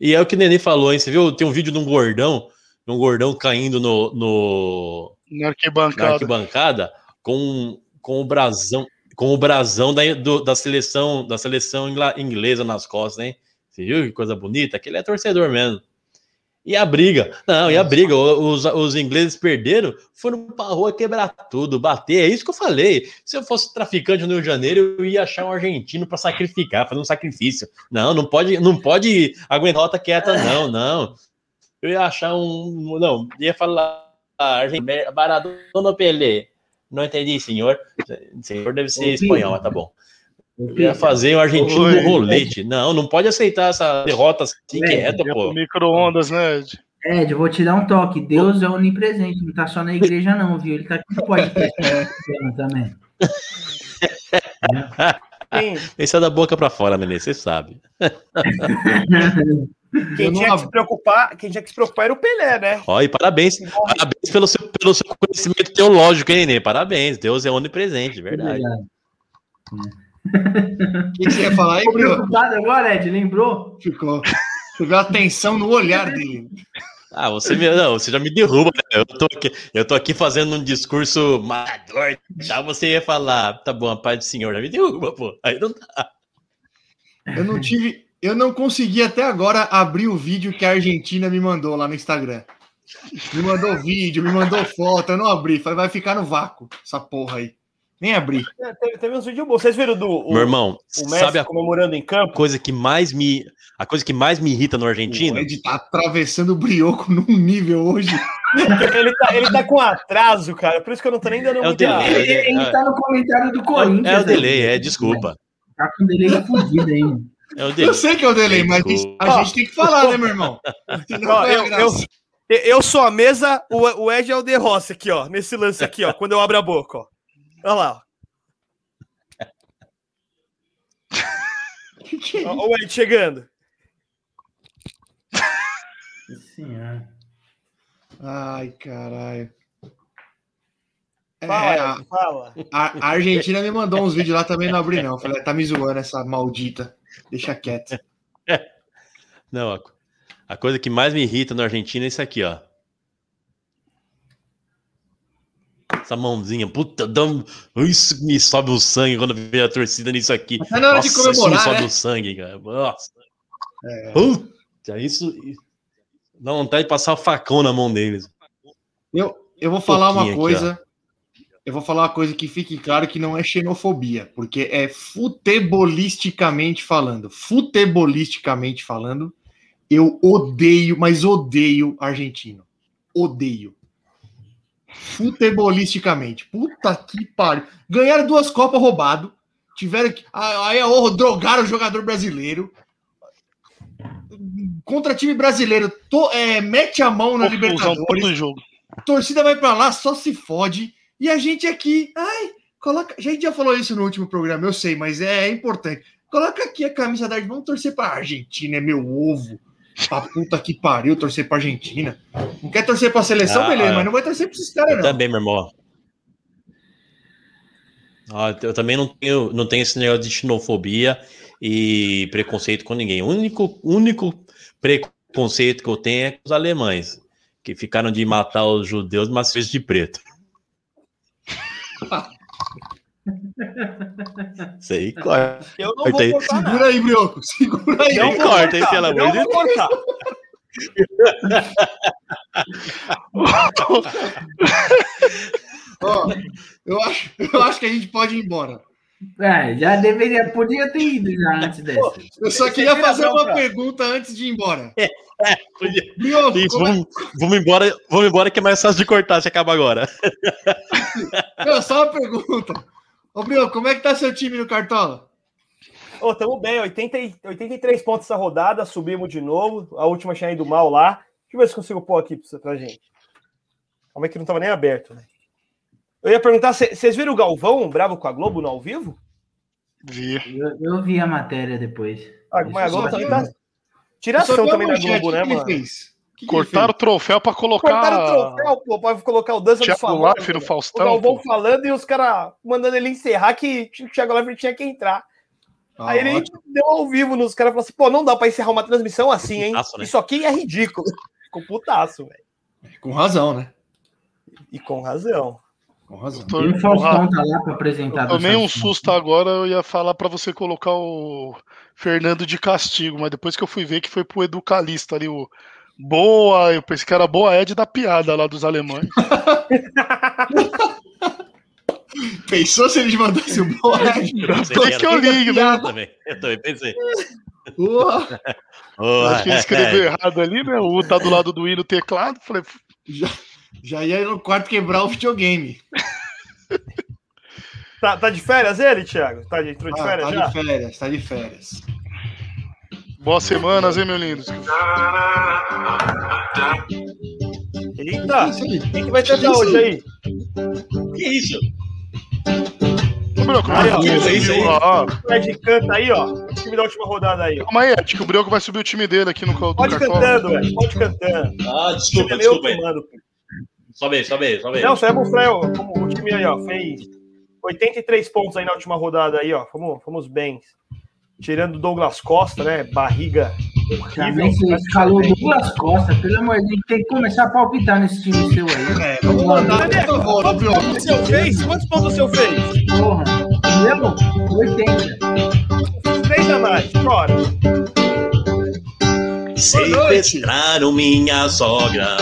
E é o que o Nenê falou, hein? Você viu? Tem um vídeo de um gordão, de um gordão caindo no, no, Na arquibancada. na arquibancada com, com o brasão, com o brasão da, do- da seleção da seleção inglesa nas costas, hein? Você viu que coisa bonita? Aquele é torcedor mesmo. E a briga? Não, e a briga? Os, os ingleses perderam, foram pra rua quebrar tudo, bater. É isso que eu falei. Se eu fosse traficante no Rio de Janeiro, eu ia achar um argentino para sacrificar, fazer um sacrifício. Não, não pode, não pode aguentar rota quieta, não, não. Eu ia achar um. Não, ia falar. ah, Maradona ou Pelé? Não entendi, senhor. Senhor deve ser espanhol, mas tá bom. Eu ia fazer o argentino Oi. no rolete. Não, não pode aceitar essa derrota assim É, quieta, pô. micro-ondas, né, Ed? Ed, eu vou te dar um toque. Deus é onipresente, não tá só na igreja, não, viu? Ele tá aqui no podcast <laughs> também. <laughs> Esse é da boca pra fora, Nenê, você sabe. <laughs> Quem tinha que se preocupar, quem tinha que se preocupar era o Pelé, né? Ó, e parabéns, parabéns pelo seu, pelo seu conhecimento teológico, hein, Nenê? Parabéns, Deus é onipresente, verdade. O que, que você ia falar aí, Ficou Bruno? preocupado agora, Ed? Lembrou? Ficou. Você viu a tensão no olhar dele. Ah, você, me, não, você já me derruba, né? Eu tô aqui, eu tô aqui fazendo um discurso matador, já você ia falar, tá bom, a paz do Senhor, já me derruba, pô. Aí não dá. Eu não tive. Eu não consegui até agora abrir o vídeo que a Argentina me mandou lá no Instagram. Me mandou vídeo, me mandou foto, eu não abri. Falei, vai ficar no vácuo, essa porra aí. Nem abri. É, teve, teve uns vídeos bons. Vocês viram do o, Meu irmão, o Messi sabe a comemorando em campo? coisa que mais me, a coisa que mais me irrita no O argentino? Ed tá atravessando o brioco num nível hoje. <laughs> ele, tá, ele tá com atraso, cara. Por isso que eu não tô nem dando É o delay, Ele, ele é, tá no comentário do é, Corinthians. é o né? delay, é, desculpa. Tá com delay fudido aí, mano. É o delay. Eu sei que é o delay, mas Desculpa. a gente tem que falar, né, meu irmão? <laughs> Ó, eu, eu, eu sou a mesa, o, o Ed é o De Rossi aqui, ó. Nesse lance aqui, ó. Quando eu abro a boca, ó. Olha lá, ó. Ó, o Ed chegando. senhora. Ai, caralho. É, Fala, a, fala. a- a Argentina me mandou uns vídeos lá também, não abri não. Falei, tá me zoando essa maldita. Deixa quieto. <laughs> Não, a, a coisa que mais me irrita na Argentina é isso aqui, ó. Essa mãozinha, puta, dá um... isso me sobe o sangue quando vejo a torcida nisso aqui. Mas na hora de Nossa, isso me comemorar, sobe né? o sangue, cara. Nossa. É. Puta, isso. Dá vontade de passar o facão na mão deles. Eu, eu vou falar uma Pouquinho aqui, coisa. eu vou falar uma coisa que fique claro que não é xenofobia, porque é futebolisticamente falando. Futebolisticamente falando, eu odeio, mas odeio argentino. Odeio. Futebolisticamente. Puta que pariu. Ganharam duas Copas roubado. Tiveram que. ah, Aí oh, drogaram o jogador brasileiro. Contra time brasileiro, to- é, mete a mão na Confusão Libertadores jogo. torcida vai pra lá, só se fode. E a gente aqui, ai, coloca. A gente já falou isso no último programa, eu sei, mas é importante. Coloca aqui a camisa da Vamos torcer pra Argentina, é meu ovo. Pra puta que pariu, torcer pra Argentina. Não quer torcer pra seleção, Ah, beleza, mas não vai torcer pra esses caras, não. também, meu irmão. Ah, eu também não tenho, não tenho esse negócio de xenofobia e preconceito com ninguém. O único, único preconceito que eu tenho é com os alemães, que ficaram de matar os judeus, mas fez de preto. <laughs> Isso aí, corta. Eu não Corta vou aí. cortar nada. Segura aí, Brioco, segura aí. Não corta, hein, pelo amor de cortar. Ó, eu, acho, eu acho que a gente pode ir embora. É, já deveria, podia ter ido já antes dessa. Eu só queria fazer uma bronca. pergunta antes de ir embora. É, podia- Brioco, Isso, é- vamos, vamos embora, vamos embora que é mais fácil de cortar se acaba agora. Não, só uma pergunta. Ô, Brioco, como é que tá seu time no Cartola? Ô, tamo bem, 80, e- 83 pontos essa rodada, subimos de novo. A última tinha ido mal lá. Deixa eu ver se consigo pôr aqui pra, pra gente. Calma aí que não tava nem aberto, né? Eu ia perguntar, cê- vocês viram o Galvão bravo com a Globo no ao vivo? Vi. Eu, eu vi a matéria depois. Ah, mas a Globo também tá. Tiração a também da Globo, né, mano? fez? O que que ele Cortaram o troféu pra colocar. Cortaram o troféu, pô, pra colocar o dança do Thiago famoso. Life no O Faustão. Galvão pô. falando e os caras mandando ele encerrar que o Thiago Leifert tinha que entrar. Ah, Aí ele ótimo. deu ao vivo nos caras e falou assim: pô, não dá pra encerrar uma transmissão assim, hein? Putaço, né? Isso aqui é ridículo. <laughs> Ficou putaço, velho. Com razão, né? E com razão. Com razão. Tô- E o Faustão tá lá pra apresentar. Eu tomei um susto agora, eu ia falar pra você colocar o Fernando de castigo, mas depois que eu fui ver que foi pro Educalista ali, o Boa, eu pensei que era Boa Ed da piada lá dos alemães. <laughs> Pensou se eles mandassem o Foi era que eu ligo, né? Eu também, eu também pensei. Oh, Acho que ele escreveu errado ali, né? O U tá do lado do I no teclado. Falei, já, já ia no quarto quebrar o videogame. Tá, tá de férias ele, Thiago? Tá de, de Ah, férias tá já? de férias, tá de férias. Boas semanas, hein, meu lindo? Eita! Isso. Quem que vai tentar hoje aí? Que isso? Ô, Brioco, Aí, ó, o isso subiu, aí? ó. O Fred canta aí, ó. O time da última rodada aí, ó. Calma aí, Ed, que o Brioco vai subir o time dele aqui no do Pode cantando, velho. Pode cantando. Ah, O desculpa, é desculpa aí. comando. Sobe aí, sobe aí, sobe aí. Não, só é mostrar ó, como o time aí, ó, fez 83 pontos aí na última rodada aí, ó. Fomos, fomos bem. Tirando o Douglas Costa, né? Barriga horrível. Escalou duas costas, pelo amor de Deus, tem que começar a palpitar nesse time seu aí. É, vamos mandar, favor, Quantos pontos o seu fez? Quantos pontos o seu fez? Porra, eu? 80. Três a mais. Bora. Sequestraram minha sogra,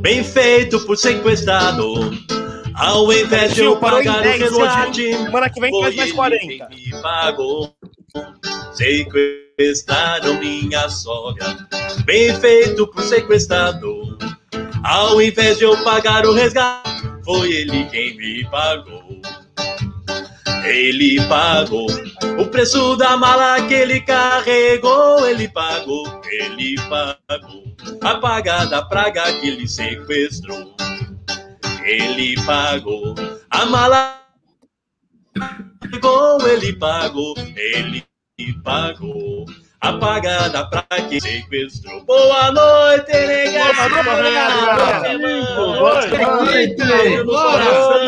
bem feito por sequestrado. Ao invés de eu pagar o 10 hoje. resgate, Semana que vem foi faz mais ele 40. quem me pagou. Sequestraram minha sogra, bem feito por sequestrado. Ao invés de eu pagar o resgate, foi ele quem me pagou. Ele pagou o preço da mala que ele carregou. Ele pagou, ele pagou a pagada praga que ele sequestrou ele pagou. A mala pagou, ele pagou, ele pagou. Apagada pra que sequestrou. Boa noite, negado! Boa noite! Boa noite! Boa noite! Boa noite!